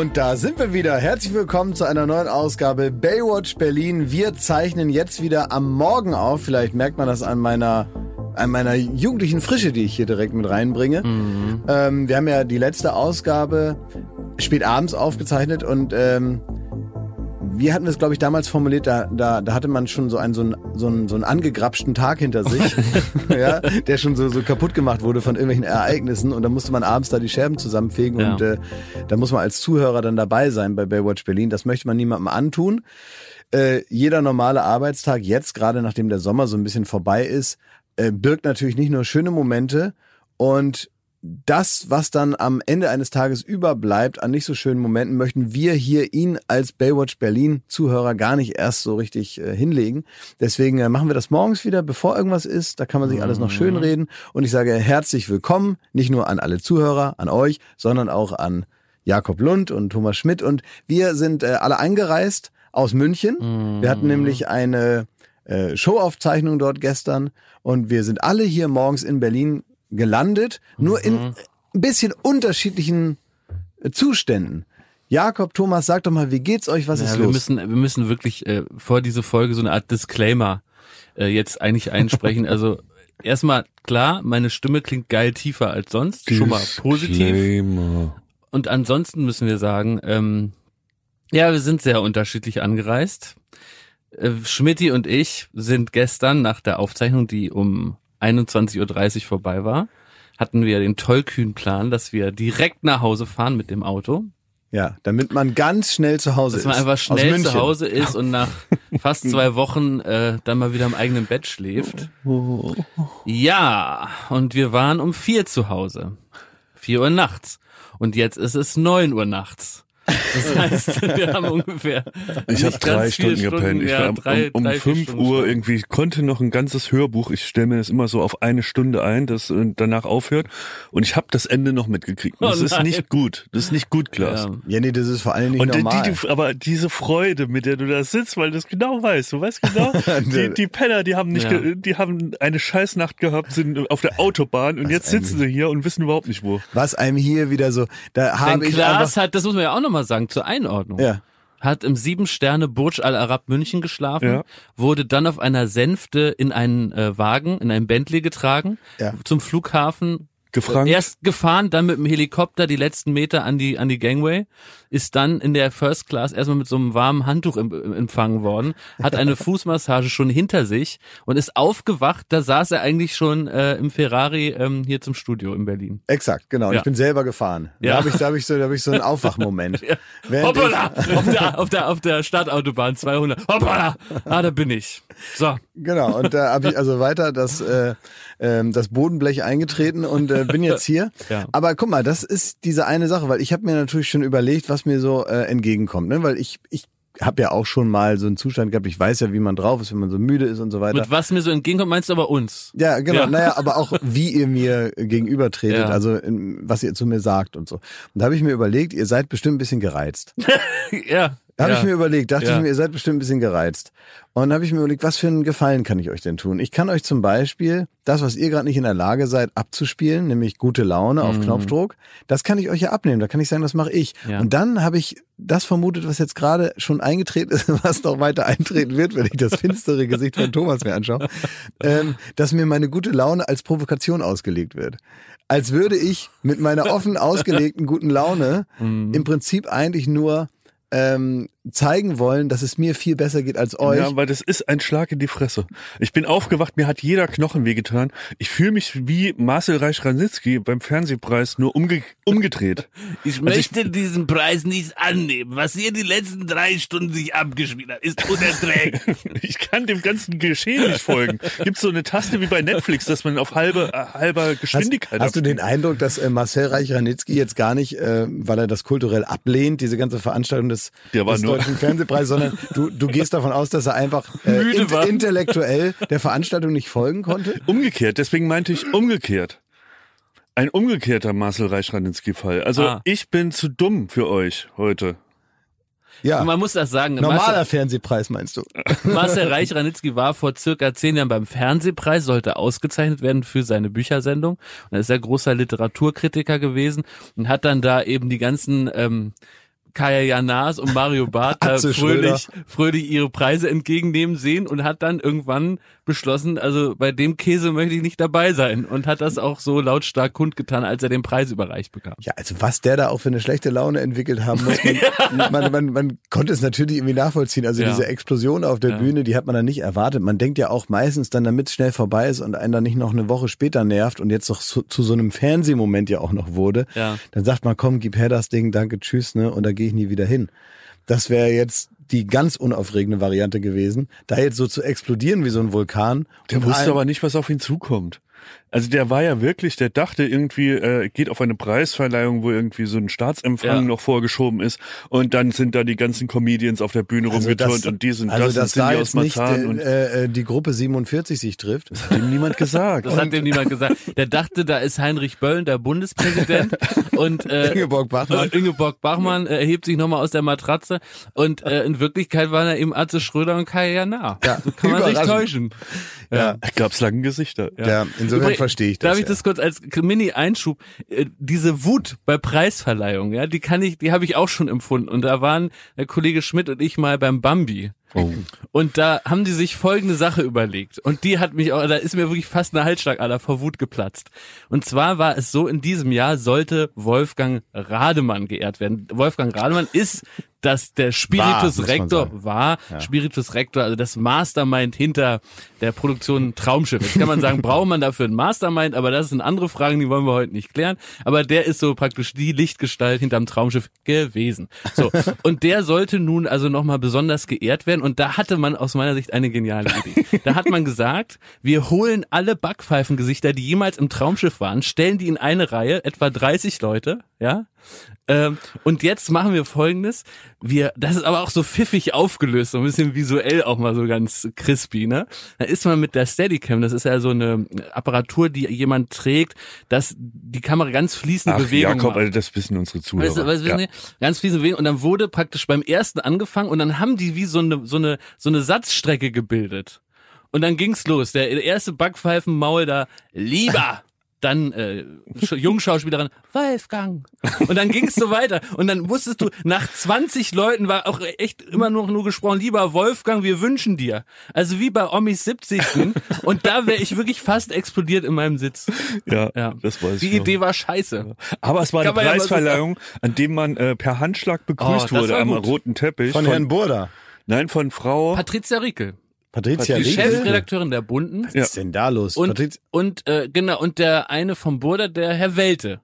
Und da sind wir wieder. Herzlich willkommen zu einer neuen Ausgabe Baywatch Berlin. Wir zeichnen jetzt wieder am Morgen auf. Vielleicht merkt man das an meiner an meiner jugendlichen Frische, die ich hier direkt mit reinbringe. Mhm. Ähm, wir haben ja die letzte Ausgabe spät abends aufgezeichnet und ähm, wir hatten es, glaube ich, damals formuliert, da, da, da hatte man schon so einen, so einen, so einen, so einen angegrapschten Tag hinter sich, ja, der schon so, so kaputt gemacht wurde von irgendwelchen Ereignissen und da musste man abends da die Scherben zusammenfegen ja. und äh, da muss man als Zuhörer dann dabei sein bei Baywatch Berlin. Das möchte man niemandem antun. Äh, jeder normale Arbeitstag jetzt, gerade nachdem der Sommer so ein bisschen vorbei ist, äh, birgt natürlich nicht nur schöne Momente und das, was dann am Ende eines Tages überbleibt an nicht so schönen Momenten, möchten wir hier ihn als Baywatch Berlin Zuhörer gar nicht erst so richtig äh, hinlegen. Deswegen äh, machen wir das morgens wieder, bevor irgendwas ist. Da kann man sich alles noch schön mhm. reden. Und ich sage herzlich willkommen, nicht nur an alle Zuhörer, an euch, sondern auch an Jakob Lund und Thomas Schmidt. Und wir sind äh, alle eingereist aus München. Wir hatten mhm. nämlich eine äh, Showaufzeichnung dort gestern und wir sind alle hier morgens in Berlin gelandet, nur in mhm. ein bisschen unterschiedlichen äh, Zuständen. Jakob, Thomas, sag doch mal, wie geht's euch? Was ja, ist wir los? Müssen, wir müssen wirklich äh, vor diese Folge so eine Art Disclaimer äh, jetzt eigentlich einsprechen. also erstmal klar, meine Stimme klingt geil tiefer als sonst, Disclaimer. schon mal positiv. Und ansonsten müssen wir sagen, ähm, ja, wir sind sehr unterschiedlich angereist. Äh, Schmidti und ich sind gestern nach der Aufzeichnung, die um 21.30 Uhr vorbei war, hatten wir den tollkühnen Plan, dass wir direkt nach Hause fahren mit dem Auto. Ja, damit man ganz schnell zu Hause dass ist. Dass man einfach schnell zu Hause ist und nach fast zwei Wochen äh, dann mal wieder im eigenen Bett schläft. Ja, und wir waren um vier zu Hause. Vier Uhr nachts. Und jetzt ist es neun Uhr nachts. Das heißt, wir haben ungefähr. Ich habe drei Stunden, Stunden gepennt. Ich war drei, um, um fünf Stunden Uhr irgendwie, ich konnte noch ein ganzes Hörbuch. Ich stelle mir das immer so auf eine Stunde ein, das äh, danach aufhört. Und ich habe das Ende noch mitgekriegt. Oh das oh ist nicht gut. Das ist nicht gut, Klaas. Ja, ja nee, das ist vor allem nicht Und normal. Die, die, aber diese Freude, mit der du da sitzt, weil du das genau weißt. Du weißt genau, die, die Penner, die haben nicht, ja. die haben eine Scheißnacht gehabt, sind auf der Autobahn und Was jetzt sitzen sie hier und wissen überhaupt nicht wo. Was einem hier wieder so, da habe ich Klaas hat, das muss man ja auch nochmal sagen, zur Einordnung. Ja. Hat im Sieben-Sterne Burj Al Arab München geschlafen, ja. wurde dann auf einer Sänfte in einen äh, Wagen, in einen Bentley getragen, ja. zum Flughafen Gefrankt. Erst gefahren, dann mit dem Helikopter die letzten Meter an die, an die Gangway, ist dann in der First Class erstmal mit so einem warmen Handtuch empfangen worden, hat eine Fußmassage schon hinter sich und ist aufgewacht, da saß er eigentlich schon äh, im Ferrari ähm, hier zum Studio in Berlin. Exakt, genau. Ja. Ich bin selber gefahren. Ja. Da habe ich, da hab ich, so, da hab ich so einen Aufwachmoment. ja. Hoppala! auf, der, auf, der, auf der Stadtautobahn 200. Hoppala! Ah, da bin ich. So. Genau, und da habe ich also weiter das, äh, äh, das Bodenblech eingetreten und äh, bin jetzt hier. ja. Aber guck mal, das ist diese eine Sache, weil ich habe mir natürlich schon überlegt, was mir so äh, entgegenkommt, ne? Weil ich, ich habe ja auch schon mal so einen Zustand gehabt, ich weiß ja, wie man drauf ist, wenn man so müde ist und so weiter. Mit was mir so entgegenkommt, meinst du aber uns? Ja, genau. Ja. Naja, aber auch wie ihr mir gegenübertretet, ja. also in, was ihr zu mir sagt und so. Und da habe ich mir überlegt, ihr seid bestimmt ein bisschen gereizt. ja. Da habe ja. ich mir überlegt, dachte ja. ich mir, ihr seid bestimmt ein bisschen gereizt. Und habe ich mir überlegt, was für einen Gefallen kann ich euch denn tun? Ich kann euch zum Beispiel das, was ihr gerade nicht in der Lage seid, abzuspielen, nämlich gute Laune auf mhm. Knopfdruck, das kann ich euch ja abnehmen. Da kann ich sagen, das mache ich. Ja. Und dann habe ich das vermutet, was jetzt gerade schon eingetreten ist, was noch weiter eintreten wird, wenn ich das finstere Gesicht von Thomas mir anschaue, ähm, dass mir meine gute Laune als Provokation ausgelegt wird als würde ich mit meiner offen ausgelegten guten Laune mhm. im Prinzip eigentlich nur ähm, zeigen wollen, dass es mir viel besser geht als euch. Ja, weil das ist ein Schlag in die Fresse. Ich bin aufgewacht, mir hat jeder Knochen wehgetan. Ich fühle mich wie Marcel Reich-Ranitzky beim Fernsehpreis nur umge umgedreht. Ich also möchte ich, diesen Preis nicht annehmen. Was ihr die letzten drei Stunden sich abgespielt habt, ist unerträglich. ich kann dem ganzen Geschehen nicht folgen. Gibt so eine Taste wie bei Netflix, dass man auf halbe, äh, halber Geschwindigkeit Hast, hast du den Eindruck, dass äh, Marcel Reich-Ranitzky jetzt gar nicht, äh, weil er das kulturell ablehnt, diese ganze Veranstaltung des, Der war des nur Deutschen Fernsehpreis, sondern du, du gehst davon aus, dass er einfach äh, in, intellektuell der Veranstaltung nicht folgen konnte? Umgekehrt, deswegen meinte ich umgekehrt. Ein umgekehrter Marcel Reich-Ranitzky-Fall. Also ah. ich bin zu dumm für euch heute. Ja. Und man muss das sagen. Normaler Marcel, Fernsehpreis meinst du? Marcel Reich-Ranitzky war vor circa zehn Jahren beim Fernsehpreis, sollte ausgezeichnet werden für seine Büchersendung. Und er ist ja großer Literaturkritiker gewesen und hat dann da eben die ganzen ähm, Kaya Janas und Mario Barth fröhlich, fröhlich ihre Preise entgegennehmen sehen und hat dann irgendwann beschlossen, also bei dem Käse möchte ich nicht dabei sein und hat das auch so lautstark kundgetan, als er den Preis überreicht bekam. Ja, also was der da auch für eine schlechte Laune entwickelt haben muss, man, ja. man, man, man, konnte es natürlich irgendwie nachvollziehen. Also ja. diese Explosion auf der ja. Bühne, die hat man dann nicht erwartet. Man denkt ja auch meistens dann, damit es schnell vorbei ist und einen dann nicht noch eine Woche später nervt und jetzt noch zu, zu so einem Fernsehmoment ja auch noch wurde, dann sagt man, komm, gib her das Ding, danke, tschüss, ne, und da gehe ich nie wieder hin. Das wäre jetzt die ganz unaufregende Variante gewesen, da jetzt so zu explodieren wie so ein Vulkan. Der wusste aber nicht, was auf ihn zukommt. Also der war ja wirklich, der dachte irgendwie, äh, geht auf eine Preisverleihung, wo irgendwie so ein Staatsempfang ja. noch vorgeschoben ist und dann sind da die ganzen Comedians auf der Bühne also rumgeturnt und die sind also das, dass sind da jetzt nicht äh, äh, die Gruppe 47 sich trifft. Das hat ihm niemand gesagt. Das hat ihm niemand gesagt. Der dachte, da ist Heinrich Bölln, der Bundespräsident und äh, Ingeborg Bachmann. Äh, Ingeborg Bachmann äh, erhebt sich nochmal aus der Matratze und äh, in Wirklichkeit waren da eben Atze Schröder und Kai Jana. Ja, so kann man sich täuschen. Ja, ja. ich glaub's langen Gesichter. Ja, ja insofern verstehe ich das. Darf ich das kurz als Mini-Einschub? Äh, diese Wut bei Preisverleihung, ja, die kann ich, die habe ich auch schon empfunden. Und da waren der Kollege Schmidt und ich mal beim Bambi. Oh. Und da haben die sich folgende Sache überlegt. Und die hat mich auch, da ist mir wirklich fast eine Halsschlagader vor Wut geplatzt. Und zwar war es so, in diesem Jahr sollte Wolfgang Rademann geehrt werden. Wolfgang Rademann ist dass der Spiritus war, Rector war, ja. Spiritus Rector, also das Mastermind hinter der Produktion Traumschiff. Jetzt kann man sagen, braucht man dafür ein Mastermind, aber das sind andere Fragen, die wollen wir heute nicht klären. Aber der ist so praktisch die Lichtgestalt hinterm Traumschiff gewesen. So. Und der sollte nun also nochmal besonders geehrt werden. Und da hatte man aus meiner Sicht eine geniale Idee. Da hat man gesagt, wir holen alle Backpfeifengesichter, die jemals im Traumschiff waren, stellen die in eine Reihe, etwa 30 Leute, ja, ähm, und jetzt machen wir folgendes. Wir, das ist aber auch so pfiffig aufgelöst, so ein bisschen visuell auch mal so ganz crispy, ne? Da ist man mit der Steadicam, das ist ja so eine Apparatur, die jemand trägt, dass die Kamera ganz fließende Ach, Bewegung Jakob, macht. Also das wissen unsere Zuhörer. Weißt du, weißt du, ja. Ganz fließende Bewegung und dann wurde praktisch beim ersten angefangen und dann haben die wie so eine, so eine, so eine Satzstrecke gebildet. Und dann ging's los. Der erste Backpfeifenmaul da, lieber dann äh, Jungschauspielerin Wolfgang. Und dann ging es so weiter. Und dann wusstest du nach 20 Leuten war auch echt immer noch nur gesprochen lieber Wolfgang wir wünschen dir. Also wie bei Omis 70. und da wäre ich wirklich fast explodiert in meinem Sitz. Ja, ja. das weiß die ich die Idee war scheiße. Aber es war Kann eine Preisverleihung ja an dem man äh, per Handschlag begrüßt oh, wurde am roten Teppich von, von Herrn Burda. Nein von Frau Patricia Riekel Patricia Die Chefredakteurin der Bunden. Was ist denn da los? Und, und äh, genau, und der eine vom Burda, der Herr Welte.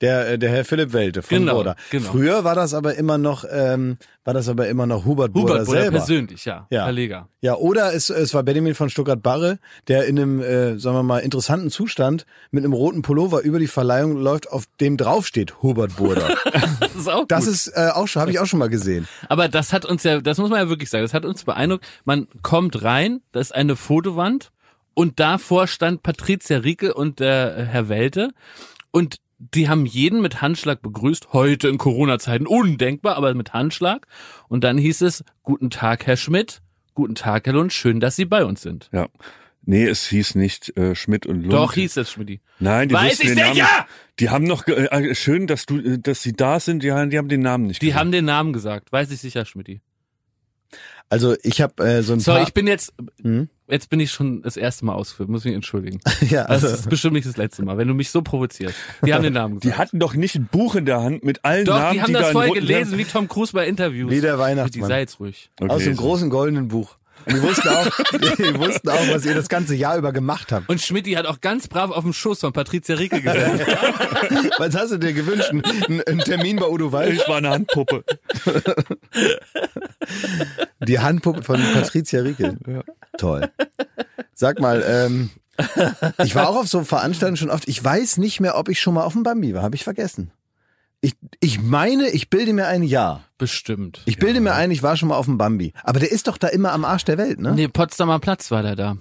Der, äh, der Herr Philipp Welte von genau, Burda. Genau. Früher war das aber immer noch, ähm, war das aber immer noch Hubert, Hubert Burda, selber. persönlich, ja. ja. Verleger. Ja, oder es, es war Benjamin von Stuttgart-Barre, der in einem, äh, sagen wir mal, interessanten Zustand mit einem roten Pullover über die Verleihung läuft, auf dem draufsteht Hubert Burda. das ist auch gut. Das ist äh, auch schon, habe ich auch schon mal gesehen. Aber das hat uns ja, das muss man ja wirklich sagen, das hat uns beeindruckt. Man kommt rein, da ist eine Fotowand und davor stand Patricia Rieke und der Herr Welte und die haben jeden mit Handschlag begrüßt, heute in Corona-Zeiten undenkbar, aber mit Handschlag. Und dann hieß es, guten Tag, Herr Schmidt, guten Tag, Herr Lund, schön, dass Sie bei uns sind. Ja. Nee, es hieß nicht äh, Schmidt und Lund. Doch, hieß es Schmidt. Nein, die Weiß ich den sicher! Namen, Die haben noch, äh, äh, schön, dass du, äh, dass sie da sind, die, haben, die haben den Namen nicht Die gesagt. haben den Namen gesagt, weiß ich sicher, Schmidt. Also ich habe äh, so ein so, paar... Ich bin jetzt, hm? jetzt bin ich schon das erste Mal ausgeführt, muss mich entschuldigen. ja, also, das ist bestimmt nicht das letzte Mal, wenn du mich so provozierst. Die haben den Namen gesagt. Die hatten doch nicht ein Buch in der Hand mit allen doch, Namen, die haben die das da vorher gelesen, wie Tom Cruise bei Interviews. Wie der Weihnachtsmann. Die sei jetzt ruhig. Okay, Aus dem so. großen goldenen Buch. Und die wussten auch, die wussten auch, was ihr das ganze Jahr über gemacht habt. Und Schmidti hat auch ganz brav auf dem Schoß von Patricia Rieke gesessen. was hast du dir gewünscht? Ein, ein Termin bei Udo Walch? Ich war eine Handpuppe. Die Handpuppe von Patricia Rieke. Ja. Toll. Sag mal, ähm, ich war auch auf so Veranstaltungen schon oft. Ich weiß nicht mehr, ob ich schon mal auf dem Bambi war. Habe ich vergessen. Ich, ich meine, ich bilde mir ein Ja. Bestimmt. Ich bilde ja. mir ein, ich war schon mal auf dem Bambi. Aber der ist doch da immer am Arsch der Welt, ne? Nee, Potsdamer Platz war der da.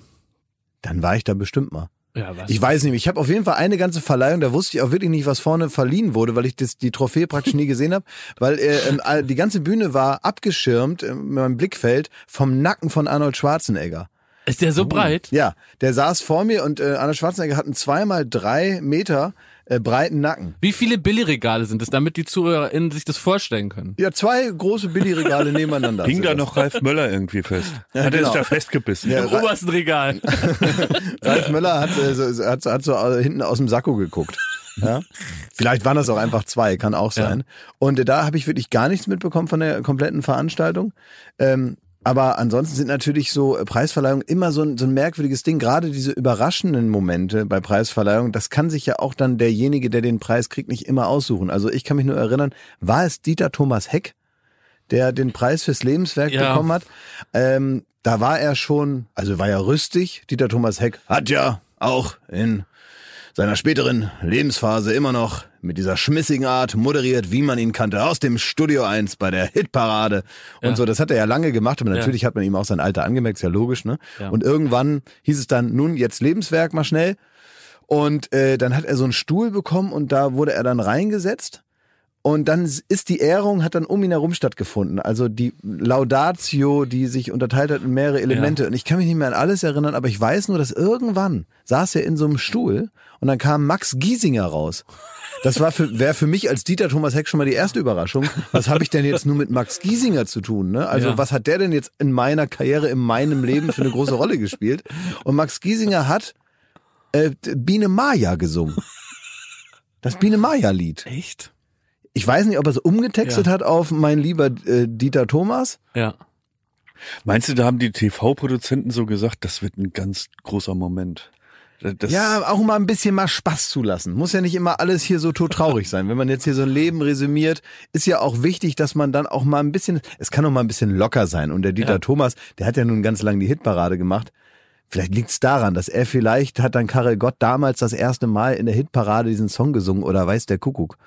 Dann war ich da bestimmt mal. Ja, was ich weiß nicht, ich habe auf jeden Fall eine ganze Verleihung, da wusste ich auch wirklich nicht, was vorne verliehen wurde, weil ich das, die Trophäe praktisch nie gesehen habe, weil äh, ähm, die ganze Bühne war abgeschirmt, äh, meinem Blickfeld, vom Nacken von Arnold Schwarzenegger. Ist der so oh. breit? Ja, der saß vor mir und äh, Arnold Schwarzenegger hat einen zweimal drei Meter äh, breiten Nacken. Wie viele Billigregale sind es, damit die ZuhörerInnen sich das vorstellen können? Ja, zwei große Billigregale nebeneinander. Hing da noch Ralf Möller irgendwie fest? Ja, hat genau. er sich da festgebissen? Ja, Im obersten Regal. Ralf Möller hat, äh, so, hat, hat so hinten aus dem Sakko geguckt. Ja? Vielleicht waren das auch einfach zwei, kann auch sein. Ja. Und da habe ich wirklich gar nichts mitbekommen von der kompletten Veranstaltung. Ähm, aber ansonsten sind natürlich so äh, Preisverleihungen immer so ein, so ein merkwürdiges Ding. Gerade diese überraschenden Momente bei Preisverleihungen, das kann sich ja auch dann derjenige, der den Preis kriegt, nicht immer aussuchen. Also ich kann mich nur erinnern, war es Dieter Thomas Heck, der den Preis fürs Lebenswerk ja. bekommen hat? Ähm, da war er schon, also war ja rüstig. Dieter Thomas Heck hat ja auch in seiner späteren Lebensphase immer noch mit dieser schmissigen Art moderiert, wie man ihn kannte, aus dem Studio 1 bei der Hitparade und ja. so. Das hat er ja lange gemacht, aber natürlich ja. hat man ihm auch sein Alter angemerkt, ist ja logisch, ne? Ja. Und irgendwann hieß es dann, nun jetzt Lebenswerk mal schnell. Und äh, dann hat er so einen Stuhl bekommen und da wurde er dann reingesetzt. Und dann ist die Ehrung, hat dann um ihn herum stattgefunden. Also die Laudatio, die sich unterteilt hat in mehrere Elemente. Ja. Und ich kann mich nicht mehr an alles erinnern, aber ich weiß nur, dass irgendwann saß er in so einem Stuhl und dann kam Max Giesinger raus. Das war für, wäre für mich als Dieter Thomas Heck schon mal die erste Überraschung. Was habe ich denn jetzt nur mit Max Giesinger zu tun? Ne? Also ja. was hat der denn jetzt in meiner Karriere, in meinem Leben für eine große Rolle gespielt? Und Max Giesinger hat äh, Biene Maya gesungen. Das Biene Maya Lied. Echt? Ich weiß nicht, ob er es umgetextet ja. hat auf mein lieber äh, Dieter Thomas. Ja. Meinst du, da haben die TV-Produzenten so gesagt, das wird ein ganz großer Moment? Das ja, auch mal ein bisschen mal Spaß zulassen. Muss ja nicht immer alles hier so todtraurig sein. Wenn man jetzt hier so ein Leben resümiert, ist ja auch wichtig, dass man dann auch mal ein bisschen, es kann auch mal ein bisschen locker sein. Und der Dieter ja. Thomas, der hat ja nun ganz lange die Hitparade gemacht. Vielleicht liegt es daran, dass er vielleicht hat dann Karel Gott damals das erste Mal in der Hitparade diesen Song gesungen oder weiß der Kuckuck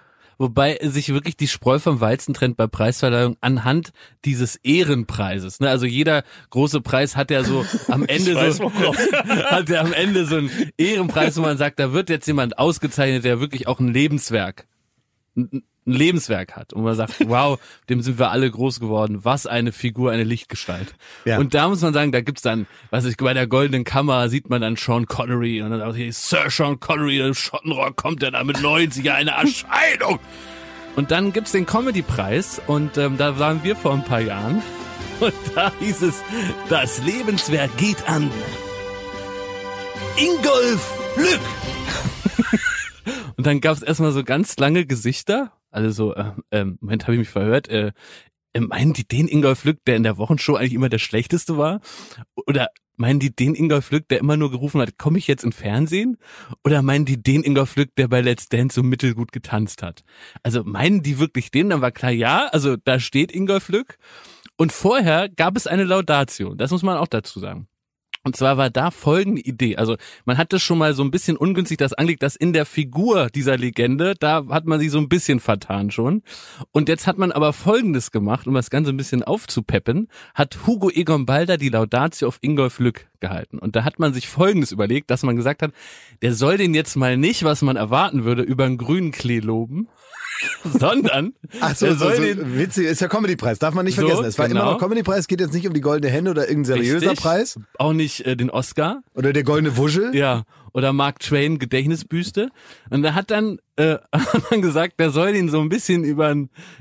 wobei sich wirklich die Spreu vom Weizen trennt bei Preisverleihung anhand dieses Ehrenpreises. Ne? Also jeder große Preis hat ja so am Ende weiß, so hat ja am Ende so einen Ehrenpreis, wo man sagt, da wird jetzt jemand ausgezeichnet, der wirklich auch ein Lebenswerk ein Lebenswerk hat und man sagt, wow, dem sind wir alle groß geworden. Was eine Figur, eine Lichtgestalt. Ja. Und da muss man sagen, da gibt's dann, was ich bei der goldenen Kamera sieht man dann Sean Connery und dann sagt hier, Sir Sean Connery, der Schottenrock kommt dann da mit 90 ja eine Erscheinung. Und dann gibt's den Comedy-Preis und ähm, da waren wir vor ein paar Jahren und da hieß es, das Lebenswerk geht an Ingolf Lück. Und dann gab es erstmal so ganz lange Gesichter. Also so, äh, äh, Moment, habe ich mich verhört. Äh, äh, meinen die den Ingolf Lück, der in der Wochenshow eigentlich immer der schlechteste war? Oder meinen die den Ingolf Lück, der immer nur gerufen hat, komme ich jetzt im Fernsehen? Oder meinen die den Ingolf Lück, der bei Let's Dance so mittelgut getanzt hat? Also meinen die wirklich den? Dann war klar, ja, also da steht Ingolf Lück. Und vorher gab es eine Laudatio. Das muss man auch dazu sagen. Und zwar war da folgende Idee. Also man hat das schon mal so ein bisschen ungünstig das angelegt, dass in der Figur dieser Legende, da hat man sie so ein bisschen vertan schon. Und jetzt hat man aber Folgendes gemacht, um das Ganze ein bisschen aufzupeppen, hat Hugo Egon Balder die Laudatio auf Ingolf Lück gehalten. Und da hat man sich Folgendes überlegt, dass man gesagt hat, der soll den jetzt mal nicht, was man erwarten würde, über einen grünen Klee loben, sondern Ach so, so, so witzig, ist ja Comedy-Preis, darf man nicht so, vergessen. Es war genau. immer noch Comedy-Preis, geht jetzt nicht um die goldene Hände oder irgendein seriöser Richtig. Preis. Auch nicht äh, den Oscar. Oder der goldene Wuschel. Ja. Oder Mark Twain Gedächtnisbüste. Und er hat dann, äh, hat dann gesagt, der soll ihn so ein bisschen über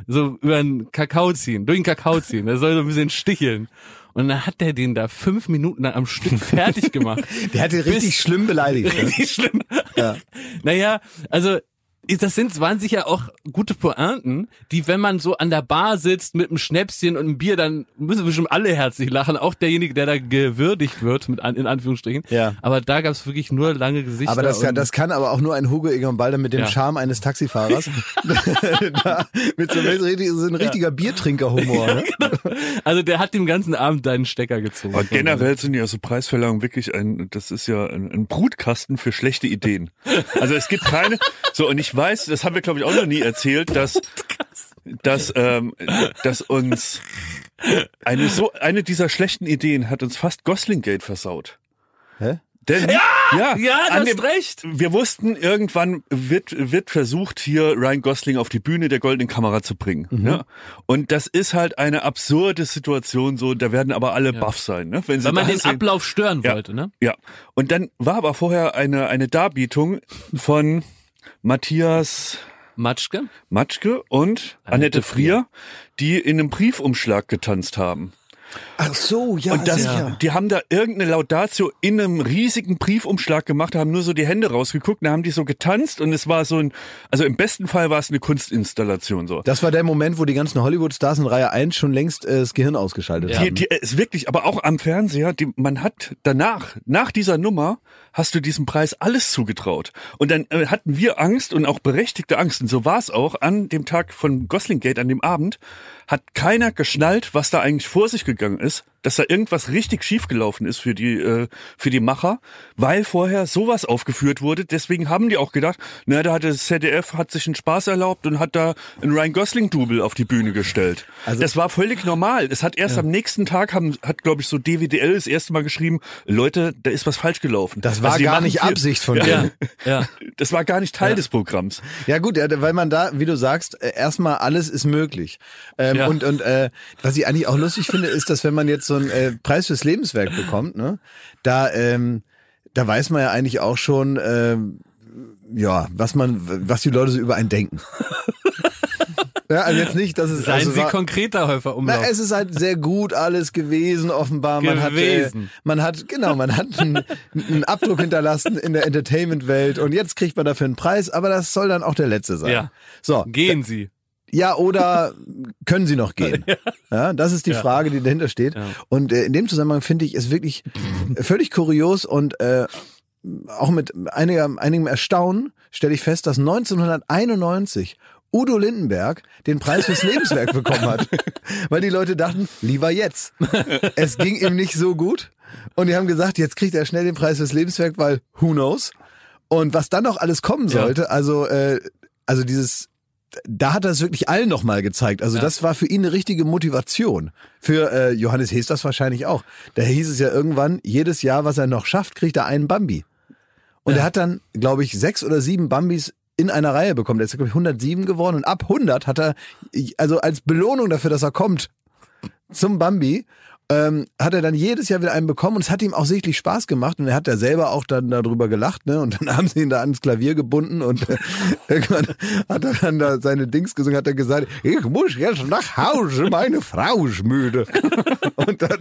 so über Kakao ziehen, durch den Kakao ziehen. Der soll so ein bisschen sticheln. Und dann hat der den da fünf Minuten am Stück fertig gemacht. der hat den richtig schlimm beleidigt. Richtig ne? schlimm. Ja. Naja, also das sind, waren sicher auch gute Pointen, die, wenn man so an der Bar sitzt mit einem Schnäpschen und einem Bier, dann müssen wir schon alle herzlich lachen. Auch derjenige, der da gewürdigt wird, mit an, in Anführungsstrichen. Ja. Aber da gab es wirklich nur lange Gesichter. Aber das, ja, das kann aber auch nur ein Hugo Egon Balder mit dem ja. Charme eines Taxifahrers. mit so, so ein richtiger ja. Biertrinker-Humor. Ne? Genau. Also der hat den ganzen Abend deinen Stecker gezogen. Aber generell sind ja so Preisverleihungen wirklich ein, das ist ja ein, ein Brutkasten für schlechte Ideen. Also es gibt keine, so und ich weiß, das haben wir glaube ich auch noch nie erzählt, dass dass ähm, dass uns eine so eine dieser schlechten Ideen hat uns fast Goslingate versaut. Hä? Denn, ja, ja, ja du hast dem, recht. Wir wussten, irgendwann wird, wird versucht, hier Ryan Gosling auf die Bühne der goldenen Kamera zu bringen. Mhm. Ne? Und das ist halt eine absurde Situation, so, da werden aber alle ja. baff sein. Ne? Wenn sie Weil man den sehen. Ablauf stören ja. wollte. Ne? Ja, und dann war aber vorher eine, eine Darbietung von Matthias Matschke, Matschke und Annette, Annette Frier, die in einem Briefumschlag getanzt haben. Ach so, ja, und das, sicher. Die haben da irgendeine Laudatio in einem riesigen Briefumschlag gemacht, haben nur so die Hände rausgeguckt, da haben die so getanzt und es war so ein, also im besten Fall war es eine Kunstinstallation so. Das war der Moment, wo die ganzen Hollywood-Stars in Reihe 1 schon längst äh, das Gehirn ausgeschaltet ja. haben. Die, die, ist wirklich, aber auch am Fernseher, die, man hat danach, nach dieser Nummer, hast du diesem Preis alles zugetraut. Und dann äh, hatten wir Angst und auch berechtigte Angst. Und so war es auch an dem Tag von Goslingate, an dem Abend, hat keiner geschnallt, was da eigentlich vor sich gegangen ist is dass da irgendwas richtig schiefgelaufen ist für die, äh, für die Macher, weil vorher sowas aufgeführt wurde. Deswegen haben die auch gedacht, na, da hat das ZDF hat sich einen Spaß erlaubt und hat da einen Ryan Gosling-Double auf die Bühne gestellt. Also, das war völlig normal. Es hat erst ja. am nächsten Tag, haben, hat, glaube ich, so DWDL das erste Mal geschrieben, Leute, da ist was falsch gelaufen. Das war also, gar nicht Absicht von denen. Ja. ja. Das war gar nicht Teil ja. des Programms. Ja gut, weil man da, wie du sagst, äh, erstmal alles ist möglich. Ähm, ja. Und, und äh, was ich eigentlich auch lustig finde, ist, dass wenn man jetzt so einen äh, Preis fürs Lebenswerk bekommt, ne, da, ähm, da weiß man ja eigentlich auch schon, ähm, ja, was man, was die Leute so über einen denken. Ja, also jetzt nicht, dass es Seien also Sie war, konkreter, Häufer Umlauf. Na, es ist halt sehr gut alles gewesen, offenbar. Man gewesen. hat, äh, man hat, genau, man hat einen, einen Abdruck hinterlassen in der Entertainment-Welt und jetzt kriegt man dafür einen Preis, aber das soll dann auch der letzte sein. Ja. So. Gehen Sie. Ja, oder können sie noch gehen? Ja, das ist die ja. Frage, die dahinter steht. Ja. Und äh, in dem Zusammenhang finde ich es wirklich völlig kurios und äh, auch mit einiger, einigem Erstaunen stelle ich fest, dass 1991 Udo Lindenberg den Preis fürs Lebenswerk bekommen hat. Weil die Leute dachten, lieber jetzt. Es ging ihm nicht so gut. Und die haben gesagt, jetzt kriegt er schnell den Preis fürs Lebenswerk, weil who knows? Und was dann noch alles kommen sollte, ja. also, äh, also dieses da hat er es wirklich allen nochmal gezeigt. Also ja. das war für ihn eine richtige Motivation. Für äh, Johannes Hees das wahrscheinlich auch. Da hieß es ja irgendwann, jedes Jahr, was er noch schafft, kriegt er einen Bambi. Und ja. er hat dann, glaube ich, sechs oder sieben Bambis in einer Reihe bekommen. Der ist, glaube ich, 107 geworden. Und ab 100 hat er, also als Belohnung dafür, dass er kommt zum Bambi, ähm, hat er dann jedes Jahr wieder einen bekommen und es hat ihm auch sichtlich Spaß gemacht und er hat ja selber auch dann darüber gelacht, ne? Und dann haben sie ihn da ans Klavier gebunden und äh, irgendwann hat er dann da seine Dings gesungen, hat er gesagt, ich muss jetzt nach Hause, meine Frau ist müde. und dann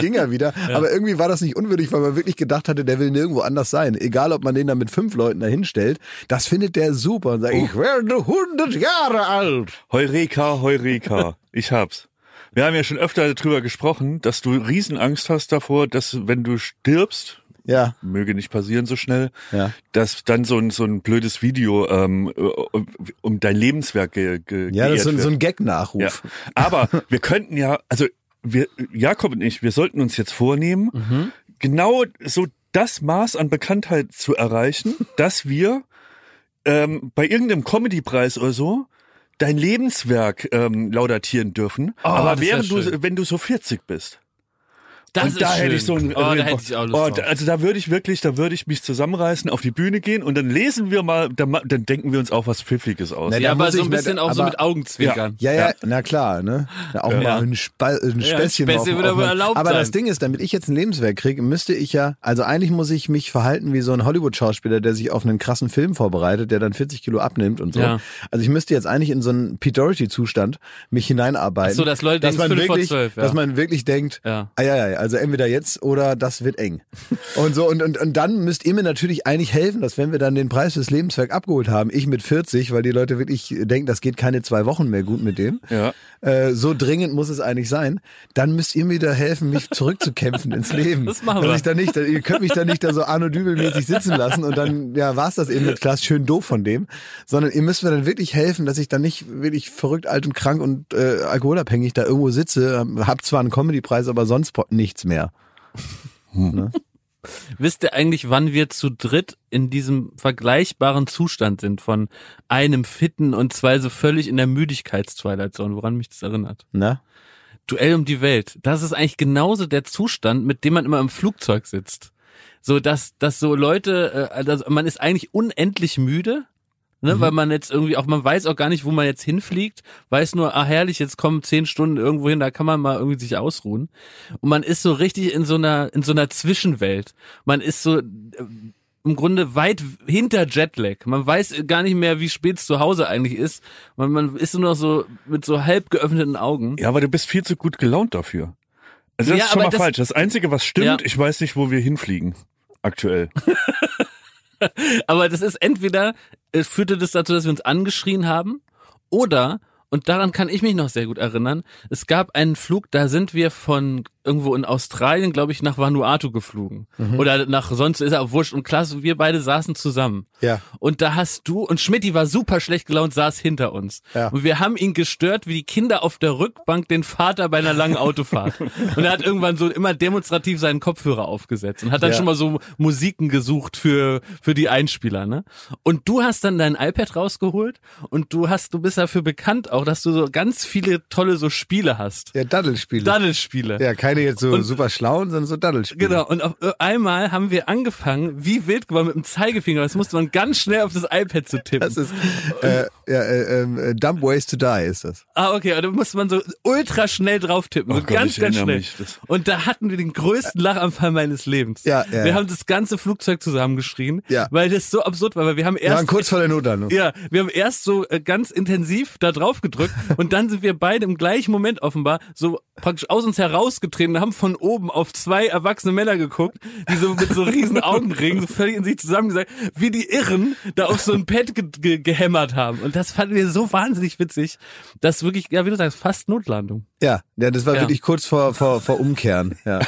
ging er wieder. Ja. Aber irgendwie war das nicht unwürdig, weil man wirklich gedacht hatte, der will nirgendwo anders sein. Egal, ob man den da mit fünf Leuten dahin stellt, das findet der super und sagt, oh. ich werde 100 Jahre alt. Heureka, Heureka. Ich hab's. Wir haben ja schon öfter darüber gesprochen, dass du Riesenangst hast davor, dass wenn du stirbst, ja. möge nicht passieren so schnell, ja. dass dann so ein, so ein blödes Video ähm, um dein Lebenswerk ge, ge Ja, das ist so, so ein Gag-Nachruf. Ja. Aber wir könnten ja, also wir, Jakob und ich, wir sollten uns jetzt vornehmen, mhm. genau so das Maß an Bekanntheit zu erreichen, dass wir ähm, bei irgendeinem Comedy-Preis oder so dein Lebenswerk ähm, laudatieren dürfen. Oh, aber während du, wenn du so 40 bist. Das und da schön. hätte ich so ein, oh, da hätte ich auch Lust oh, also da würde ich wirklich, da würde ich mich zusammenreißen, auf die Bühne gehen und dann lesen wir mal, dann, dann denken wir uns auch was Pfiffiges aus. Na, ja, aber so ein bisschen auch aber, so mit Augenzwinkern. Ja, ja, ja, na klar, ne? auch ja. mal ein, Spa ein Späßchen. Ja, Späßchen würde erlaubt aber sein. das Ding ist, damit ich jetzt ein Lebenswerk kriege, müsste ich ja, also eigentlich muss ich mich verhalten wie so ein Hollywood-Schauspieler, der sich auf einen krassen Film vorbereitet, der dann 40 Kilo abnimmt und so. Ja. Also ich müsste jetzt eigentlich in so einen Pete Doherty-Zustand mich hineinarbeiten. Ach so, dass Leute dass man wirklich, 12, ja. dass man wirklich denkt, ja. ah, ja, ja, also entweder jetzt oder das wird eng. Und so, und, und, und dann müsst ihr mir natürlich eigentlich helfen, dass wenn wir dann den Preis fürs Lebenswerk abgeholt haben, ich mit 40, weil die Leute wirklich denken, das geht keine zwei Wochen mehr gut mit dem. Ja. Äh, so dringend muss es eigentlich sein. Dann müsst ihr mir da helfen, mich zurückzukämpfen ins Leben. Das machen wir. Dass ich da nicht, ihr könnt mich da nicht da so Arno Dübel-mäßig sitzen lassen und dann, ja, war's das eben mit Klaas schön doof von dem. Sondern ihr müsst mir dann wirklich helfen, dass ich dann nicht wirklich verrückt, alt und krank und äh, alkoholabhängig da irgendwo sitze, hab zwar einen Comedy-Preis, aber sonst nichts mehr. Ne? Wisst ihr eigentlich, wann wir zu dritt in diesem vergleichbaren Zustand sind von einem fitten und zwei so völlig in der Müdigkeits-Twilight Zone, woran mich das erinnert? Na? Duell um die Welt. Das ist eigentlich genauso der Zustand, mit dem man immer im Flugzeug sitzt. So, dass, dass so Leute, äh, also man ist eigentlich unendlich müde, Ne, mhm. Weil man jetzt irgendwie auch, man weiß auch gar nicht, wo man jetzt hinfliegt, weiß nur, ah herrlich, jetzt kommen zehn Stunden irgendwo hin, da kann man mal irgendwie sich ausruhen. Und man ist so richtig in so einer, in so einer Zwischenwelt. Man ist so, im Grunde weit hinter Jetlag. Man weiß gar nicht mehr, wie spät es zu Hause eigentlich ist. Man, man ist nur noch so mit so halb geöffneten Augen. Ja, aber du bist viel zu gut gelaunt dafür. Also das ja, ist schon mal das, falsch. Das Einzige, was stimmt, ja. ich weiß nicht, wo wir hinfliegen. Aktuell. aber das ist entweder, es führte das dazu, dass wir uns angeschrien haben, oder und daran kann ich mich noch sehr gut erinnern. Es gab einen Flug, da sind wir von irgendwo in Australien, glaube ich, nach Vanuatu geflogen. Mhm. Oder nach sonst ist er wurscht. Und Klaas, wir beide saßen zusammen. Ja. Und da hast du, und Schmidti war super schlecht gelaunt, saß hinter uns. Ja. Und wir haben ihn gestört, wie die Kinder auf der Rückbank den Vater bei einer langen Autofahrt. und er hat irgendwann so immer demonstrativ seinen Kopfhörer aufgesetzt und hat dann ja. schon mal so Musiken gesucht für, für die Einspieler, ne? Und du hast dann dein iPad rausgeholt und du hast, du bist dafür bekannt auch, dass du so ganz viele tolle so Spiele hast. Ja, Daddelspiele. Daddelspiele. Ja, keine jetzt so und, super schlauen, sondern so Daddelspiele. Genau, und auf einmal haben wir angefangen, wie wild geworden mit dem Zeigefinger. Das musste man ganz schnell auf das iPad zu tippen. Das ist äh, ja, äh, äh, Dumb Ways to Die ist das. Ah, okay, da musste man so ultra schnell drauf tippen. Oh so Gott, ganz, ganz schnell. Und da hatten wir den größten Lachanfall meines Lebens. Ja, ja. Wir haben das ganze Flugzeug zusammengeschrien, ja. weil das so absurd war, weil wir haben erst. Wir waren kurz vor der Notlandung. Ja, wir haben erst so äh, ganz intensiv da drauf gedrückt und dann sind wir beide im gleichen Moment offenbar so praktisch aus uns herausgetreten und haben von oben auf zwei erwachsene Männer geguckt, die so mit so riesen Augenringen so völlig in sich zusammengesagt, wie die Irren da auf so ein Pad ge ge gehämmert haben. Und das fanden wir so wahnsinnig witzig, dass wirklich, ja, wie du sagst, fast Notlandung. Ja, ja, das war ja. wirklich kurz vor, vor, vor Umkehren. Ja.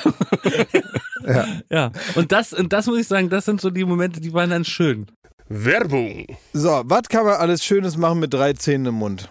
ja. ja. Und das, und das muss ich sagen, das sind so die Momente, die waren dann schön. Werbung. So, was kann man alles Schönes machen mit drei Zähnen im Mund?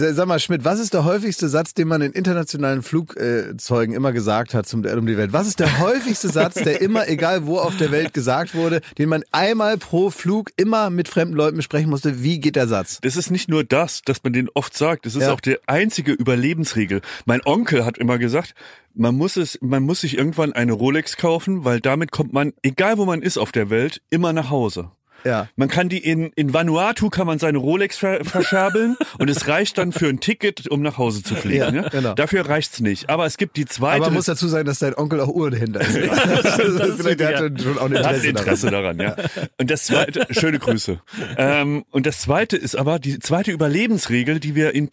Sag mal, Schmidt, was ist der häufigste Satz, den man in internationalen Flugzeugen immer gesagt hat zum, um die Welt? Was ist der häufigste Satz, der immer, egal wo auf der Welt gesagt wurde, den man einmal pro Flug immer mit fremden Leuten besprechen musste? Wie geht der Satz? Das ist nicht nur das, dass man den oft sagt. Das ist ja. auch die einzige Überlebensregel. Mein Onkel hat immer gesagt, man muss es, man muss sich irgendwann eine Rolex kaufen, weil damit kommt man, egal wo man ist auf der Welt, immer nach Hause. Ja. Man kann die in, in Vanuatu kann man seine Rolex ver verscherbeln und es reicht dann für ein Ticket, um nach Hause zu fliegen. Ja, ne? genau. Dafür reicht's nicht. Aber es gibt die zweite. Aber man muss dazu sagen, dass dein Onkel auch Uhrenhändler ist. das, das Vielleicht hat er schon auch ein Interesse, Interesse daran. daran. ja. Und das zweite, schöne Grüße. Ähm, und das zweite ist aber die zweite Überlebensregel, die wir in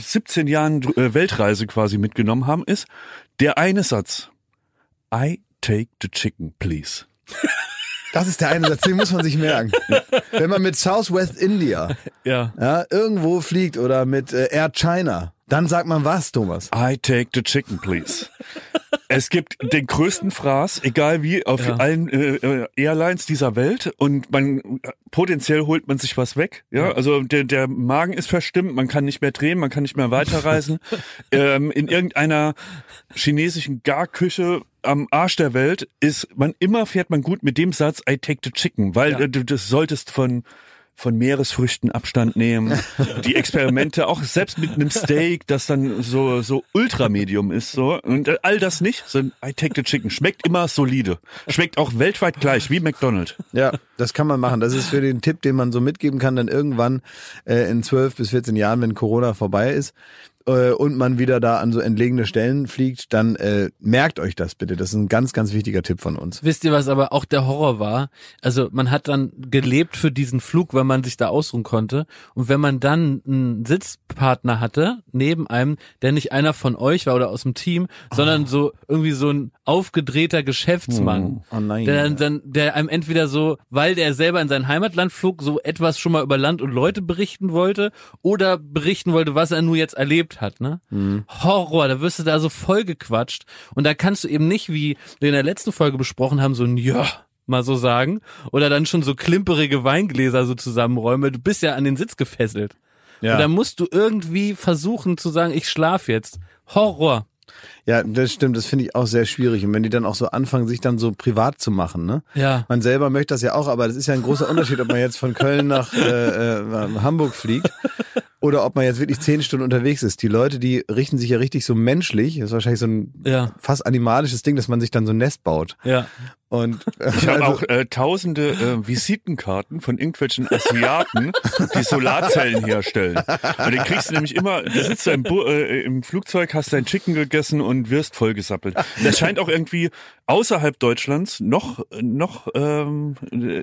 17 Jahren äh, Weltreise quasi mitgenommen haben, ist der eine Satz. I take the chicken, please. Das ist der eine Satz, den muss man sich merken. Wenn man mit Southwest India ja. Ja, irgendwo fliegt oder mit äh, Air China, dann sagt man was, Thomas? I take the chicken, please. Es gibt den größten Fraß, egal wie, auf ja. allen äh, äh, Airlines dieser Welt und man potenziell holt man sich was weg. Ja, also der, der Magen ist verstimmt, man kann nicht mehr drehen, man kann nicht mehr weiterreisen. ähm, in irgendeiner chinesischen Garküche am Arsch der Welt ist man immer fährt man gut mit dem Satz I take the chicken, weil ja. äh, du das solltest von von Meeresfrüchten Abstand nehmen, die Experimente auch selbst mit einem Steak, das dann so so Ultramedium ist so und all das nicht, so I take the chicken schmeckt immer solide, schmeckt auch weltweit gleich wie McDonald's. Ja, das kann man machen. Das ist für den Tipp, den man so mitgeben kann, dann irgendwann äh, in 12 bis 14 Jahren, wenn Corona vorbei ist, äh, und man wieder da an so entlegene Stellen fliegt, dann äh, merkt euch das bitte. Das ist ein ganz, ganz wichtiger Tipp von uns. Wisst ihr, was aber auch der Horror war? Also man hat dann gelebt für diesen Flug, weil man sich da ausruhen konnte. Und wenn man dann einen Sitzpartner hatte, neben einem, der nicht einer von euch war oder aus dem Team, oh. sondern so irgendwie so ein aufgedrehter Geschäftsmann, oh. Oh nein, der dann, der einem entweder so, weil der selber in sein Heimatland flog, so etwas schon mal über Land und Leute berichten wollte oder berichten wollte, was er nur jetzt erlebt erlebt hat, ne? Mhm. Horror, da wirst du da so voll gequatscht und da kannst du eben nicht, wie wir in der letzten Folge besprochen haben, so ein Ja, mal so sagen, oder dann schon so klimperige Weingläser so zusammenräumen, du bist ja an den Sitz gefesselt. Ja. Und da musst du irgendwie versuchen zu sagen, ich schlaf jetzt. Horror. Ja, das stimmt, das finde ich auch sehr schwierig. Und wenn die dann auch so anfangen, sich dann so privat zu machen, ne? Ja. Man selber möchte das ja auch, aber das ist ja ein großer Unterschied, ob man jetzt von Köln nach äh, äh, Hamburg fliegt oder ob man jetzt wirklich zehn Stunden unterwegs ist. Die Leute, die richten sich ja richtig so menschlich. Das ist wahrscheinlich so ein ja. fast animalisches Ding, dass man sich dann so ein Nest baut. Ja. Und ich habe also, auch äh, tausende äh, Visitenkarten von irgendwelchen Asiaten, die Solarzellen herstellen. Und den kriegst du nämlich immer, du sitzt im, äh, im Flugzeug, hast dein Chicken gegessen und wirst vollgesappelt. Das scheint auch irgendwie außerhalb Deutschlands noch noch ähm,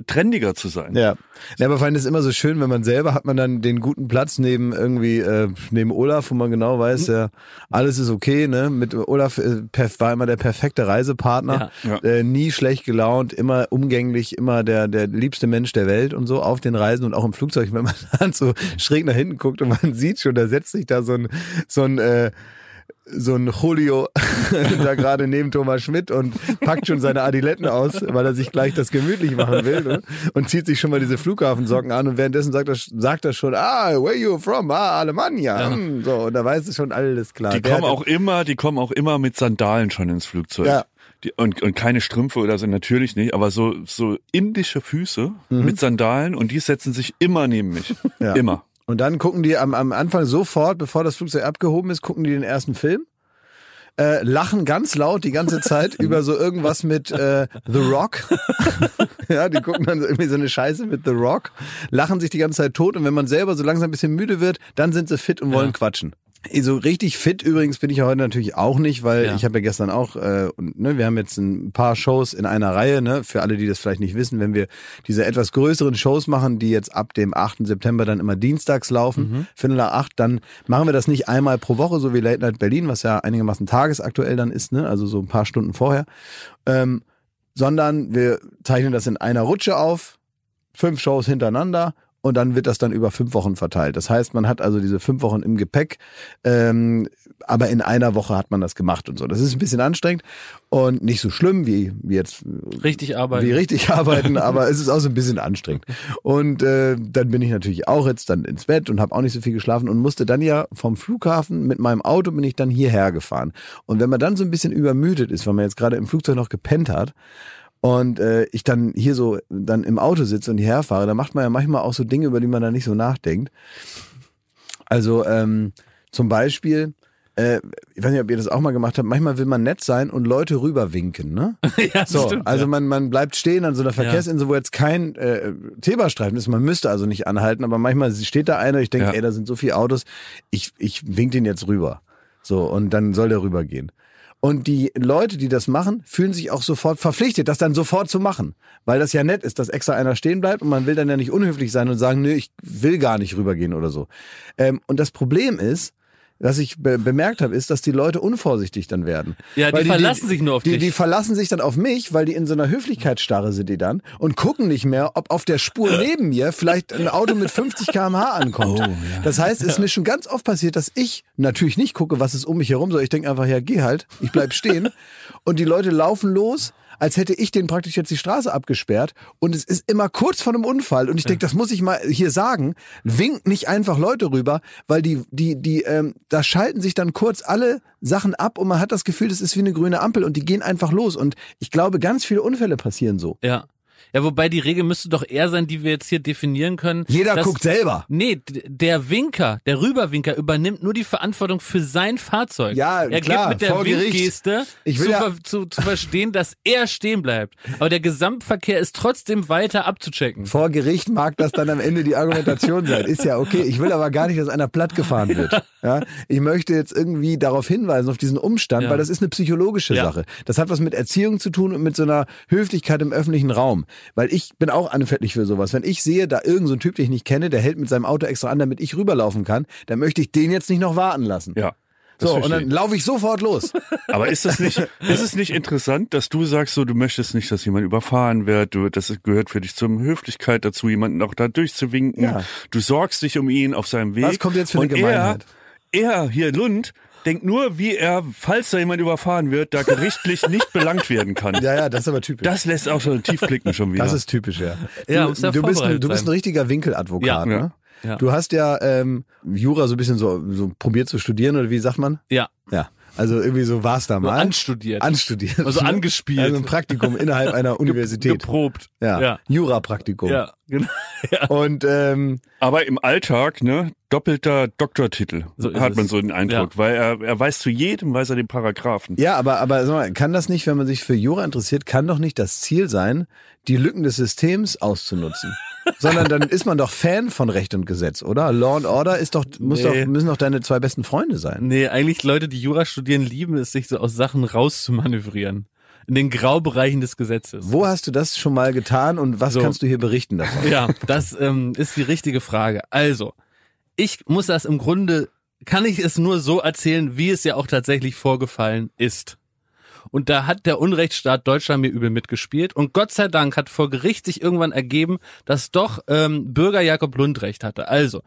trendiger zu sein. Ja. ja, aber vor allem ist immer so schön, wenn man selber hat man dann den guten Platz neben irgendwie äh, neben Olaf, wo man genau weiß, ja, alles ist okay. Ne, mit Olaf äh, war immer der perfekte Reisepartner, ja. äh, nie schlecht fröhlich gelaunt, immer umgänglich, immer der, der liebste Mensch der Welt und so auf den Reisen und auch im Flugzeug, wenn man dann so schräg nach hinten guckt und man sieht schon, da setzt sich da so ein, so ein, äh, so ein Julio da gerade neben Thomas Schmidt und packt schon seine Adiletten aus, weil er sich gleich das gemütlich machen will ne? und zieht sich schon mal diese Flughafensocken an und währenddessen sagt er, sagt er schon, ah, where you from? Ah, Alemannia. Ja. Hm, so, und da weiß es schon alles klar. Die kommen auch immer, die kommen auch immer mit Sandalen schon ins Flugzeug. Ja, die, und, und keine Strümpfe oder so, natürlich nicht, aber so, so indische Füße mhm. mit Sandalen und die setzen sich immer neben mich. Ja. Immer. Und dann gucken die am, am Anfang sofort, bevor das Flugzeug abgehoben ist, gucken die den ersten Film. Äh, lachen ganz laut die ganze Zeit über so irgendwas mit äh, The Rock. ja, die gucken dann irgendwie so eine Scheiße mit The Rock, lachen sich die ganze Zeit tot und wenn man selber so langsam ein bisschen müde wird, dann sind sie fit und wollen ja. quatschen. So richtig fit übrigens bin ich ja heute natürlich auch nicht, weil ja. ich habe ja gestern auch, äh, und, ne, wir haben jetzt ein paar Shows in einer Reihe, ne, für alle, die das vielleicht nicht wissen, wenn wir diese etwas größeren Shows machen, die jetzt ab dem 8. September dann immer dienstags laufen, mhm. Viertel nach acht, dann machen wir das nicht einmal pro Woche, so wie Late Night Berlin, was ja einigermaßen tagesaktuell dann ist, ne, also so ein paar Stunden vorher, ähm, sondern wir zeichnen das in einer Rutsche auf, fünf Shows hintereinander und dann wird das dann über fünf Wochen verteilt. Das heißt, man hat also diese fünf Wochen im Gepäck, ähm, aber in einer Woche hat man das gemacht und so. Das ist ein bisschen anstrengend und nicht so schlimm wie, wie jetzt richtig arbeiten. Wie richtig arbeiten, aber es ist auch so ein bisschen anstrengend. Und äh, dann bin ich natürlich auch jetzt dann ins Bett und habe auch nicht so viel geschlafen und musste dann ja vom Flughafen mit meinem Auto bin ich dann hierher gefahren. Und wenn man dann so ein bisschen übermüdet ist, weil man jetzt gerade im Flugzeug noch gepennt hat, und äh, ich dann hier so dann im Auto sitze und hierher fahre, da macht man ja manchmal auch so Dinge, über die man dann nicht so nachdenkt. Also ähm, zum Beispiel äh, ich weiß nicht, ob ihr das auch mal gemacht habt, manchmal will man nett sein und Leute rüberwinken, ne? ja, so, stimmt, also ja. man, man bleibt stehen an so einer Verkehrsinsel, wo jetzt kein äh, Zebrastreifen ist, man müsste also nicht anhalten, aber manchmal steht da einer, ich denke, ja. ey, da sind so viele Autos, ich, ich wink den jetzt rüber. So, und dann soll der rübergehen. Und die Leute, die das machen, fühlen sich auch sofort verpflichtet, das dann sofort zu machen. Weil das ja nett ist, dass extra einer stehen bleibt und man will dann ja nicht unhöflich sein und sagen, nö, ich will gar nicht rübergehen oder so. Ähm, und das Problem ist, was ich be bemerkt habe, ist, dass die Leute unvorsichtig dann werden. Ja, die, die verlassen sich nur auf die, dich. Die verlassen sich dann auf mich, weil die in so einer Höflichkeitsstarre sind die dann und gucken nicht mehr, ob auf der Spur neben mir vielleicht ein Auto mit 50 km/h ankommt. Oh, ja. Das heißt, es ist mir schon ganz oft passiert, dass ich natürlich nicht gucke, was ist um mich herum, sondern ich denke einfach, ja, geh halt, ich bleib stehen und die Leute laufen los als hätte ich den praktisch jetzt die Straße abgesperrt und es ist immer kurz vor einem Unfall und ich denke, das muss ich mal hier sagen, winkt nicht einfach Leute rüber, weil die, die, die, ähm, da schalten sich dann kurz alle Sachen ab und man hat das Gefühl, das ist wie eine grüne Ampel und die gehen einfach los und ich glaube, ganz viele Unfälle passieren so. Ja. Ja, wobei die Regel müsste doch eher sein, die wir jetzt hier definieren können. Jeder dass, guckt selber. Nee, der Winker, der Rüberwinker übernimmt nur die Verantwortung für sein Fahrzeug. Ja, er klar, gibt mit der Winkgeste zu, ja zu, zu verstehen, dass er stehen bleibt. Aber der Gesamtverkehr ist trotzdem weiter abzuchecken. Vor Gericht mag das dann am Ende die Argumentation sein. Ist ja okay. Ich will aber gar nicht, dass einer platt gefahren wird. Ja, ich möchte jetzt irgendwie darauf hinweisen, auf diesen Umstand, ja. weil das ist eine psychologische. Sache. Das hat was mit Erziehung zu tun und mit so einer Höflichkeit im öffentlichen Raum. Weil ich bin auch anfällig für sowas. Wenn ich sehe, da irgendein so Typ, den ich nicht kenne, der hält mit seinem Auto extra an, damit ich rüberlaufen kann, dann möchte ich den jetzt nicht noch warten lassen. Ja. So, und dann laufe ich sofort los. Aber ist das nicht, ist es nicht interessant, dass du sagst, so, du möchtest nicht, dass jemand überfahren wird, du, das gehört für dich zur Höflichkeit dazu, jemanden auch da durchzuwinken. Ja. Du sorgst dich um ihn auf seinem Weg. Was kommt jetzt für eine Gemeinheit? Er, er hier, Lund, denkt nur, wie er, falls da jemand überfahren wird, da gerichtlich nicht belangt werden kann. Ja, ja, das ist aber typisch. Das lässt auch schon tief klicken schon wieder. Das ist typisch, ja. ja du, du, bist, ein, du bist ein richtiger Winkeladvokat, ja. ne? Ja. Du hast ja ähm, Jura so ein bisschen so, so probiert zu studieren, oder wie sagt man? Ja. Ja. Also irgendwie so war es da mal. Anstudiert. Anstudiert. Also angespielt. Also ein Praktikum innerhalb einer Universität. Geprobt. Ja. ja. Jura-Praktikum. Ja, genau. Ja. Und ähm, aber im Alltag, ne, doppelter Doktortitel, so hat man es. so den Eindruck, ja. weil er, er weiß zu jedem, weiß er den Paragraphen. Ja, aber, aber sag mal, kann das nicht, wenn man sich für Jura interessiert, kann doch nicht das Ziel sein, die Lücken des Systems auszunutzen. Sondern dann ist man doch Fan von Recht und Gesetz, oder? Law and Order ist doch, muss nee. doch, müssen doch deine zwei besten Freunde sein. Nee, eigentlich Leute, die Jura studieren, lieben es, sich so aus Sachen rauszumanövrieren. In den Graubereichen des Gesetzes. Wo hast du das schon mal getan und was so. kannst du hier berichten davon? Ja, das ähm, ist die richtige Frage. Also, ich muss das im Grunde, kann ich es nur so erzählen, wie es ja auch tatsächlich vorgefallen ist. Und da hat der Unrechtsstaat Deutschland mir übel mitgespielt. Und Gott sei Dank hat vor Gericht sich irgendwann ergeben, dass doch ähm, Bürger Jakob Lund recht hatte. Also,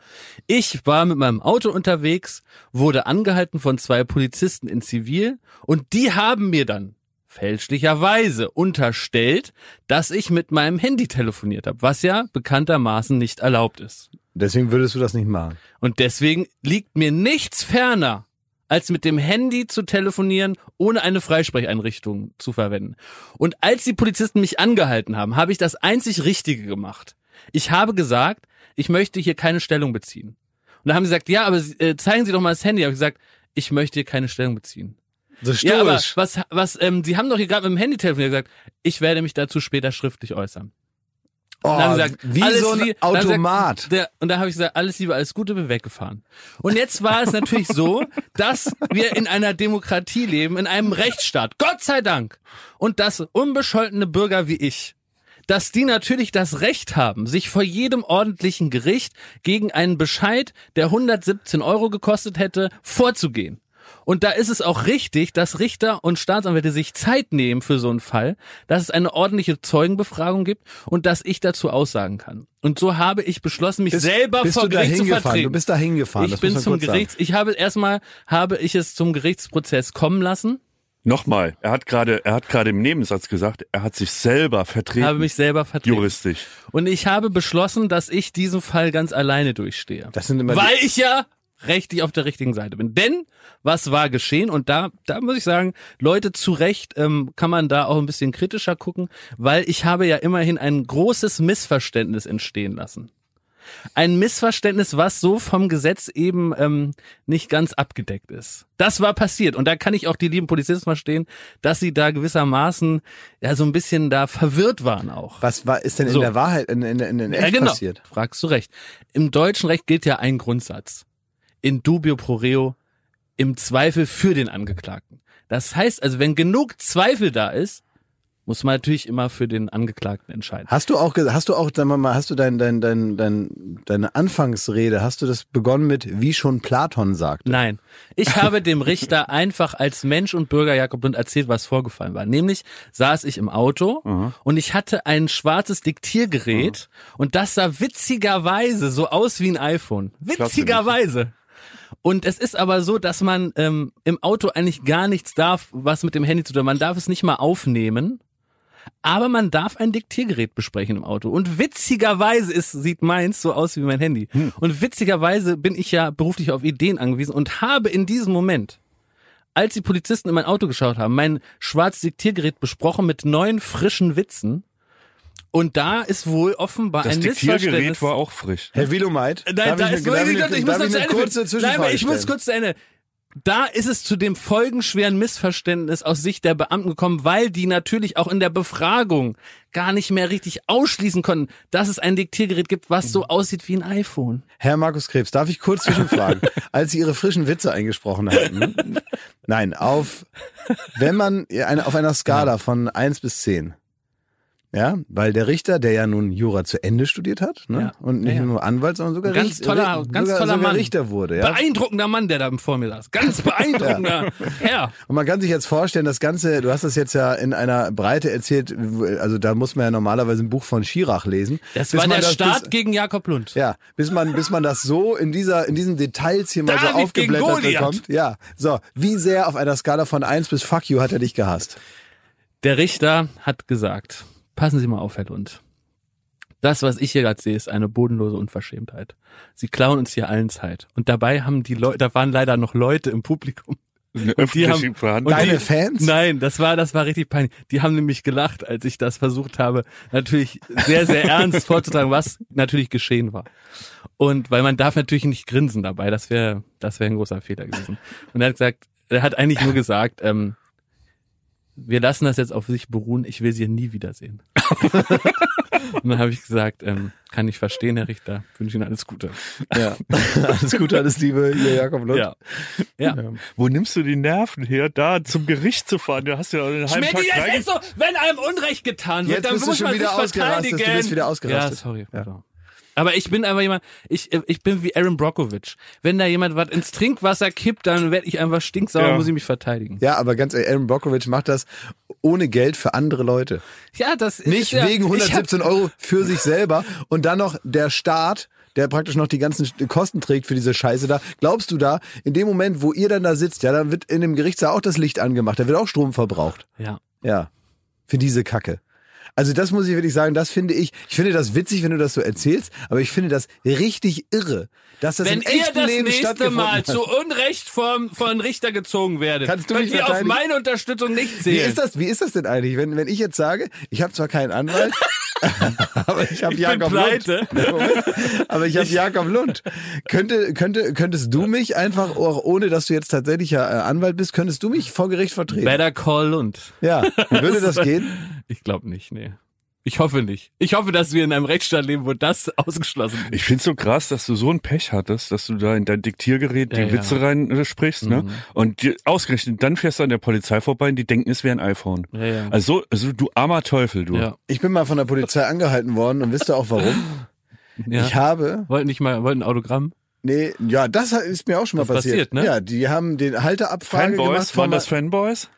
ich war mit meinem Auto unterwegs, wurde angehalten von zwei Polizisten in Zivil und die haben mir dann fälschlicherweise unterstellt, dass ich mit meinem Handy telefoniert habe, was ja bekanntermaßen nicht erlaubt ist. Deswegen würdest du das nicht machen. Und deswegen liegt mir nichts ferner, als mit dem Handy zu telefonieren, ohne eine Freisprecheinrichtung zu verwenden. Und als die Polizisten mich angehalten haben, habe ich das einzig Richtige gemacht. Ich habe gesagt, ich möchte hier keine Stellung beziehen. Und da haben sie gesagt, ja, aber äh, zeigen Sie doch mal das Handy. Ich habe gesagt, ich möchte hier keine Stellung beziehen. So stoisch. Ja, aber was, was, ähm, Sie haben doch hier gerade mit dem Handy telefoniert gesagt, ich werde mich dazu später schriftlich äußern. Oh, dann gesagt, wie alles so ein Automat. Gesagt, der, und da habe ich gesagt, alles Liebe, alles Gute, bin weggefahren. Und jetzt war es natürlich so, dass wir in einer Demokratie leben, in einem Rechtsstaat. Gott sei Dank. Und dass unbescholtene Bürger wie ich, dass die natürlich das Recht haben, sich vor jedem ordentlichen Gericht gegen einen Bescheid, der 117 Euro gekostet hätte, vorzugehen. Und da ist es auch richtig, dass Richter und Staatsanwälte sich Zeit nehmen für so einen Fall, dass es eine ordentliche Zeugenbefragung gibt und dass ich dazu aussagen kann. Und so habe ich beschlossen, mich bist, selber bist vor Gericht zu vertreten. Du bist da hingefahren. Ich bin zum Gerichts, ich habe erstmal, habe ich es zum Gerichtsprozess kommen lassen. Nochmal, er hat gerade, er hat gerade im Nebensatz gesagt, er hat sich selber vertreten. Habe mich selber vertreten. Juristisch. Und ich habe beschlossen, dass ich diesen Fall ganz alleine durchstehe. Das sind immer Weil ich ja rechtlich auf der richtigen Seite bin. Denn was war geschehen? Und da, da muss ich sagen, Leute zu Recht ähm, kann man da auch ein bisschen kritischer gucken, weil ich habe ja immerhin ein großes Missverständnis entstehen lassen. Ein Missverständnis, was so vom Gesetz eben ähm, nicht ganz abgedeckt ist. Das war passiert und da kann ich auch die lieben Polizisten verstehen, dass sie da gewissermaßen ja so ein bisschen da verwirrt waren auch. Was war ist denn in der Wahrheit in, in, in, in echt ja, genau. passiert? Fragst du recht. Im deutschen Recht gilt ja ein Grundsatz: In dubio pro reo, im Zweifel für den Angeklagten. Das heißt also, wenn genug Zweifel da ist, muss man natürlich immer für den Angeklagten entscheiden. Hast du auch, hast du auch, sagen wir mal, hast du dein, dein, dein, dein, deine Anfangsrede, hast du das begonnen mit, wie schon Platon sagt? Nein. Ich habe dem Richter einfach als Mensch und Bürger Jakob Lund erzählt, was vorgefallen war. Nämlich saß ich im Auto mhm. und ich hatte ein schwarzes Diktiergerät mhm. und das sah witzigerweise so aus wie ein iPhone. Witzigerweise. Und es ist aber so, dass man ähm, im Auto eigentlich gar nichts darf, was mit dem Handy zu tun. Man darf es nicht mal aufnehmen aber man darf ein Diktiergerät besprechen im Auto. Und witzigerweise ist, sieht meins so aus wie mein Handy. Hm. Und witzigerweise bin ich ja beruflich auf Ideen angewiesen und habe in diesem Moment, als die Polizisten in mein Auto geschaut haben, mein schwarzes Diktiergerät besprochen mit neuen frischen Witzen. Und da ist wohl offenbar das ein Missverständnis. Das Diktiergerät war auch frisch. Herr Wilumeit, Nein, da ist, ich, ich, ich, muss noch eine kurze Nein, ich muss kurz zu Ende da ist es zu dem folgenschweren Missverständnis aus Sicht der Beamten gekommen, weil die natürlich auch in der Befragung gar nicht mehr richtig ausschließen konnten, dass es ein Diktiergerät gibt, was so aussieht wie ein iPhone. Herr Markus Krebs, darf ich kurz zwischenfragen? Als Sie Ihre frischen Witze eingesprochen hatten, nein, auf, wenn man auf einer Skala von eins bis zehn ja, weil der Richter, der ja nun Jura zu Ende studiert hat, ne? Ja. und nicht ja. nur Anwalt, sondern sogar, ganz Richter, toller, ganz sogar, toller sogar Mann. Richter wurde. Ja? Beeindruckender Mann, der da vor mir saß. Ganz beeindruckender Herr. Und man kann sich jetzt vorstellen, das Ganze, du hast das jetzt ja in einer Breite erzählt, also da muss man ja normalerweise ein Buch von Schirach lesen. Das war der das Start bis, gegen Jakob Lund. Ja, bis man, bis man das so in dieser, in diesen Details hier mal David so aufgeblättert bekommt. Ja, so, wie sehr auf einer Skala von eins bis Fuck you hat er dich gehasst? Der Richter hat gesagt, Passen Sie mal auf, Herr Lund. Das, was ich hier gerade sehe, ist eine bodenlose Unverschämtheit. Sie klauen uns hier allen Zeit. Und dabei haben die Leute, da waren leider noch Leute im Publikum. Und die haben, und Deine die, Fans? Nein, das war, das war richtig peinlich. Die haben nämlich gelacht, als ich das versucht habe, natürlich sehr, sehr ernst vorzutragen, was natürlich geschehen war. Und weil man darf natürlich nicht grinsen dabei, das wäre, das wäre ein großer Fehler gewesen. Und er hat gesagt, er hat eigentlich nur gesagt, ähm, wir lassen das jetzt auf sich beruhen, ich will sie nie wiedersehen. und dann habe ich gesagt, ähm, kann ich verstehen, Herr Richter, wünsche Ihnen alles Gute. Ja, alles Gute, alles Liebe, hier Jakob Lund. Ja. ja. ja. Wo nimmst du die Nerven her, da zum Gericht zu fahren? Du hast ja einen halben Schmidti, Tag das ist so, wenn einem Unrecht getan wird, Jetzt dann bist muss du schon man wieder sich ausgerastet. Du bist wieder ausgerastet. Ja, sorry. Ja. Aber ich bin einfach jemand, ich, ich bin wie Aaron Brockovich. Wenn da jemand was ins Trinkwasser kippt, dann werde ich einfach stinksauer ja. muss ich mich verteidigen. Ja, aber ganz ehrlich, Aaron Brockovich macht das ohne Geld für andere Leute. Ja, das Nicht ist wegen 117 hab, Euro für sich selber und dann noch der Staat, der praktisch noch die ganzen Kosten trägt für diese Scheiße da. Glaubst du da, in dem Moment, wo ihr dann da sitzt, ja, dann wird in dem Gerichtssaal auch das Licht angemacht, da wird auch Strom verbraucht. Ja. Ja. Für diese Kacke. Also das muss ich wirklich sagen, das finde ich, ich finde das witzig, wenn du das so erzählst, aber ich finde das richtig irre, dass das wenn im echten ihr das Leben nächste Mal zu Unrecht vom, von Richter gezogen werdet, Kannst du könnt ihr auf meine Unterstützung nicht zählen. Wie ist das, wie ist das denn eigentlich, wenn, wenn ich jetzt sage, ich habe zwar keinen Anwalt, aber ich habe Jakob Lund. aber ich habe Jakob Lund. Könnte, könnte, könntest du mich einfach, auch ohne dass du jetzt tatsächlich ja äh, Anwalt bist, könntest du mich vor Gericht vertreten? Better call Lund. Ja, würde das gehen? Ich glaube nicht, nee. Ich hoffe nicht. Ich hoffe, dass wir in einem Rechtsstaat leben, wo das ausgeschlossen ist. Ich find's so krass, dass du so ein Pech hattest, dass du da in dein Diktiergerät die ja, Witze ja. rein äh, sprichst, ne? mhm. ne? Und die, ausgerechnet, dann fährst du an der Polizei vorbei und die denken, es wäre ein iPhone. Ja, ja. Also, also du armer Teufel, du. Ja. Ich bin mal von der Polizei angehalten worden und wisst ihr auch warum? Ja. Ich habe. Wollten nicht mal, wollten ein Autogramm? Nee, ja, das ist mir auch schon mal passiert. passiert. ne? Ja, die haben den Halterabfrage Fanboys, gemacht. Waren das Fanboys?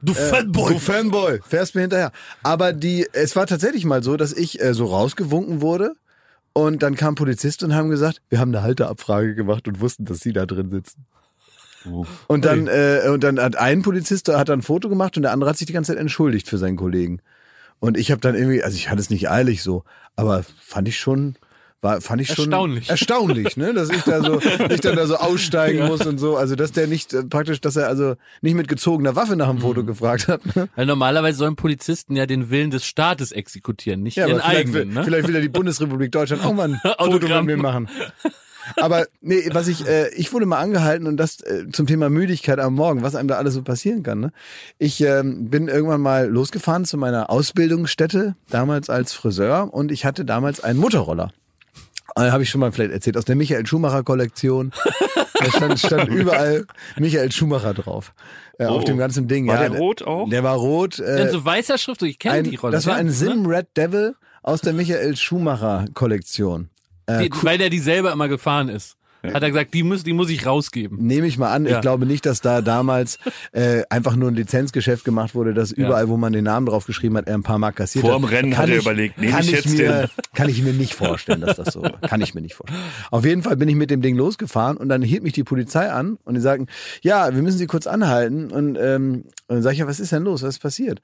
Du äh, Fanboy. Du Fanboy. Fährst mir hinterher. Aber die, es war tatsächlich mal so, dass ich äh, so rausgewunken wurde. Und dann kam Polizist und haben gesagt, wir haben eine Halteabfrage gemacht und wussten, dass sie da drin sitzen. Oh. Und dann, äh, und dann hat ein Polizist hat dann ein Foto gemacht und der andere hat sich die ganze Zeit entschuldigt für seinen Kollegen. Und ich habe dann irgendwie, also ich hatte es nicht eilig so, aber fand ich schon, war fand ich schon erstaunlich, erstaunlich, ne, dass ich da so ich dann da so aussteigen muss und so, also dass der nicht äh, praktisch, dass er also nicht mit gezogener Waffe nach dem Foto mhm. gefragt hat. Ne? Weil normalerweise sollen Polizisten ja den Willen des Staates exekutieren, nicht ja, ihren eigenen. Will, ne? Vielleicht will ja die Bundesrepublik Deutschland auch mal ein Foto mit mir machen. Aber nee, was ich, äh, ich wurde mal angehalten und das äh, zum Thema Müdigkeit am Morgen, was einem da alles so passieren kann. Ne? Ich ähm, bin irgendwann mal losgefahren zu meiner Ausbildungsstätte, damals als Friseur, und ich hatte damals einen Motorroller. Äh, Habe ich schon mal vielleicht erzählt, aus der Michael Schumacher Kollektion. Da stand, stand überall Michael Schumacher drauf. Äh, oh. Auf dem ganzen Ding. War ja, der rot auch? Der war rot. Äh, ja, so weißer Schrift, ich kenne die Rolle. Das war ein Sim Red Devil aus der Michael Schumacher Kollektion. Äh, die, weil der die selber immer gefahren ist. Hat er gesagt, die muss, die muss ich rausgeben. Nehme ich mal an. Ja. Ich glaube nicht, dass da damals äh, einfach nur ein Lizenzgeschäft gemacht wurde, dass überall, ja. wo man den Namen drauf geschrieben hat, er ein paar Mark kassiert Vor hat. Vor dem Rennen hat er überlegt, nehme ich, ich jetzt mir, den? Kann ich mir nicht vorstellen, dass das so war. Kann ich mir nicht vorstellen. Auf jeden Fall bin ich mit dem Ding losgefahren und dann hielt mich die Polizei an und die sagten, ja, wir müssen Sie kurz anhalten. Und, ähm, und dann sage ich, ja, was ist denn los? Was ist passiert?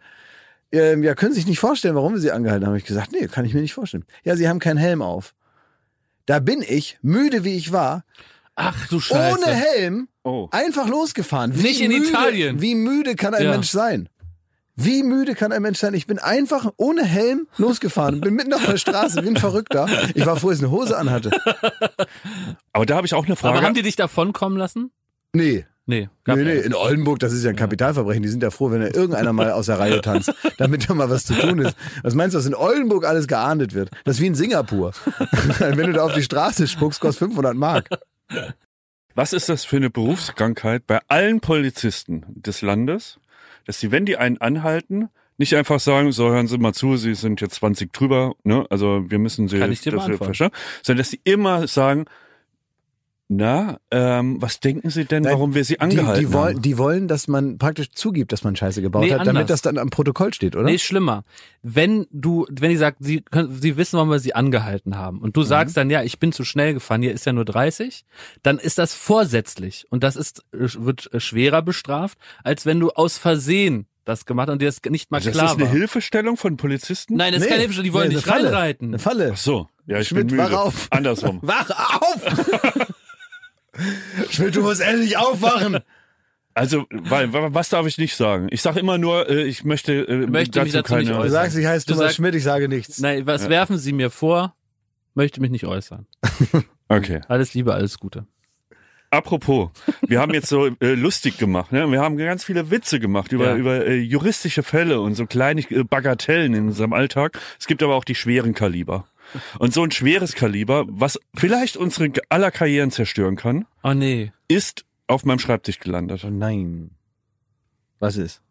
Ähm, ja, können Sie sich nicht vorstellen, warum wir Sie angehalten haben? Ich gesagt, nee, kann ich mir nicht vorstellen. Ja, Sie haben keinen Helm auf. Da bin ich, müde wie ich war, Ach du Scheiße. ohne Helm oh. einfach losgefahren. Wie Nicht in müde, Italien. Wie müde kann ein ja. Mensch sein? Wie müde kann ein Mensch sein? Ich bin einfach ohne Helm losgefahren, bin mitten auf der Straße wie ein Verrückter. Ich war froh, dass ich eine Hose anhatte. Aber da habe ich auch eine Frage. Aber haben die dich davonkommen lassen? Nee. Nee, nee, nee, in Oldenburg, das ist ja ein Kapitalverbrechen. Die sind ja froh, wenn da irgendeiner mal aus der Reihe tanzt, damit da mal was zu tun ist. Was meinst du, was in Oldenburg alles geahndet wird? Das ist wie in Singapur. wenn du da auf die Straße spuckst, kostet 500 Mark. Was ist das für eine Berufskrankheit bei allen Polizisten des Landes, dass sie, wenn die einen anhalten, nicht einfach sagen, so hören Sie mal zu, Sie sind jetzt 20 drüber, ne? Also wir müssen Sie Kann ich dir das sondern dass sie immer sagen, na, ähm, was denken Sie denn, warum wir Sie angehalten die, die wollen, haben? Die wollen, dass man praktisch zugibt, dass man Scheiße gebaut Nee, hat, anders. damit das dann am Protokoll steht, oder? Nee, schlimmer. Wenn du, wenn die sagt, sie, können, sie wissen, warum wir sie angehalten haben und du Mhm. sagst dann, ja, ich bin zu schnell gefahren, hier ist ja nur 30, dann ist das vorsätzlich und das ist, äh, wird schwerer bestraft, als wenn du aus Versehen das gemacht hast und dir das nicht mal Also ist klar das eine war. Hilfestellung von Polizisten? Nein, das ist Nee, keine Hilfe, die wollen nee, dich Falle. reinreiten. Eine Falle. Ach so, ja, ich Schmidt, bin müde. wach auf. Andersrum. Wach auf! Schmidt, du musst endlich aufwachen! Also, weil, was darf ich nicht sagen? Ich sage immer nur, äh, ich möchte, äh, Möchte mich dazu nicht Du äußern. sagst, ich heiße Du Thomas sag- Schmidt, ich sage nichts. Nein, was Ja. werfen Sie mir vor? Möchte mich nicht äußern. Okay. Alles Liebe, alles Gute. Apropos, wir haben jetzt so äh, lustig gemacht, ne? Wir haben ganz viele Witze gemacht über Ja. über äh, juristische Fälle und so kleine äh, Bagatellen in unserem Alltag. Es gibt aber auch die schweren Kaliber. Und so ein schweres Kaliber, was vielleicht unsere aller Karrieren zerstören kann, Oh nee. ist auf meinem Schreibtisch gelandet. Oh nein. Was ist?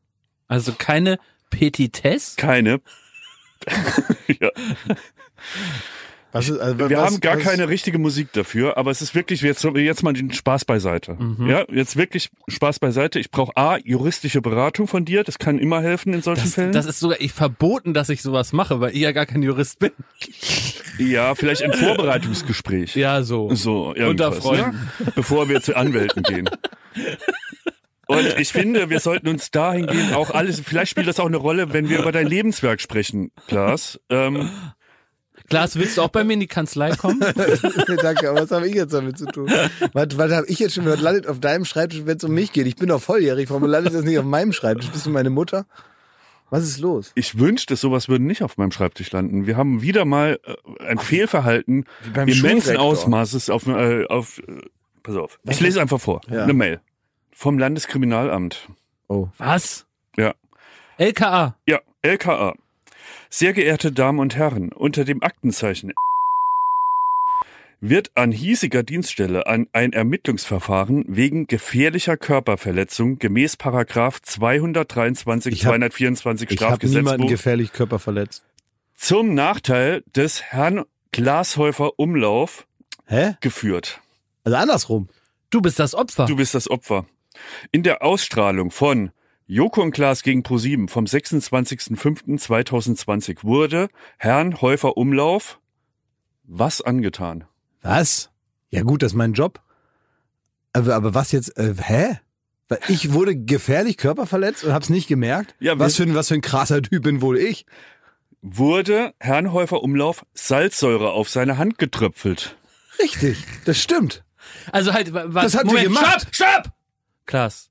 Also keine Petitesse? Keine. ja. Was ist also, Wir was, haben gar was, keine richtige Musik dafür, aber es ist wirklich jetzt jetzt mal den Spaß beiseite. Mhm. Ja, jetzt wirklich Spaß beiseite. Ich brauche a juristische Beratung von dir, das kann immer helfen in solchen Das, Fällen. das ist sogar ich verboten, dass ich sowas mache, weil ich ja gar kein Jurist bin. ja, vielleicht ein Vorbereitungsgespräch. Ja, so. So, Unter irgendwas, Freunden. Ne? Bevor wir zu Anwälten gehen. Und ich finde, wir sollten uns dahingehend auch alles, vielleicht spielt das auch eine Rolle, wenn wir über dein Lebenswerk sprechen, Klaas. Ähm, Klaas, willst du auch bei mir in die Kanzlei kommen? Danke, aber was habe ich jetzt damit zu tun? Was, was habe ich jetzt schon, was landet auf deinem Schreibtisch, wenn es um mich geht? Ich bin doch volljährig, warum landet das nicht auf meinem Schreibtisch? Bist du meine Mutter? Was ist los? ich wünschte, sowas würde nicht auf meinem Schreibtisch landen. Wir haben wieder mal äh, ein Fehlverhalten beim immensen. Ausmaßes auf, äh, auf äh, pass auf. Ich lese einfach vor. Ja. Eine Mail. Vom Landeskriminalamt. Oh. Was? Ja. LKA. Ja, LKA. Sehr geehrte Damen und Herren, unter dem Aktenzeichen wird an hiesiger Dienststelle an ein Ermittlungsverfahren wegen gefährlicher Körperverletzung gemäß Paragraph 223 Ich hab- 224 Ich habe niemanden Strafgesetzbuch gefährlich Körper verletzt. zum Nachteil des Herrn Glashäufer Umlauf Hä? geführt. Also andersrum. Du bist das Opfer. Du bist das Opfer. In der Ausstrahlung von Joko und Klaas gegen ProSieben vom 26.05.2020 wurde Herrn Häufer Umlauf was angetan? Was? Ja gut, das ist mein Job. Aber, aber was jetzt? Äh, hä? Weil Ich wurde gefährlich körperverletzt und hab's nicht gemerkt. Ja, was für ein was für ein krasser Typ bin wohl ich? wurde Herrnhäufer Umlauf Salzsäure auf seine Hand getröpfelt. Richtig, das stimmt. Also halt, was, das hat Moment, gemacht. Stopp, stopp! Klaas,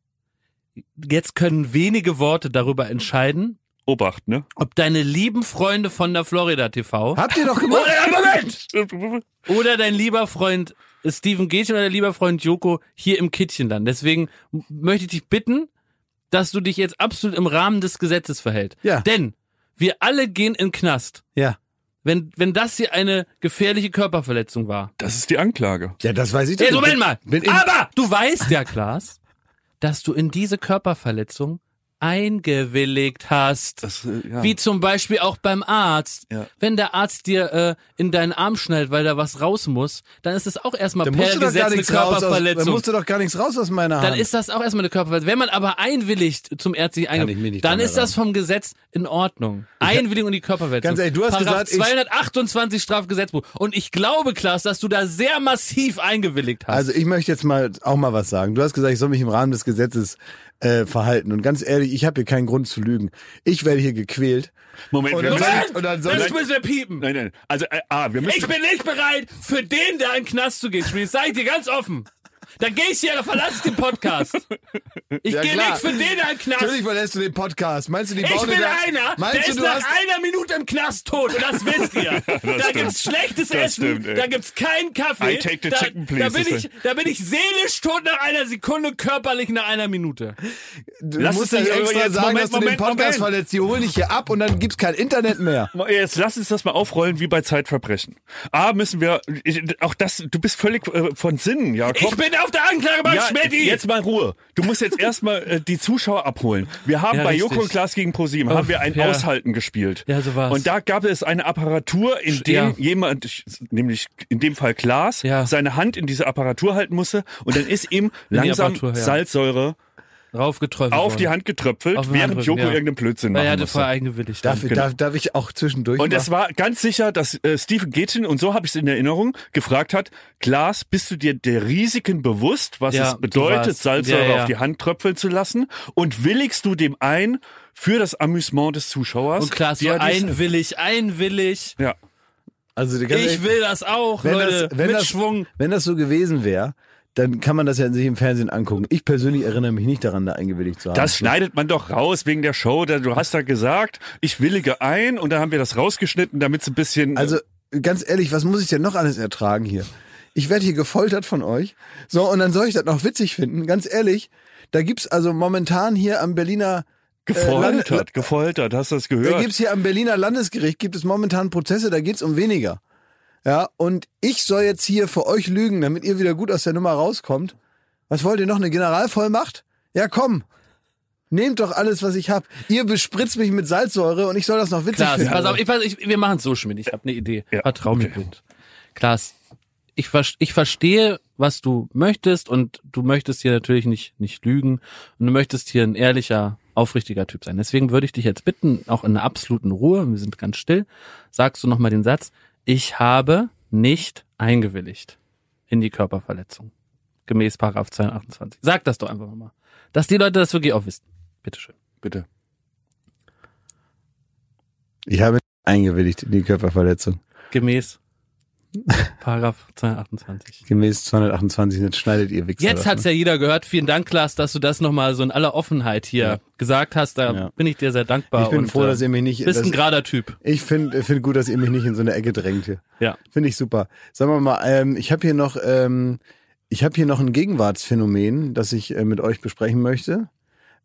jetzt können wenige Worte darüber entscheiden, Obacht, ne? Ob deine lieben Freunde von der Florida TV. Habt ihr doch gemacht. Oder, Moment! oder dein lieber Freund Steven Gätchen oder dein lieber Freund Joko hier im Kittchenland. Deswegen möchte ich dich bitten, dass du dich jetzt absolut im Rahmen des Gesetzes verhältst. Ja. Denn wir alle gehen in Knast. Ja. Wenn, wenn das hier eine gefährliche Körperverletzung war. Das ist die Anklage. Ja, das weiß ich doch. Hey, Moment mal. Aber du weißt ja, Klaas, dass du in diese Körperverletzung eingewilligt hast. Das, äh, ja. Wie zum Beispiel auch beim Arzt. Ja. Wenn der Arzt dir äh, in deinen Arm schnellt, weil da was raus muss, dann ist das auch erstmal dann per Gesetz eine Körperverletzung. Aus, dann musst du doch gar nichts raus aus meiner Hand. Dann ist das auch erstmal eine Körperverletzung. Wenn man aber einwilligt zum ärztlichen Eingriff, dann ist das vom Gesetz in Ordnung. Einwilligung in die Körperverletzung. Ganz ehrlich, du hast Paragraph gesagt, 228 Strafgesetzbuch. Und ich glaube, Klaas, dass du da sehr massiv eingewilligt hast. Also ich möchte jetzt mal auch mal was sagen. Du hast gesagt, ich soll mich im Rahmen des Gesetzes äh, verhalten. Und ganz ehrlich, ich habe hier keinen Grund zu lügen. Ich werde hier gequält. Moment, und dann Moment, soll, und dann soll das müssen wir piepen. Nein, nein. Also, äh, ah, wir müssen. Ich bin nicht bereit, für den da in den Knast zu gehen. Das sage ich dir ganz offen. Dann geh ich hier, dann verlasse ich den Podcast. Ich ja, gehe nicht für den einen Knast. Natürlich verlässt du den Podcast. Meinst du, die Ich bin da, einer, der ist nach einer Minute im Knast tot. Und das wisst ihr. da stimmt. gibt's schlechtes das Essen. Stimmt, da gibt's keinen Kaffee. I take the da, chicken, please. Da bin, ich, da bin ich seelisch tot nach einer Sekunde, körperlich nach einer Minute. Du lass musst nicht extra sagen, Moment, dass du Moment, den Podcast Moment. verletzt. Die holen dich hier ab und dann gibt's kein Internet mehr. Jetzt lass uns das mal aufrollen wie bei Zeitverbrechen. A, müssen wir, auch das, du bist völlig äh, von Sinnen, ja. Ich bin auf der Anklagebank, ja, Schmidti. Jetzt mal Ruhe. Du musst jetzt erstmal äh, die Zuschauer abholen. Wir haben ja, bei richtig. Joko und Klaas gegen ProSieben haben wir ein ja. Aushalten gespielt. Ja, so war's. Und da gab es eine Apparatur, in dem jemand, nämlich in dem Fall Klaas, seine Hand in diese Apparatur halten musste und dann ist ihm langsam Salzsäure raufgetröpfelt auf die Hand getröpfelt, während Hand Joko ja. irgendeinen Blödsinn macht. Er hatte vorher eingewilligt. Darf, genau. darf, darf ich auch zwischendurch Und es war ganz sicher, dass äh, Stephen Gätchen, und so habe ich es in Erinnerung, gefragt hat, Klaas, bist du dir der Risiken bewusst, was ja, es bedeutet, Salzsäure ja, auf die Hand tröpfeln zu lassen? Und willigst du dem ein für das Amüsement des Zuschauers? Und Klaas, so einwillig, einwillig. Ja. Also ich will das auch, wenn Leute, das, wenn mit das, Schwung. Wenn das so gewesen wäre, dann kann man das ja sich im Fernsehen angucken. Ich persönlich erinnere mich nicht daran, da eingewilligt zu haben. Das schneidet man doch raus wegen der Show. Du hast da gesagt, ich willige ein und dann haben wir das rausgeschnitten, damit es ein bisschen. Also ganz ehrlich, was muss ich denn noch alles ertragen hier? Ich werde hier gefoltert von euch. So, und dann soll ich das noch witzig finden. Ganz ehrlich, da gibt's also momentan hier am Berliner Gefoltert, äh, gefoltert, hast du das gehört? Da gibt's hier am Berliner Landesgericht, gibt es momentan Prozesse, da geht's um weniger. Ja, und ich soll jetzt hier für euch lügen, damit ihr wieder gut aus der Nummer rauskommt. Was wollt ihr noch? Eine Generalvollmacht? Ja, komm. Nehmt doch alles, was ich hab. Ihr bespritzt mich mit Salzsäure und ich soll das noch witzig Klaas, finden. Pass auf, ich, ich, wir machen es so, Schmidt. Ich habe eine Idee. Ja, Vertrau mir okay. Klaas, ich, ich verstehe, was du möchtest und du möchtest hier natürlich nicht, nicht lügen und du möchtest hier ein ehrlicher, aufrichtiger Typ sein. Deswegen würde ich dich jetzt bitten, auch in einer absoluten Ruhe, wir sind ganz still, sagst du nochmal den Satz, ich habe nicht eingewilligt in die Körperverletzung. Gemäß Paragraph 228. Sag das doch einfach nochmal. Dass die Leute das wirklich auch wissen. Bitteschön. Bitte. Ich habe eingewilligt in die Körperverletzung. Gemäß Paragraph 228. Gemäß 228, jetzt schneidet ihr Wichser. Jetzt hat's ne? ja jeder gehört. Vielen Dank, Klaas, dass du das nochmal so in aller Offenheit hier ja. gesagt hast. Da ja. bin ich dir sehr dankbar. Ich bin und, froh, dass ihr mich nicht... Bist ein gerader Typ. Ich finde find gut, dass ihr mich nicht in so eine Ecke drängt hier. Ja. Finde ich super. Sagen wir mal, ähm, ich habe hier noch... Ähm, ich habe hier noch ein Gegenwartsphänomen, das ich äh, mit euch besprechen möchte.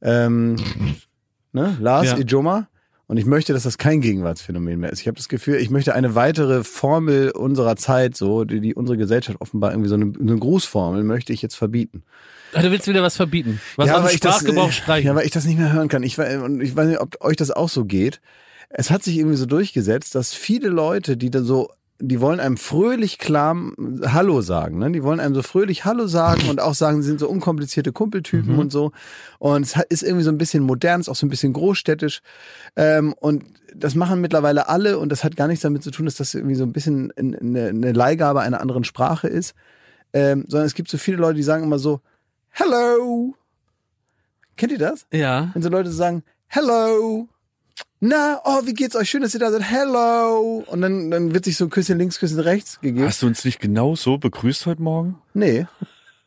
Ähm, ne? Lars ja. Ijoma und ich möchte, dass das kein Gegenwartsphänomen mehr ist. Ich habe das Gefühl, ich möchte eine weitere Formel unserer Zeit, so, die, die unsere Gesellschaft offenbar irgendwie so eine, eine Grußformel möchte ich jetzt verbieten. Ah, du willst wieder was verbieten? Was ja, aus dem Sprachgebrauch das, streichen? Ja, weil ich das nicht mehr hören kann. Ich, und ich weiß nicht, ob euch das auch so geht. Es hat sich irgendwie so durchgesetzt, dass viele Leute, die da so die wollen einem fröhlich klar Hallo sagen. Ne? Die wollen einem so fröhlich Hallo sagen und auch sagen, sie sind so unkomplizierte Kumpeltypen mhm. und so. Und es ist irgendwie so ein bisschen modern, ist auch so ein bisschen großstädtisch. Ähm, und das machen mittlerweile alle und das hat gar nichts damit zu tun, dass das irgendwie so ein bisschen eine, eine Leihgabe einer anderen Sprache ist. Ähm, sondern es gibt so viele Leute, die sagen immer so, Hello. Kennt ihr das? Ja. Wenn so Leute sagen, Hello. Na, oh, wie geht's euch? Schön, dass ihr da seid. Hello. Und dann, dann wird sich so ein Küsschen links, Küsschen rechts gegeben. Hast du uns nicht genau so begrüßt heute Morgen? Nee.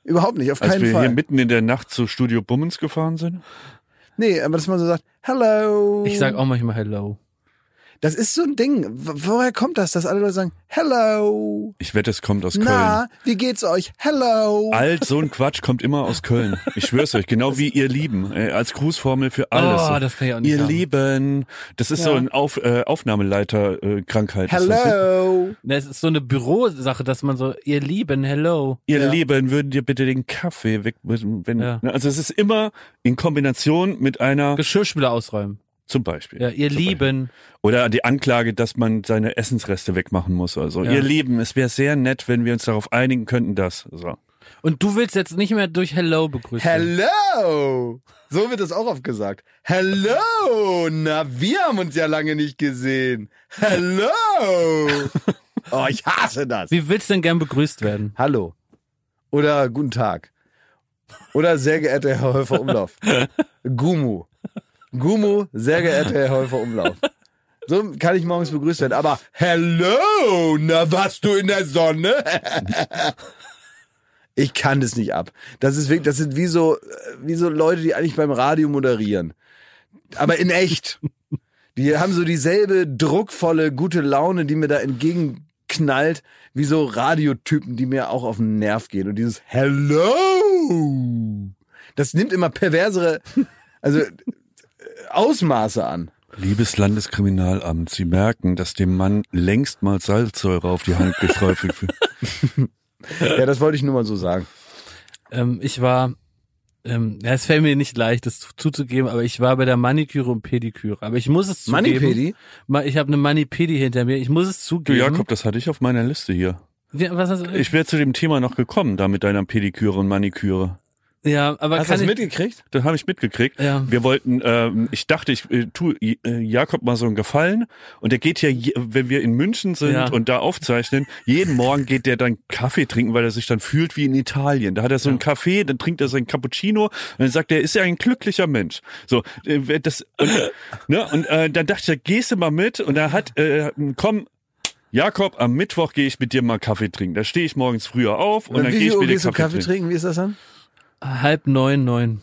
Überhaupt nicht, auf Als keinen wir Fall. hier mitten in der Nacht zu Studio Bummens gefahren sind? nee, aber dass man so sagt, hello. Ich sag auch manchmal Hello. Das ist so ein Ding. Woher kommt das, dass alle Leute sagen, hello? Ich wette, es kommt aus Köln. Na, wie geht's euch? Hello. Alt, so ein Quatsch kommt immer aus Köln. Ich schwör's euch, genau wie ihr Lieben. Äh, als Grußformel für alles. Oh, das kann ich auch nicht ihr haben. Lieben. Das ist so ein Auf, äh, Aufnahmeleiter-Krankheit. Hello. Ne, Es ist so eine Bürosache, dass man so, ihr Lieben, Hello. Ihr Ja. Lieben, würden dir bitte den Kaffee weg, wenn, Ja. also es ist immer in Kombination mit einer, Geschirrspüler ausräumen. Zum Beispiel. Ja, ihr Zum Lieben. Oder die Anklage, dass man seine Essensreste wegmachen muss. Also, Ja. ihr Lieben, es wäre sehr nett, wenn wir uns darauf einigen könnten, dass. So. Und du willst jetzt nicht mehr durch Hello begrüßen. Hello. So wird das auch oft gesagt. Hello. Na, wir haben uns ja lange nicht gesehen. Hello. Oh, ich hasse das. Wie willst du denn gern begrüßt werden? Hallo. Oder guten Tag. Oder sehr geehrter Herr Häufer Umlauf. Gumu. Gumu, sehr geehrter Herr Häufer Umlauf. So kann ich morgens begrüßt werden. Aber Hello, na warst du in der Sonne? Ich kann das nicht ab. Das ist wirklich, das sind wie so, äh, wie so Leute, die eigentlich beim Radio moderieren. Aber in echt. Die haben so dieselbe druckvolle, gute Laune, die mir da entgegenknallt, wie so Radiotypen, die mir auch auf den Nerv gehen. Und dieses Hello, das nimmt immer perversere, also Ausmaße an. Liebes Landeskriminalamt, Sie merken, dass dem Mann längst mal Salzsäure auf die Hand geträufelt wird. Ja, das wollte ich nur mal so sagen. Ähm, ich war, ähm, ja, es fällt mir nicht leicht, das zu- zuzugeben, aber ich war bei der Maniküre und Pediküre. Aber ich muss es zugeben. Manipedi? Ma- Ich habe eine Manipedi hinter mir. Ich muss es Du zugeben. Jakob, das hatte ich auf meiner Liste hier. Wie, was hast du? Ich wäre zu dem Thema noch gekommen, da mit deiner Pediküre und Maniküre. Ja, aber Hast du das mitgekriegt? Das habe ich mitgekriegt. Ja. Wir wollten, ähm, ich dachte, ich äh, tu äh, Jakob mal so einen Gefallen. Und der geht ja, je- wenn wir in München sind Ja. und da aufzeichnen, jeden Morgen geht der dann Kaffee trinken, weil er sich dann fühlt wie in Italien. Da hat er so einen Kaffee, dann trinkt er sein Cappuccino und dann sagt er, er ist ja ein glücklicher Mensch. So, äh, das und, ne, und äh, dann dachte ich, gehst du mal mit und er hat, äh, komm. Jakob, am Mittwoch gehe ich mit dir mal Kaffee trinken. Da stehe ich morgens früher auf und, Und dann wie gehe ich mit dir Kaffee, Kaffee trinken. trinken? Wie ist das dann? Halb neun, neun.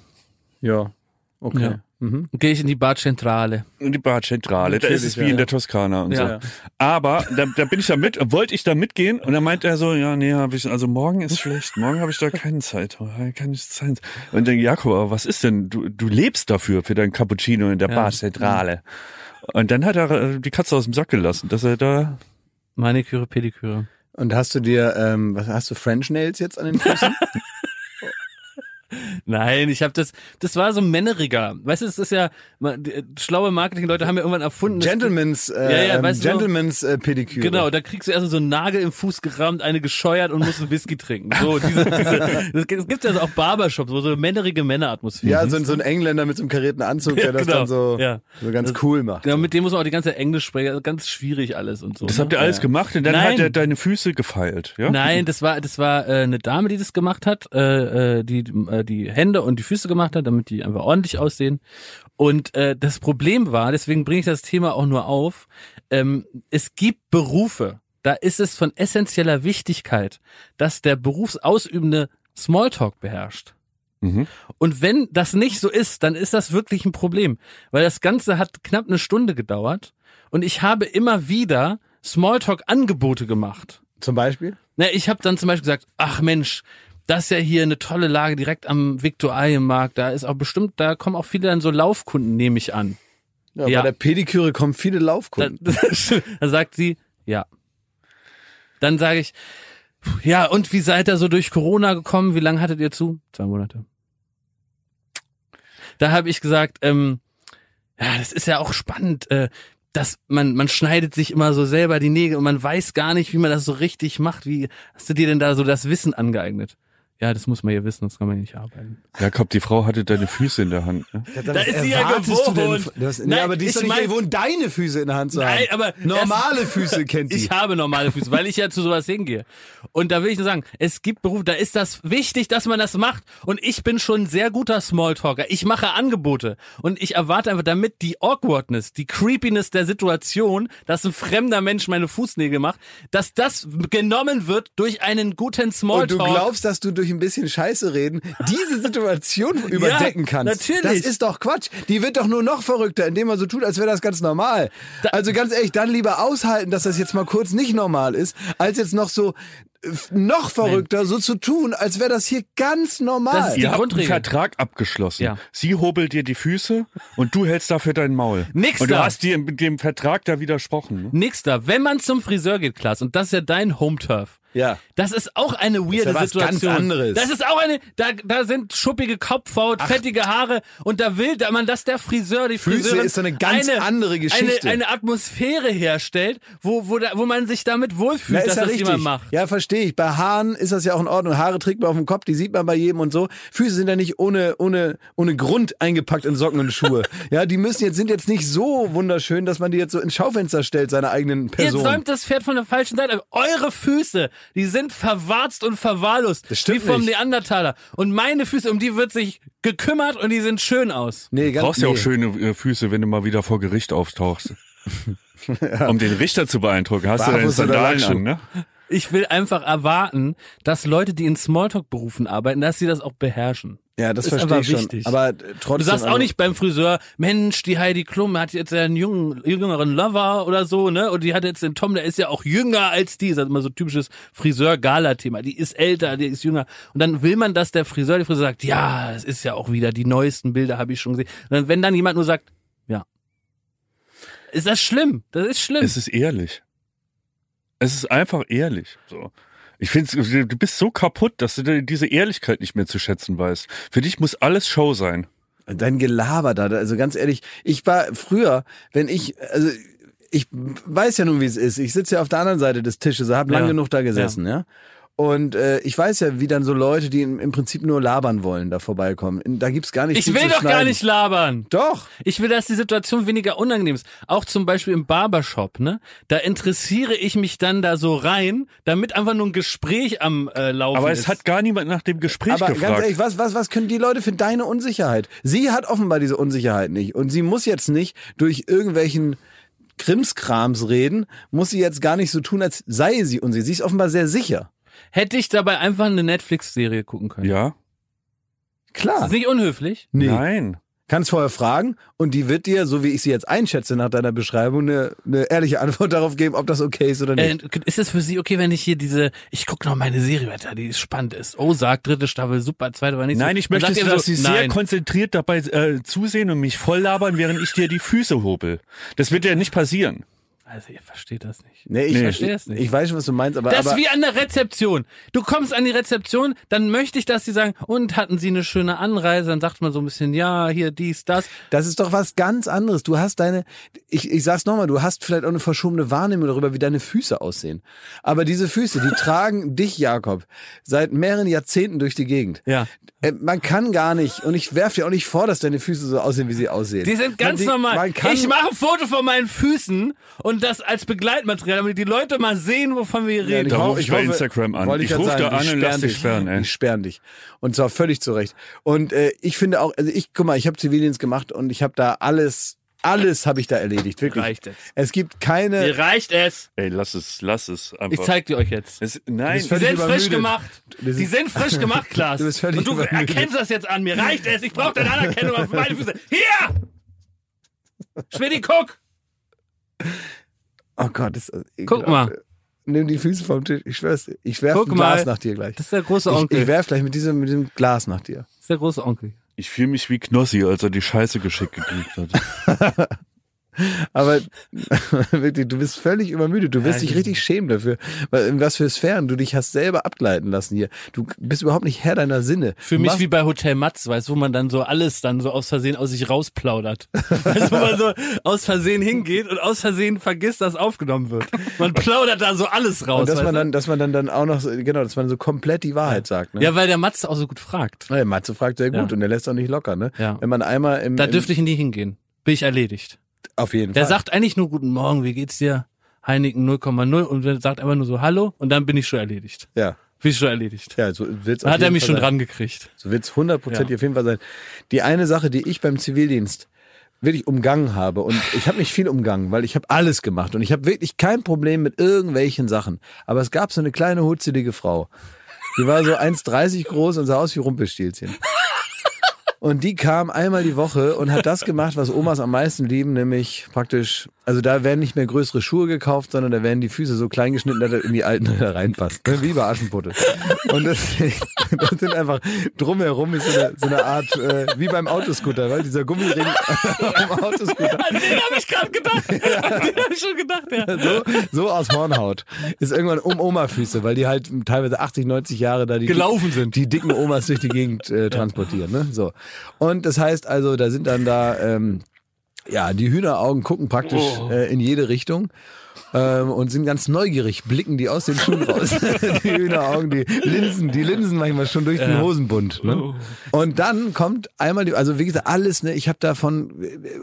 Ja. Okay. Ja. Mhm. Gehe ich in die Badzentrale. In die Badzentrale. Da ist es wie ja, in der Toskana und Ja. so. Aber da, da bin ich da mit, wollte ich da mitgehen und dann meinte er so, ja, nee, hab ich, also morgen ist schlecht, morgen habe ich da keine Zeit, keine Zeit. Und dann Jakob, aber was ist denn? Du, du lebst dafür für dein Cappuccino in der Ja. Badzentrale. Und dann hat er äh, die Katze aus dem Sack gelassen, dass er da Maniküre, Pediküre. Und hast du dir, ähm, was hast du French Nails jetzt an den Füßen? Nein, ich habe das, das war so männeriger. Weißt du, es ist ja, schlaue Marketingleute haben ja irgendwann erfunden. Gentleman's, äh, Ja, ja, ähm, weißt? Gentleman's äh, Pediküre. Genau, da kriegst du erst so einen Nagel im Fuß gerammt, eine gescheuert und musst einen Whisky trinken. So, diese, diese, das gibt- es gibt ja so auch Barbershops, wo so eine männerige Männeratmosphäre. Ja, so, ein- so ein Engländer mit so einem karierten Anzug, der Ja, das genau. dann so, Ja. so ganz Das- cool macht. Ja, mit dem muss man auch die ganze Englisch sprechen, also ganz schwierig alles und so. Das ne? habt ihr alles gemacht und dann Nein. hat er deine Füße gefeilt, ja? Nein, das war das war äh, eine Dame, die das gemacht hat, äh, äh, die äh, die Hände und die Füße gemacht hat, damit die einfach ordentlich aussehen. Und äh, das Problem war, deswegen bringe ich das Thema auch nur auf. Ähm, es gibt Berufe, da ist es von essentieller Wichtigkeit, dass der Berufsausübende Smalltalk beherrscht. Mhm. Und wenn das nicht so ist, dann ist das wirklich ein Problem, weil das Ganze hat knapp eine Stunde gedauert und ich habe immer wieder Smalltalk-Angebote gemacht. Zum Beispiel? Na, ich habe dann zum Beispiel gesagt, ach Mensch, das ist ja hier eine tolle Lage direkt am Viktualienmarkt. Da ist auch bestimmt, da kommen auch viele dann so Laufkunden, nehme ich an. Ja, Ja. bei der Pediküre kommen viele Da, Laufkunden. da sagt sie, ja. Dann sage ich, ja, und wie seid ihr so durch Corona gekommen? Wie lange hattet ihr zu? Zwei Monate. Da habe ich gesagt, ähm, ja, das ist ja auch spannend, äh, dass man, man schneidet sich immer so selber die Nägel und man weiß gar nicht, wie man das so richtig macht. Wie hast du dir denn da so das Wissen angeeignet? Ja, das muss man ja wissen, sonst kann man nicht arbeiten. Jakob, die Frau hatte deine Füße in der Hand. Ne? Ja, da ist sie ja gewohnt. Hast, nee, aber die ist doch nicht gewohnt, deine Füße in der Hand zu haben. Nein, aber normale erst, Füße kennt die. Ich habe normale Füße, weil ich ja zu sowas hingehe. Und da will ich nur sagen, es gibt Berufe, da ist das wichtig, dass man das macht. Und ich bin schon ein sehr guter Smalltalker. Ich mache Angebote. Und ich erwarte einfach damit die Awkwardness, die Creepiness der Situation, dass ein fremder Mensch meine Fußnägel macht, dass das genommen wird durch einen guten Smalltalk. Und du glaubst, dass du durch durch ein bisschen Scheiße reden, diese Situation überdecken ja, kannst. Natürlich. Das ist doch Quatsch. Die wird doch nur noch verrückter, indem man so tut, als wäre das ganz normal. also ganz ehrlich, dann lieber aushalten, dass das jetzt mal kurz nicht normal ist, als jetzt noch so noch verrückter, Nein. so zu tun, als wäre das hier ganz normal. Das ist die Ihr habt einen Vertrag abgeschlossen. Ja. Sie hobelt dir die Füße und du hältst dafür dein Maul. Nix und du hast dir mit dem Vertrag da widersprochen. Ne? Nix da. Wenn man zum Friseur geht, Klaas, und das ist ja dein Home-Turf, ja. Das ist auch eine weirde das ist ja Situation. Ganz anderes. Das ist auch eine, da, da sind schuppige Kopfhaut, Ach. fettige Haare und da will da man, dass der Friseur, die Füße Friseurin ist so eine ganz eine, andere Geschichte. Eine, eine Atmosphäre herstellt, wo, wo, da, wo man sich damit wohlfühlt, Na, dass ja das richtig. jemand macht. Ja, verstehe ich. Bei Haaren ist das ja auch in Ordnung. Haare trägt man auf dem Kopf, die sieht man bei jedem und so. Füße sind ja nicht ohne, ohne, ohne Grund eingepackt in Socken und Schuhe. ja, die müssen jetzt, sind jetzt nicht so wunderschön, dass man die jetzt so ins Schaufenster stellt, seiner eigenen Person. Jetzt säumt das Pferd von der falschen Seite. Eure Füße, die sind verwarzt und verwahrlost. Das stimmt wie vom nicht. Neandertaler. Und meine Füße, um die wird sich gekümmert und die sind schön aus. Nee, ganz, du brauchst nee. ja auch schöne äh, Füße, wenn du mal wieder vor Gericht auftauchst. ja. Um den Richter zu beeindrucken. Hast Barfuß du deine Sandalen an, ne? Ich will einfach erwarten, dass Leute, die in Smalltalk-Berufen arbeiten, dass sie das auch beherrschen. Ja, das ist verstehe ich schon. Wichtig. Aber trotzdem. Du sagst auch also nicht beim Friseur, Mensch, die Heidi Klum hat jetzt einen jungen, jüngeren Lover oder so, ne? Und die hat jetzt den Tom, der ist ja auch jünger als die. Das ist immer so typisches Friseur-Gala-Thema. Die ist älter, die ist jünger. Und dann will man, dass der Friseur, der Friseur sagt, ja, es ist ja auch wieder die neuesten Bilder, habe ich schon gesehen. Und dann, wenn dann jemand nur sagt, ja. Ist das schlimm? Das ist schlimm. Es ist ehrlich. Es ist einfach ehrlich. So. Ich finde, du bist so kaputt, dass du diese Ehrlichkeit nicht mehr zu schätzen weißt. Für dich muss alles Show sein. Dein Gelaber da, also ganz ehrlich, ich war früher, wenn ich, also ich weiß ja nun, wie es ist. Ich sitze ja auf der anderen Seite des Tisches, habe lang ja. genug da gesessen, ja. ja? Und äh, ich weiß ja, wie dann so Leute, die im, im Prinzip nur labern wollen, da vorbeikommen. Da gibt's gar nicht. Ich will doch gar nicht labern. Doch. Ich will, dass die Situation weniger unangenehm ist. Auch zum Beispiel im Barbershop, ne? Da interessiere ich mich dann da so rein, damit einfach nur ein Gespräch am äh, Laufen Aber es ist. hat gar niemand nach dem Gespräch Aber gefragt. ganz ehrlich, was, was, was können die Leute für deine Unsicherheit? Sie hat offenbar diese Unsicherheit nicht. Und sie muss jetzt nicht durch irgendwelchen Krimskrams reden, muss sie jetzt gar nicht so tun, als sei sie unsicher. Sie ist offenbar sehr sicher. Hätte ich dabei einfach eine Netflix-Serie gucken können. Ja. Klar. Ist das nicht unhöflich? Nee. Nein. Kannst vorher fragen und die wird dir, so wie ich sie jetzt einschätze nach deiner Beschreibung, eine, eine ehrliche Antwort darauf geben, ob das okay ist oder nicht. Äh, ist es für Sie okay, wenn ich hier diese, ich gucke noch meine Serie weiter, die spannend ist. Oh, sagt dritte Staffel, super, zweite war nicht Nein, so. ich möchte, dass so, Sie nein. sehr konzentriert dabei äh, zusehen und mich voll labern, während ich dir die Füße hobel. Das wird ja nicht passieren. Also ihr versteht das nicht. Nee, ich nee. verstehe es nicht. Ich weiß schon, was du meinst, aber. Das ist wie an der Rezeption. Du kommst an die Rezeption, dann möchte ich, dass sie sagen, und hatten sie eine schöne Anreise? Dann sagt man so ein bisschen, ja, hier, dies, das. Das ist doch was ganz anderes. Du hast deine, ich, ich sag's nochmal, du hast vielleicht auch eine verschobene Wahrnehmung darüber, wie deine Füße aussehen. Aber diese Füße, die tragen dich, Jakob, seit mehreren Jahrzehnten durch die Gegend. Ja. Äh, man kann gar nicht, und ich werf dir auch nicht vor, dass deine Füße so aussehen, wie sie aussehen. Die sind ganz man, normal. ich mache ein Foto von meinen Füßen und das als Begleitmaterial, damit die Leute mal sehen, wovon wir reden. Ja, ich, ruf ich bei hoffe, Instagram an. Ich, ich rufe da an und lass dich sperren. Ey. Die sperren dich. Und zwar völlig zurecht. Und äh, ich finde auch, also ich, guck mal, ich habe Zivildienst gemacht und ich habe da alles alles habe ich da erledigt, wirklich. Reicht es. Es gibt keine. Mir reicht es. Ey, lass es, lass es einfach. Ich zeig dir euch jetzt. Es, nein, die sind frisch gemacht. Die sind frisch gemacht, Klaas. Du bist völlig Und du übermüdet. erkennst das jetzt an. Mir reicht es. Ich brauche deine Anerkennung auf meine Füße. Hier! Schmidti, guck! Oh Gott, das ist Guck mal. Nimm die Füße vom Tisch. Ich schwör's dir. Ich werf ein Glas nach dir gleich. Das ist der große Onkel. Ich, ich werf gleich mit diesem, mit diesem Glas nach dir. Das ist der große Onkel. Ich fühle mich wie Knossi, als er die Scheiße geschickt gekriegt hat. Aber wirklich, du bist völlig übermüdet. Du wirst ja, dich richtig schämen dafür, in was für Sphären du dich hast selber abgleiten lassen hier. Du bist überhaupt nicht Herr deiner Sinne. Für mich wie bei Hotel Matz, weißt du, wo man dann so alles dann so aus Versehen aus sich rausplaudert. weißt du, wo man so aus Versehen hingeht und aus Versehen vergisst, dass aufgenommen wird. Man plaudert da so alles raus. Und dass man dann, dass man dann, dann auch noch, so, genau, dass man so komplett die Wahrheit sagt. Ne? Ja, weil der Matze auch so gut fragt. Ja, der Matze fragt sehr gut ja. und der lässt auch nicht locker. Ne? Ja. Wenn man einmal im, da dürfte ich nie hingehen. Bin ich erledigt. Auf jeden der Fall. Der sagt eigentlich nur Guten Morgen, wie geht's dir? Heineken 0,0 und sagt einfach nur so Hallo und dann bin ich schon erledigt. Ja. Bin ich schon erledigt. Ja, so wird's Hat er mich Fall schon sein. dran gekriegt. So wird's hundertprozentig ja. auf jeden Fall sein. Die eine Sache, die ich beim Zivildienst wirklich umgangen habe und ich habe nicht viel umgangen, weil ich habe alles gemacht und ich habe wirklich kein Problem mit irgendwelchen Sachen. Aber es gab so eine kleine hutzelige Frau. Die war so 1,30 groß und sah aus wie Rumpelstilzchen. Und die kam einmal die Woche und hat das gemacht, was Omas am meisten lieben, nämlich praktisch, also da werden nicht mehr größere Schuhe gekauft, sondern da werden die Füße so klein geschnitten, dass er in die alten da reinpasst. Ne? Wie bei Aschenputtel. Und das, das sind einfach drumherum ist so eine, so eine Art, äh, wie beim Autoscooter, weil dieser Gummiring am Autoscooter. An den habe ich gerade gedacht. Ja. An den habe ich schon gedacht, ja. So, so aus Hornhaut. Ist irgendwann um Oma-Füße, weil die halt teilweise 80, 90 Jahre da die gelaufen sind. Die dicken Omas durch die Gegend äh, transportieren. Ne? So. Und das heißt also, da sind dann da, ähm, ja, die Hühneraugen gucken praktisch oh. äh, in jede Richtung. Ähm, und sind ganz neugierig, blicken die aus den Schuhen raus. die Hühneraugen, die Linsen, die Linsen manchmal schon durch ja. den Hosenbund. Ne? Oh. Und dann kommt einmal die, also wie gesagt, alles, ne, ich habe davon,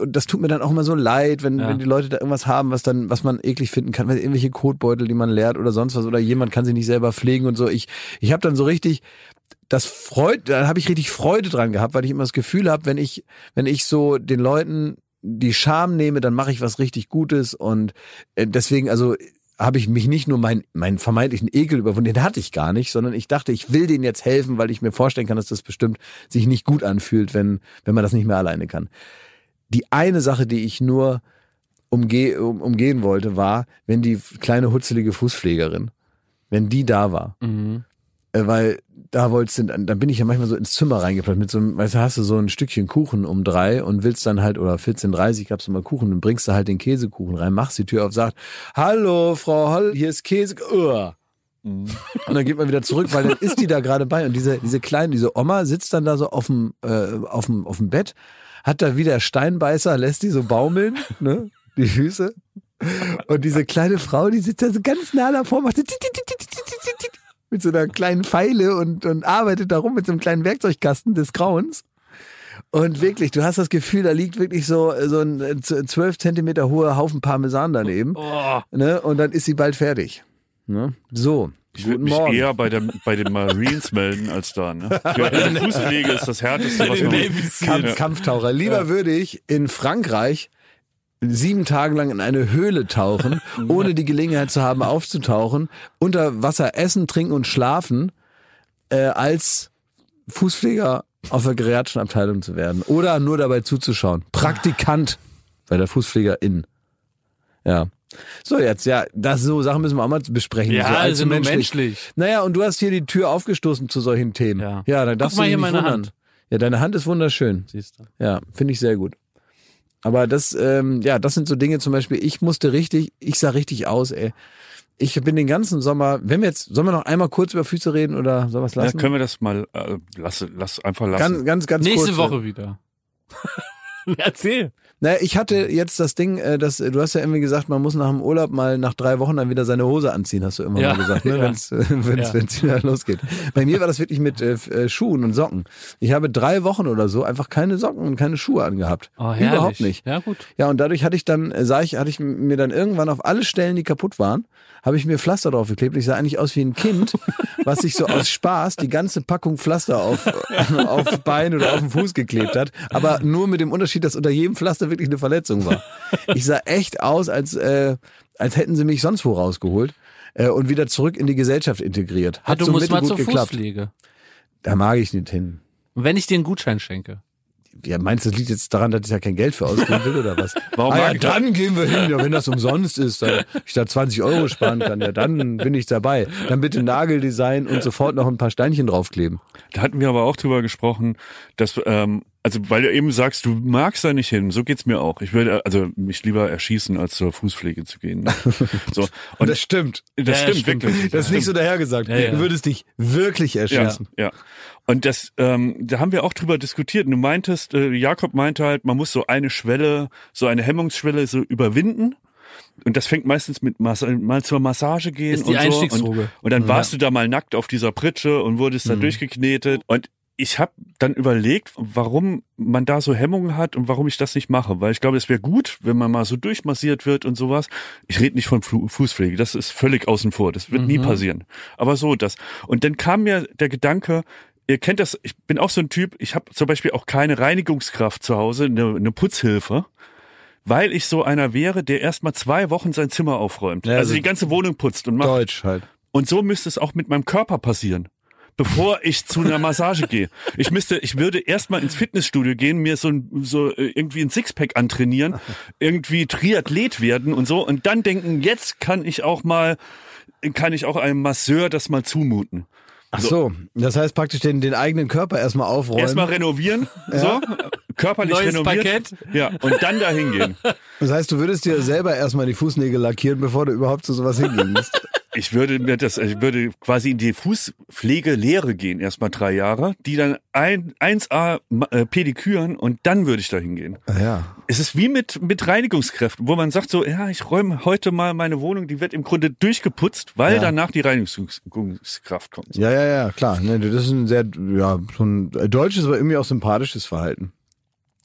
und das tut mir dann auch immer so leid, wenn, ja. wenn die Leute da irgendwas haben, was dann, was man eklig finden kann, weil irgendwelche Kotbeutel, die man leert oder sonst was, oder jemand kann sie nicht selber pflegen und so. Ich, ich habe dann so richtig, das freut, da habe ich richtig Freude dran gehabt, weil ich immer das Gefühl habe, wenn ich, wenn ich so den Leuten die Scham nehme, dann mache ich was richtig Gutes und äh, deswegen, also habe ich mich nicht nur meinen mein vermeintlichen Ekel überwunden, den hatte ich gar nicht, sondern ich dachte, ich will denen jetzt helfen, weil ich mir vorstellen kann, dass das bestimmt sich nicht gut anfühlt, wenn, wenn man das nicht mehr alleine kann. Die eine Sache, die ich nur umge um, umgehen wollte, war, wenn die kleine hutzelige Fußpflegerin, wenn die da war. Mhm. Äh, weil da wolltest du, dann bin ich ja manchmal so ins Zimmer reingeplant mit so einem, weißt du, hast du so ein Stückchen Kuchen um drei und willst dann halt, oder 14.30 gab's mal Kuchen, dann bringst du halt den Käsekuchen rein, machst die Tür auf, sagst, hallo, Frau Holl, hier ist Käse, Uah. Mhm. Und dann geht man wieder zurück, weil dann ist die da gerade bei und diese, diese kleine, diese Oma sitzt dann da so auf dem, äh, auf dem, auf dem Bett, hat da wieder Steinbeißer, lässt die so baumeln, ne, die Füße. Und diese kleine Frau, die sitzt da so ganz nah davor, macht mit so einer kleinen Pfeile und, und arbeitet da rum mit so einem kleinen Werkzeugkasten des Grauens. Und wirklich, du hast das Gefühl, da liegt wirklich so, so ein zwölf Zentimeter hoher Haufen Parmesan daneben. Oh. Ne? Und dann ist sie bald fertig. Ne? So. Ich würde mich Morgen. eher bei, der, bei den Marines melden als da. Ne? Fußpflege ist das härteste, was man Kampf, Kampftaucher. Lieber ja. würde ich in Frankreich sieben Tage lang in eine Höhle tauchen, ohne die Gelegenheit zu haben, aufzutauchen, unter Wasser essen, trinken und schlafen, äh, als Fußpfleger auf der Geriatrischen zu werden oder nur dabei zuzuschauen. Praktikant bei der Fußpflegerin. Ja. So, jetzt, ja, das so Sachen müssen wir auch mal besprechen. Ja, so also menschlich. menschlich. Naja, und du hast hier die Tür aufgestoßen zu solchen Themen. Ja, ja dann darfst Guck du dich nicht wundern. Hand. Ja, deine Hand ist wunderschön. Siehst du. Ja, finde ich sehr gut. Aber das, ähm, ja, das sind so Dinge zum Beispiel, ich musste richtig, ich sah richtig aus, ey. Ich bin den ganzen Sommer, wenn wir jetzt, sollen wir noch einmal kurz über Füße reden oder soll was lassen? Ja, können wir das mal, äh, lass, lass einfach lassen. Ganz, ganz, ganz Nächste kurz, Woche wieder. Erzähl. Naja, ich hatte jetzt das Ding, äh, dass du hast ja irgendwie gesagt, man muss nach dem Urlaub mal nach drei Wochen dann wieder seine Hose anziehen, hast du immer ja, mal gesagt, ne? ja. wenn es wenn's, ja. wenn's wieder losgeht. Bei mir war das wirklich mit äh, äh, Schuhen und Socken. Ich habe drei Wochen oder so einfach keine Socken und keine Schuhe angehabt. Oh, herrlich. Überhaupt nicht. Ja, gut. Ja, und dadurch hatte ich dann, äh, sah ich, hatte ich mir dann irgendwann auf alle Stellen, die kaputt waren, habe ich mir Pflaster drauf geklebt. Ich sah eigentlich aus wie ein Kind, was sich so aus Spaß die ganze Packung Pflaster auf, auf Bein oder auf den Fuß geklebt hat. Aber nur mit dem Unterschied, dass unter jedem Pflaster wirklich eine Verletzung war. Ich sah echt aus, als, äh, als hätten sie mich sonst wo rausgeholt äh, und wieder zurück in die Gesellschaft integriert. Hat ja, du so musst mal zur geklappt. Fußpflege. Da mag ich nicht hin. Wenn ich dir einen Gutschein schenke? Ja, meinst du, das liegt jetzt daran, dass ich ja kein Geld für ausgeben will oder was? Warum ah, ja, dann gehen wir hin, ja, wenn das umsonst ist, da ich da 20 Euro sparen kann, ja, dann bin ich dabei. Dann bitte Nageldesign und sofort noch ein paar Steinchen draufkleben. Da hatten wir aber auch drüber gesprochen, dass ähm, Also weil du eben sagst, du magst da nicht hin. So geht's mir auch. Ich würde also mich lieber erschießen, als zur Fußpflege zu gehen. So und das stimmt. Das ja, stimmt, stimmt wirklich. Das ist nicht so dahergesagt. Ja, ja. Du würdest dich wirklich erschießen. Ja. ja. Und das, ähm, da haben wir auch drüber diskutiert. Du meintest, äh, Jakob meinte halt, man muss so eine Schwelle, so eine Hemmungsschwelle so überwinden. Und das fängt meistens mit Mas mal zur Massage gehen ist die und so. Und, und dann warst du da mal nackt auf dieser Pritsche und wurdest da mhm. durchgeknetet. Und ich habe dann überlegt, warum man da so Hemmungen hat und warum ich das nicht mache. Weil ich glaube, es wäre gut, wenn man mal so durchmassiert wird und sowas. Ich rede nicht von Fußpflege, das ist völlig außen vor. Das wird mhm. nie passieren. Aber so das. Und dann kam mir der Gedanke, ihr kennt das, ich bin auch so ein Typ, ich habe zum Beispiel auch keine Reinigungskraft zu Hause, eine, eine Putzhilfe weil ich so einer wäre, der erst mal zwei Wochen sein Zimmer aufräumt. Ja, also die ganze Wohnung putzt und macht. Deutsch halt. Und so müsste es auch mit meinem Körper passieren bevor ich zu einer Massage gehe. Ich müsste, ich würde erstmal ins Fitnessstudio gehen, mir so, ein, so äh, irgendwie ein Sixpack antrainieren, irgendwie Triathlet werden und so und dann denken, jetzt kann ich auch mal, kann ich auch einem Masseur das mal zumuten. Ach so, das heißt praktisch den, den eigenen Körper erstmal aufräumen. Erstmal renovieren, ja. so, körperlich Neues renoviert. Parkett. Ja, und dann dahin gehen. Das heißt, du würdest dir selber erstmal die Fußnägel lackieren, bevor du überhaupt zu sowas hingehen musst. Ich würde mir das, ich würde quasi in die Fußpflegelehre gehen, erstmal drei Jahre, die dann ein, 1A äh, pediküren und dann würde ich da hingehen. Ah, ja. Es ist wie mit, mit Reinigungskräften, wo man sagt so, ja, ich räume heute mal meine Wohnung, die wird im Grunde durchgeputzt, weil ja. danach die Reinigungskraft kommt. Ja, ja, ja, klar. Ne, das ist ein sehr, ja, so ein deutsches, aber irgendwie auch sympathisches Verhalten.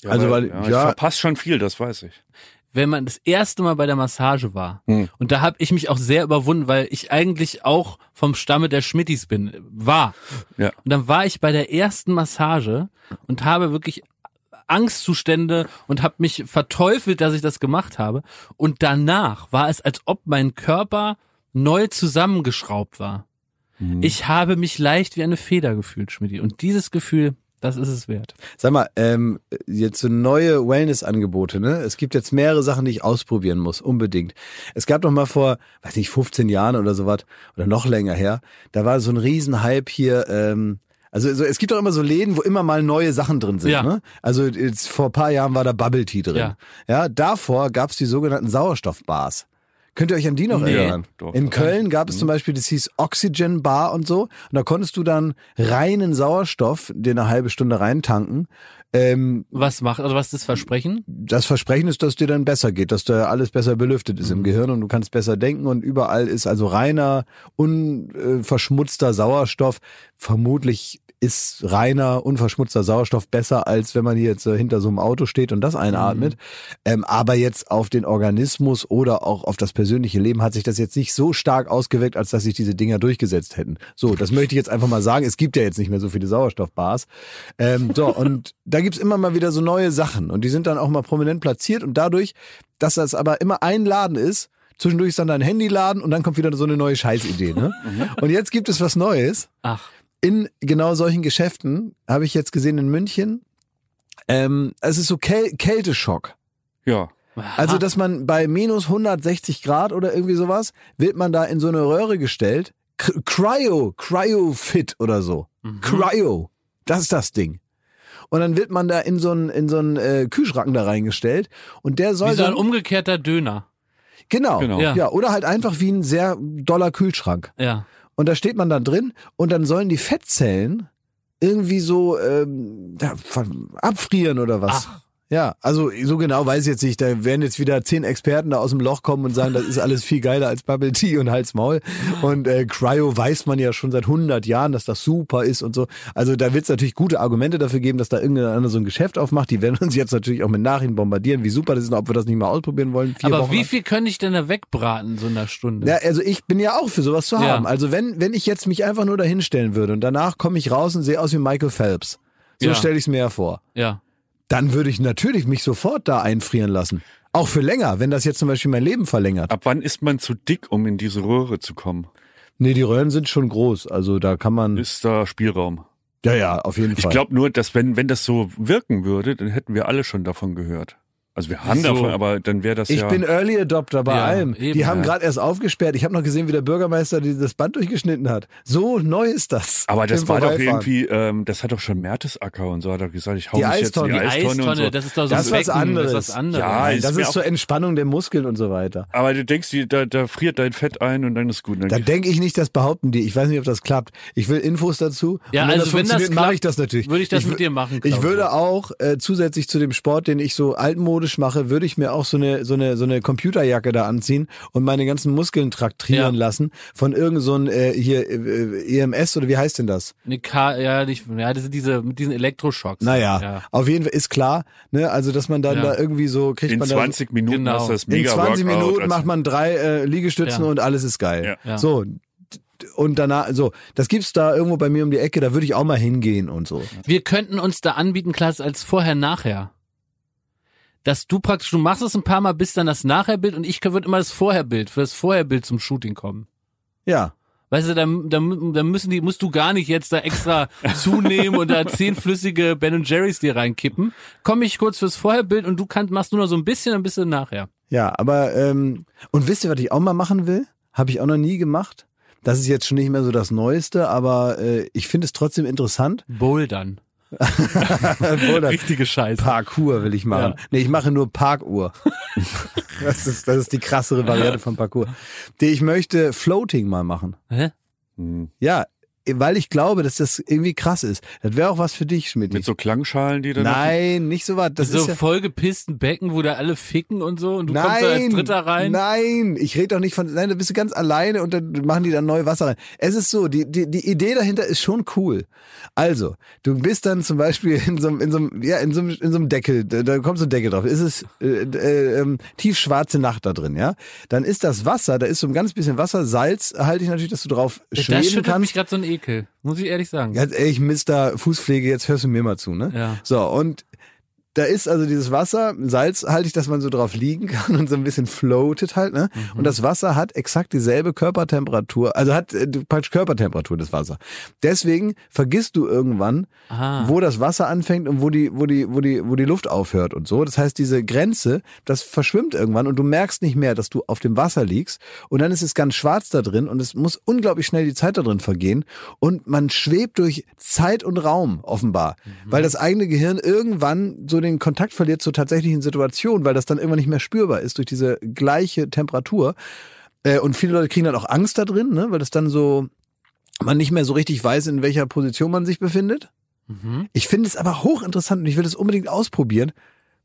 Ja, also weil, ja, ja, ich verpasse schon viel, das weiß ich wenn man das erste Mal bei der Massage war. Hm. Und da habe ich mich auch sehr überwunden, weil ich eigentlich auch vom Stamme der Schmittis bin, war. Ja. Und dann war ich bei der ersten Massage und habe wirklich Angstzustände und habe mich verteufelt, dass ich das gemacht habe. Und danach war es, als ob mein Körper neu zusammengeschraubt war. Hm. Ich habe mich leicht wie eine Feder gefühlt, Schmidt. Und dieses Gefühl, das ist es wert. Sag mal, ähm, jetzt so neue Wellness-Angebote, ne? Es gibt jetzt mehrere Sachen, die ich ausprobieren muss, unbedingt. Es gab doch mal vor, weiß nicht, 15 Jahren oder so was, oder noch länger her, da war so ein Riesenhype hier, ähm, also so, es gibt doch immer so Läden, wo immer mal neue Sachen drin sind. Ja. Ne? Also jetzt vor ein paar Jahren war da Bubble Tea drin. Ja, ja davor gab's die sogenannten Sauerstoffbars. Könnt ihr euch an die noch nee, erinnern? Doch, in Köln gab es mhm. zum Beispiel, das hieß Oxygen Bar und so. Und da konntest du dann reinen Sauerstoff dir eine halbe Stunde reintanken. Ähm, was macht, also was ist das Versprechen? Das Versprechen ist, dass dir dann besser geht, dass da alles besser belüftet ist mhm. im Gehirn und du kannst besser denken und überall ist also reiner, unverschmutzter Sauerstoff. Vermutlich ist reiner, unverschmutzter Sauerstoff besser, als wenn man hier jetzt äh, hinter so einem Auto steht und das einatmet. Mhm. Ähm, aber jetzt auf den Organismus oder auch auf das persönliche Leben hat sich das jetzt nicht so stark ausgewirkt, als dass sich diese Dinger durchgesetzt hätten. So, das möchte ich jetzt einfach mal sagen. Es gibt ja jetzt nicht mehr so viele Sauerstoffbars. Ähm, so, und da gibt's immer mal wieder so neue Sachen und die sind dann auch mal prominent platziert und dadurch, dass das aber immer ein Laden ist, zwischendurch ist dann dein Handyladen und dann kommt wieder so eine neue Scheißidee. Ne? Mhm. Und jetzt gibt es was Neues. Ach in genau solchen Geschäften, habe ich jetzt gesehen in München, ähm, es ist so Käl Kälteschock. Ja. Also, dass man bei minus 160 Grad oder irgendwie sowas, wird man da in so eine Röhre gestellt. K Cryo, Cryo Fit oder so. Mhm. Cryo. Das ist das Ding. Und dann wird man da in so einen, in so einen äh, Kühlschrank da reingestellt. Und der soll. Wie so ein umgekehrter Döner. Genau. genau. Ja. ja. Oder halt einfach wie ein sehr doller Kühlschrank. Ja. Und da steht man dann drin und dann sollen die Fettzellen irgendwie so ähm, abfrieren oder was. Ach. Ja, also so genau weiß ich jetzt nicht. Da werden jetzt wieder zehn Experten da aus dem Loch kommen und sagen, das ist alles viel geiler als Bubble Tea und Hals Maul. Und äh, Cryo weiß man ja schon seit 100 Jahren, dass das super ist und so. Also da wird es natürlich gute Argumente dafür geben, dass da irgendeiner so ein Geschäft aufmacht. Die werden uns jetzt natürlich auch mit Nachrichten bombardieren, wie super das ist und ob wir das nicht mal ausprobieren wollen. Vier Aber Wochen wie viel könnte ich denn da wegbraten so in einer Stunde? Ja, also ich bin ja auch für sowas zu haben. Ja. Also wenn, wenn ich jetzt mich einfach nur dahinstellen würde und danach komme ich raus und sehe aus wie Michael Phelps. So ja. stelle ich es mir ja vor. Ja dann würde ich natürlich mich sofort da einfrieren lassen. Auch für länger, wenn das jetzt zum Beispiel mein Leben verlängert. Ab wann ist man zu dick, um in diese Röhre zu kommen? Nee, die Röhren sind schon groß. Also da kann man. Ist da Spielraum? Ja, ja, auf jeden Fall. Ich glaube nur, dass wenn, wenn das so wirken würde, dann hätten wir alle schon davon gehört. Also wir haben Wieso? davon, aber dann wäre das Ich ja. bin Early Adopter bei Ja, allem. eben, die haben ja. gerade erst aufgesperrt. Ich habe noch gesehen, wie der Bürgermeister dieses Band durchgeschnitten hat. So neu ist das. aber das war doch irgendwie, ähm, das hat doch schon Mertesacker und so hat er gesagt, ich hau Die mich Eistonne. jetzt in Die die Eistonne, Eistonne, und so. das ist doch so Das ein ist was Becken, anderes. Das ist was anderes. Ja, ist das ist zur Entspannung der Muskeln und so weiter. Aber du denkst, da, da friert dein Fett ein und dann ist gut. Dann Da denke ich nicht, das behaupten die. Ich weiß nicht, ob das klappt. Ich will Infos dazu. Ja, Und wenn also das wenn das funktioniert, mache klappt, ich das natürlich. würde ich das wür- mit dir machen, Ich Klaus. würde auch äh, zusätzlich zu dem Sport, den ich so altmodisch mache, würde ich mir auch so eine so eine so eine Computerjacke da anziehen und meine ganzen Muskeln traktieren Ja. lassen von irgend so ein äh, hier äh, EMS oder wie heißt denn das? Eine K ja, nicht, ja, das sind diese, mit diesen Elektroschocks. Naja, Ja. auf jeden Fall ist klar, ne, also dass man dann Ja. da irgendwie so kriegt in man 20 Minuten Genau. du das da, in mega 20 Workout. Minuten Also- macht man drei äh, Liegestützen Ja. und alles ist geil. Ja. Ja. So und danach so, das gibt's da irgendwo bei mir um die Ecke, da würde ich auch mal hingehen und so. Wir könnten uns da anbieten, Klaas, als vorher-nachher. Dass du praktisch, du machst es ein paar Mal, bis dann das Nachherbild und ich würde immer das Vorherbild, für das Vorherbild zum Shooting kommen. Ja. Weißt du, dann, dann, dann müssen die, musst du gar nicht jetzt da extra zunehmen und da zehn flüssige Ben Jerry's dir reinkippen. Komm ich kurz fürs Vorherbild und du kannst, machst nur noch so ein bisschen, ein bisschen nachher. Ja, aber ähm, und wisst ihr, was ich auch mal machen will? Habe ich auch noch nie gemacht. Das ist jetzt schon nicht mehr so das Neueste, aber äh, ich finde es trotzdem interessant. Bouldern. Richtige Scheiße. Parkour will ich machen. Ja. Nee, ich mache nur Parkuhr. das, ist, das ist die krassere Variante von Parkour. Die ich möchte Floating mal machen. Hä? Ja, weil ich glaube, dass das irgendwie krass ist. Das wäre auch was für dich, Schmidt. Mit so Klangschalen, die dann. Nein, nicht so was. Das so ist ja, vollgepissten Becken, wo da alle ficken und so und du kommst da als Nein, Dritter rein. nein, ich rede doch nicht von, nein, da bist du ganz alleine und dann machen die dann neu Wasser rein. Es ist so, die, die, die Idee dahinter ist schon cool. Also, du bist dann zum Beispiel in so einem, in so einem, ja, in so einem, in so einem Deckel, da, da kommt so ein Deckel drauf. Ist es äh, äh, ähm, tiefschwarze Nacht da drin, ja? Dann ist das Wasser, da ist so ein ganz bisschen Wasser, Salz halte ich natürlich, dass du drauf das schweben schüttelt mich kannst. gerade so ein Ekel, muss ich ehrlich sagen. Ganz ehrlich, Mister Fußpflege, jetzt hörst du mir mal zu, ne? Ja. So, und da ist also dieses Wasser, Salz halte ich, dass man so drauf liegen kann und so ein bisschen floatet halt, ne? Mhm. Und das Wasser hat exakt dieselbe Körpertemperatur, also hat äh, praktisch Körpertemperatur das Wasser. Deswegen vergisst du irgendwann, Aha. wo das Wasser anfängt und wo die, wo die, wo die, wo die Luft aufhört und so. Das heißt, diese Grenze, das verschwimmt irgendwann und du merkst nicht mehr, dass du auf dem Wasser liegst und dann ist es ganz schwarz da drin und es muss unglaublich schnell die Zeit da drin vergehen und man schwebt durch Zeit und Raum offenbar, weil das eigene Gehirn irgendwann so den Kontakt verliert zur tatsächlichen Situation, weil das dann irgendwann nicht mehr spürbar ist durch diese gleiche Temperatur. Äh, Und viele Leute kriegen dann auch Angst da drin, ne? weil das dann so, man nicht mehr so richtig weiß, in welcher Position man sich befindet. Mhm. Ich finde es aber hochinteressant und ich will es unbedingt ausprobieren,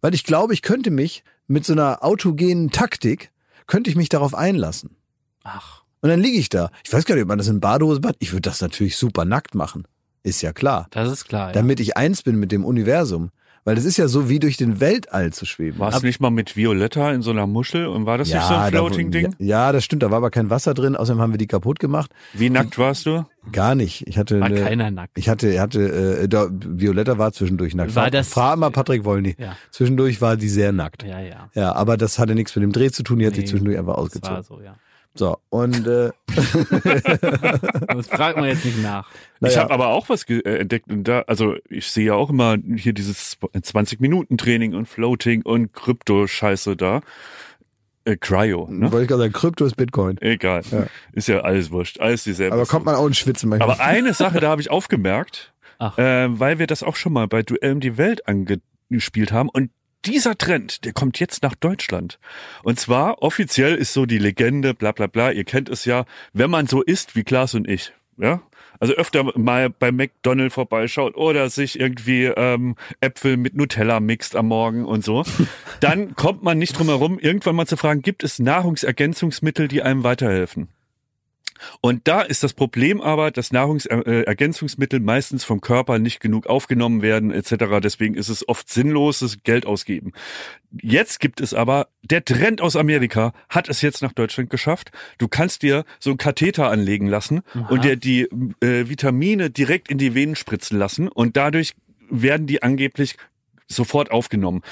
weil ich glaube, ich könnte mich mit so einer autogenen Taktik, könnte ich mich darauf einlassen. Ach. Und dann liege ich da. Ich weiß gar nicht, ob man das in Badehose macht. Ich würde das natürlich super nackt machen. Ist ja klar. Das ist klar. Ja. Damit ich eins bin mit dem Universum. Weil das ist ja so wie durch den Weltall zu schweben. Warst du nicht mal mit Violetta in so einer Muschel und war das nicht so ein da- Floating-Ding? Ja, ja, das stimmt. Da war aber kein Wasser drin. Außerdem haben wir die kaputt gemacht. Wie nackt warst du? Gar nicht. Ich hatte War eine, keiner nackt. Ich hatte, hatte, äh, da, Violetta war zwischendurch nackt. War das- Frag mal Patrick Wollny. Ja. Zwischendurch war die sehr nackt. Ja, ja. Ja, aber das hatte nichts mit dem Dreh zu tun, die hat sich Nee, zwischendurch einfach Das ausgezogen. war so, ja. So, und äh, Das fragt man jetzt nicht nach. Ich naja, habe aber auch was äh, entdeckt und da, also ich sehe ja auch immer hier dieses 20-Minuten-Training und Floating und Krypto-Scheiße da. Äh, Cryo, ne? wollte ich gerade sagen, Krypto ist Bitcoin. Egal. Ja. Ist ja alles wurscht. Alles dieselbe. Aber kommt man auch in Schwitzen manchmal. Aber eine Sache, da habe ich aufgemerkt, Ach. äh, weil wir das auch schon mal bei Duell um die Welt angespielt haben und dieser Trend, der kommt jetzt nach Deutschland. Und zwar offiziell ist so die Legende, bla bla bla, ihr kennt es ja, wenn man so isst wie Klaas und ich, ja, also öfter mal bei McDonald's vorbeischaut oder sich irgendwie ähm, Äpfel mit Nutella mixt am Morgen und so, dann kommt man nicht drum herum, irgendwann mal zu fragen, gibt es Nahrungsergänzungsmittel, die einem weiterhelfen? Und da ist das Problem aber, dass Nahrungsergänzungsmittel meistens vom Körper nicht genug aufgenommen werden etc. Deswegen ist es oft sinnloses Geld ausgeben. Jetzt gibt es aber, der Trend aus Amerika hat es jetzt nach Deutschland geschafft. Du kannst dir so einen Katheter anlegen lassen und dir die äh, Vitamine direkt in die Venen spritzen lassen und dadurch werden die angeblich sofort aufgenommen.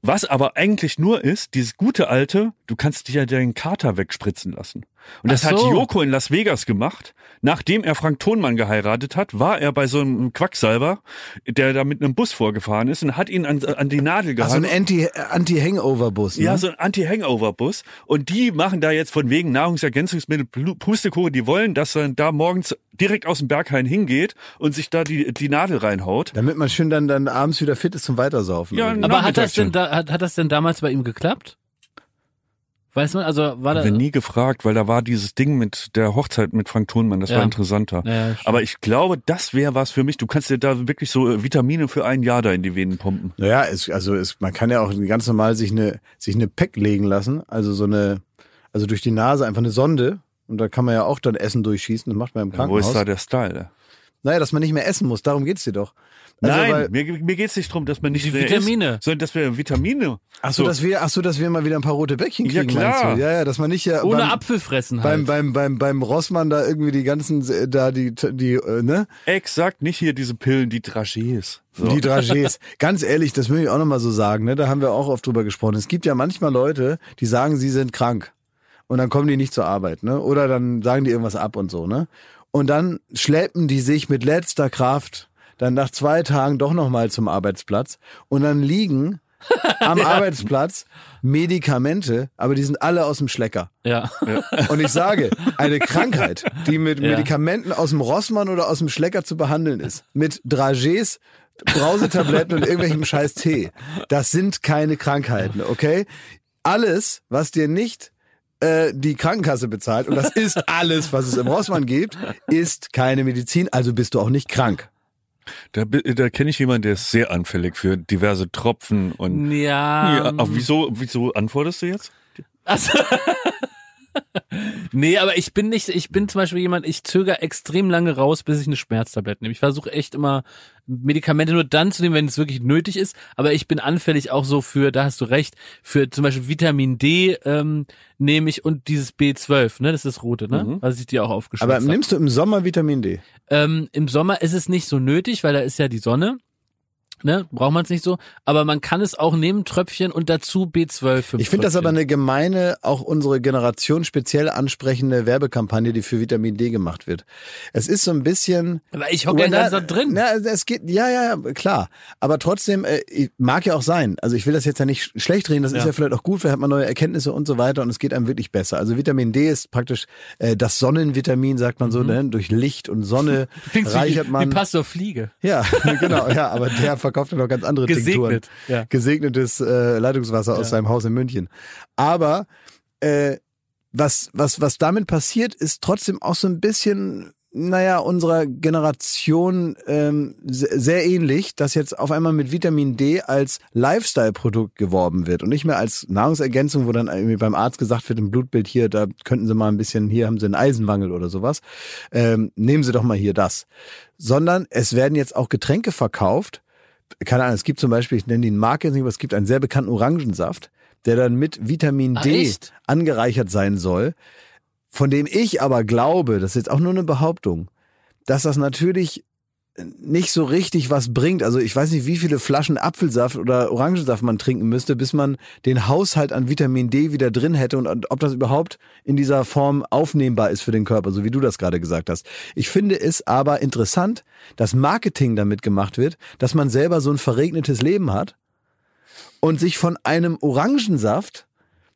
Was aber eigentlich nur ist, dieses gute alte, du kannst dir ja deinen Kater wegspritzen lassen. Und das so. hat Joko in Las Vegas gemacht. Nachdem er Frank Thonmann geheiratet hat, war er bei so einem Quacksalber, der da mit einem Bus vorgefahren ist und hat ihn an, an die Nadel gehalten. Also ein Anti-Hangover-Bus. Ne? Ja, so ein Anti-Hangover-Bus. Und die machen da jetzt von wegen Nahrungsergänzungsmittel Pustekuchen, die wollen, dass er da morgens direkt aus dem Berghain hingeht und sich da die, die Nadel reinhaut. Damit man schön dann, dann abends wieder fit ist zum Weitersaufen. Ja, aber hat das, denn da, hat, hat das denn damals bei ihm geklappt? Weißt du, also war da. Wir nie gefragt, weil da war dieses Ding mit der Hochzeit mit Frank Thunmann, das ja. war interessanter. Ja, Aber ich glaube, das wäre was für mich. Du kannst dir da wirklich so äh, Vitamine für ein Jahr da in die Venen pumpen. Naja, es, also es, man kann ja auch ganz normal sich eine, sich eine Pack legen lassen. Also so eine, also durch die Nase einfach eine Sonde. Und da kann man ja auch dann Essen durchschießen. Das macht man im Krankenhaus. Ja, wo ist da der Style? Naja, dass man nicht mehr essen muss. Darum geht's dir doch. Also, Nein, mir, mir geht's nicht drum, dass man nicht die Vitamine, isst, sondern dass wir Vitamine. Ach so, so, dass wir, ach so, dass wir mal wieder ein paar rote Bäckchen kriegen. Ja klar. Ja, ja, dass man nicht ja ohne beim, Apfel fressen halt. Beim beim beim beim Rossmann da irgendwie die ganzen da die die äh, ne? Exakt, nicht hier diese Pillen, die Dragés. So. Die Dragés. Ganz ehrlich, das will ich auch nochmal so sagen, ne? Da haben wir auch oft drüber gesprochen. Es gibt ja manchmal Leute, die sagen, sie sind krank. Und dann kommen die nicht zur Arbeit, ne? Oder dann sagen die irgendwas ab und so, ne? Und dann schleppen die sich mit letzter Kraft dann nach zwei Tagen doch nochmal zum Arbeitsplatz und dann liegen am ja. Arbeitsplatz Medikamente, aber die sind alle aus dem Schlecker. Ja. Und ich sage, eine Krankheit, die mit ja. Medikamenten aus dem Rossmann oder aus dem Schlecker zu behandeln ist, mit Dragés, Brausetabletten und irgendwelchem scheiß Tee, das sind keine Krankheiten, okay? Alles, was dir nicht äh, die Krankenkasse bezahlt, und das ist alles, was es im Rossmann gibt, ist keine Medizin, also bist du auch nicht krank. Da, da kenne ich jemanden, der ist sehr anfällig für diverse Tropfen und. Ja. ja aber wieso, wieso antwortest du jetzt? Also, nee, aber ich bin nicht, ich bin zum Beispiel jemand, ich zögere extrem lange raus, bis ich eine Schmerztablette nehme. Ich versuche echt immer Medikamente nur dann zu nehmen, wenn es wirklich nötig ist. Aber ich bin anfällig auch so für, da hast du recht, für zum Beispiel Vitamin D ähm, nehme ich und dieses B12, ne, das ist das rote, ne, mhm. was ich dir auch aufgeschrieben habe. Aber nimmst du im Sommer Vitamin D? Ähm, Im Sommer ist es nicht so nötig, weil da ist ja die Sonne ne, braucht man es nicht so, aber man kann es auch nehmen, Tröpfchen und dazu B12. Ich finde das aber eine gemeine, auch unsere Generation speziell ansprechende Werbekampagne, die für Vitamin D gemacht wird. Es ist so ein bisschen. Aber ich hocke ja ganz da drin. Na, es geht, ja, ja, klar. Aber trotzdem, äh, mag ja auch sein. Also ich will das jetzt ja nicht schlecht reden, das ja. ist ja vielleicht auch gut, vielleicht hat man neue Erkenntnisse und so weiter und es geht einem wirklich besser. Also Vitamin D ist praktisch äh, das Sonnenvitamin, sagt man so, mhm. ne? durch Licht und Sonne reichert man. Wie Pastor Fliege. Ja, genau, ja, aber der verkauft ja noch ganz andere Gesegnet, Tinkturen. Ja. Gesegnetes äh, Leitungswasser ja. aus seinem Haus in München. Aber äh, was, was, was damit passiert, ist trotzdem auch so ein bisschen naja, unserer Generation ähm, sehr ähnlich, dass jetzt auf einmal mit Vitamin D als Lifestyle-Produkt geworben wird und nicht mehr als Nahrungsergänzung, wo dann irgendwie beim Arzt gesagt wird im Blutbild hier, da könnten Sie mal ein bisschen, hier haben Sie einen Eisenmangel oder sowas, ähm, nehmen Sie doch mal hier das. Sondern es werden jetzt auch Getränke verkauft, keine Ahnung, es gibt zum Beispiel, ich nenne die Marke nicht, aber es gibt einen sehr bekannten Orangensaft, der dann mit Vitamin D Ach, angereichert sein soll, von dem ich aber glaube, das ist jetzt auch nur eine Behauptung, dass das natürlich nicht so richtig was bringt. Also ich weiß nicht, wie viele Flaschen Apfelsaft oder Orangensaft man trinken müsste, bis man den Haushalt an Vitamin D wieder drin hätte und ob das überhaupt in dieser Form aufnehmbar ist für den Körper, so wie du das gerade gesagt hast. Ich finde es aber interessant, dass Marketing damit gemacht wird, dass man selber so ein verregnetes Leben hat und sich von einem Orangensaft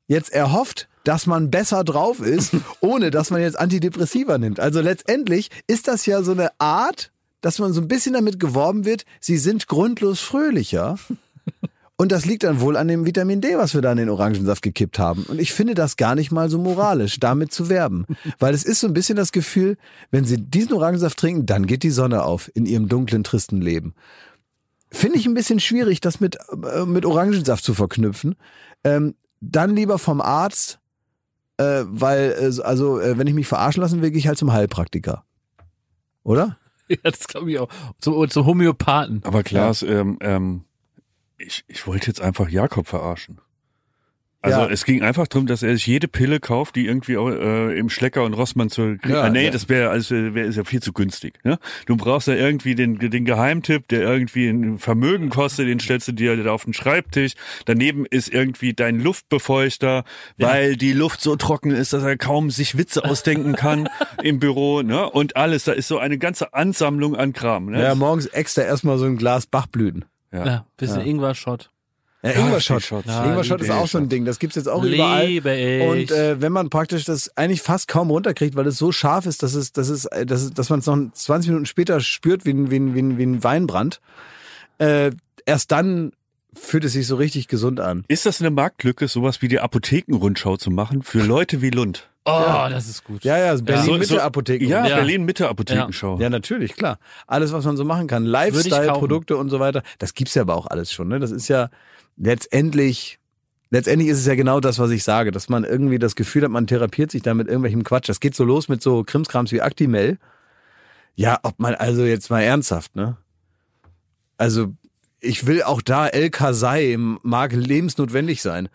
jetzt erhofft, dass man besser drauf ist, ohne dass man jetzt Antidepressiva nimmt. Also letztendlich ist das ja so eine Art, dass man so ein bisschen damit geworben wird, sie sind grundlos fröhlicher. Und das liegt dann wohl an dem Vitamin D, was wir da in den Orangensaft gekippt haben. Und ich finde das gar nicht mal so moralisch, damit zu werben. Weil es ist so ein bisschen das Gefühl, wenn sie diesen Orangensaft trinken, dann geht die Sonne auf in ihrem dunklen, tristen Leben. Finde ich ein bisschen schwierig, das mit, äh, mit Orangensaft zu verknüpfen. Ähm, dann lieber vom Arzt, äh, weil, äh, also, äh, wenn ich mich verarschen lassen will, gehe ich halt zum Heilpraktiker. Oder? Ja, das glaube ich auch. Zu, zu Homöopathen. Aber Klaas, ja. ähm, ähm, ich, ich wollte jetzt einfach Jakob verarschen. Also ja. es ging einfach darum, dass er sich jede Pille kauft, die irgendwie äh, im Schlecker und Rossmann zu ja, ah, nee, ja. das wäre also wäre ist ja viel zu günstig. Ne? Du brauchst ja irgendwie den den Geheimtipp, der irgendwie ein Vermögen kostet, den stellst du dir da auf den Schreibtisch. Daneben ist irgendwie dein Luftbefeuchter, weil die Luft so trocken ist, dass er kaum sich Witze ausdenken kann im Büro, ne? Und alles, da ist so eine ganze Ansammlung an Kram. Ne? Ja, morgens extra erstmal so ein Glas Bachblüten. Ja, ja bisschen ja. Ingwer-Shot. Ja, Ingwer-Shot. Ja, Ingwer-Shot ist auch so ein Ding. Das gibt's jetzt auch überall. Liebe ich. Und äh, wenn man praktisch das eigentlich fast kaum runterkriegt, weil es so scharf ist, dass es, dass es, dass, es, dass man es noch 20 Minuten später spürt wie ein, wie ein, wie ein, wie ein Weinbrand, äh, erst dann fühlt es sich so richtig gesund an. Ist das eine Marktlücke, sowas wie die Apothekenrundschau zu machen für Leute wie Lund? Oh, ja. das ist gut. Ja, ja, Berlin Mitte so, Apotheken. Ja, ja, Berlin Mitte Apothekenschau. Ja. ja, natürlich, klar. Alles, was man so machen kann. Lifestyle, Produkte und so weiter. Das gibt's ja aber auch alles schon, ne? Das ist ja, letztendlich, letztendlich ist es ja genau das, was ich sage, dass man irgendwie das Gefühl hat, man therapiert sich da mit irgendwelchem Quatsch. Das geht so los mit so Krimskrams wie Actimel. Ja, ob man also jetzt mal ernsthaft, ne? Also, ich will auch da El Kasai mag lebensnotwendig sein.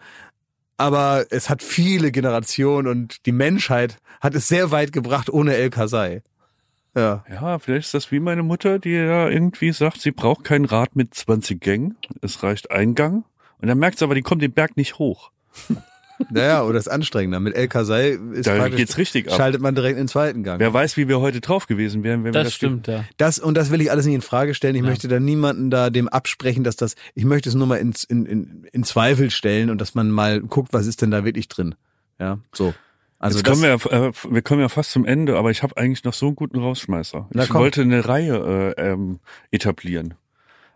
Aber es hat viele Generationen und die Menschheit hat es sehr weit gebracht ohne El Kasai. Ja. Ja, vielleicht ist das wie meine Mutter, die ja irgendwie sagt, sie braucht kein Rad mit 20 Gängen. Es reicht ein Gang. Und dann merkt sie aber, die kommt den Berg nicht hoch. Naja, oder ist anstrengender. Mit El Kasai ist da geht's richtig ab. schaltet man direkt in den zweiten Gang. Wer weiß, wie wir heute drauf gewesen wären, wenn das wir das stimmt, ja. Das und das will ich alles nicht in Frage stellen. Ich ja. möchte da niemanden da dem absprechen, dass das. Ich möchte es nur mal in, in, in, in Zweifel stellen und dass man mal guckt, was ist denn da wirklich drin. Ja, so. Also Jetzt kommen wir, ja, äh, wir kommen ja fast zum Ende, aber ich habe eigentlich noch so einen guten Rausschmeißer. ich wollte eine Reihe äh, ähm, etablieren.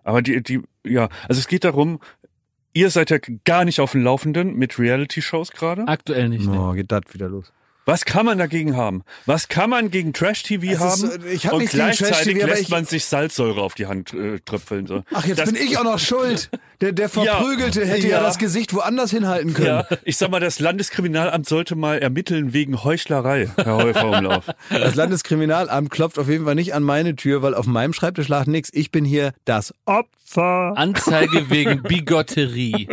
Aber die, die, ja, also es geht darum, ihr seid ja gar nicht auf dem Laufenden mit Reality-Shows gerade. Aktuell nicht. Oh, nee. geht das wieder los. Was kann man dagegen haben? Was kann man gegen Trash-TV haben? Ist, ich hab und gleichzeitig lässt man sich Salzsäure auf die Hand äh, tröpfeln. So. Ach, jetzt das, bin ich auch noch schuld. Der, der Verprügelte ja, hätte ja. ja. das Gesicht woanders hinhalten können. Ja, ich sag mal, das Landeskriminalamt sollte mal ermitteln wegen Heuchlerei, Herr Häufer-Umlauf. Das Landeskriminalamt klopft auf jeden Fall nicht an meine Tür, weil auf meinem Schreibtisch lag nichts. Ich bin hier das Opfer. Anzeige wegen Bigotterie.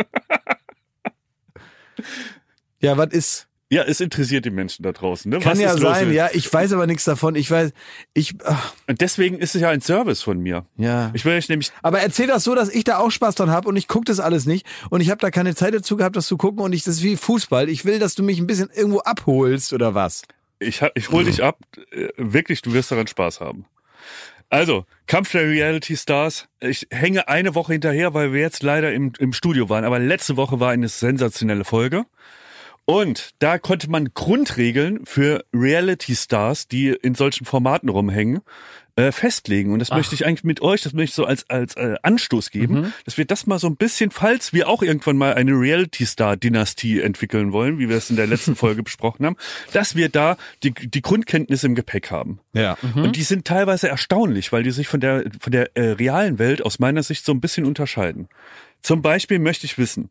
Ja, was ist? Ja, es interessiert die Menschen da draußen. Ne? Kann Was ja sein, ja. Ich weiß aber nichts davon. Ich weiß, ich. Ach. Und deswegen ist es ja ein Service von mir. Ja. Ich will euch nämlich. Aber erzähl das so, dass ich da auch Spaß dran habe und ich gucke das alles nicht und ich habe da keine Zeit dazu gehabt, das zu gucken und ich das ist wie Fußball. Ich will, dass du mich ein bisschen irgendwo abholst oder was. Ich ich hol dich ab. Äh, wirklich, du wirst daran Spaß haben. Also, Kampf der Reality Stars. Ich hänge eine Woche hinterher, weil wir jetzt leider im, im Studio waren. Aber letzte Woche war eine sensationelle Folge. Und da konnte man Grundregeln für Reality Stars, die in solchen Formaten rumhängen, äh, festlegen. Und das Ach. möchte ich eigentlich mit euch, das möchte ich so als, als äh, Anstoß geben, mhm. dass wir das mal so ein bisschen, falls wir auch irgendwann mal eine Reality Star Dynastie entwickeln wollen, wie wir es in der letzten Folge besprochen haben, dass wir da die, die Grundkenntnisse im Gepäck haben. Ja. Mhm. Und die sind teilweise erstaunlich, weil die sich von der, von der äh, realen Welt aus meiner Sicht so ein bisschen unterscheiden. Zum Beispiel möchte ich wissen,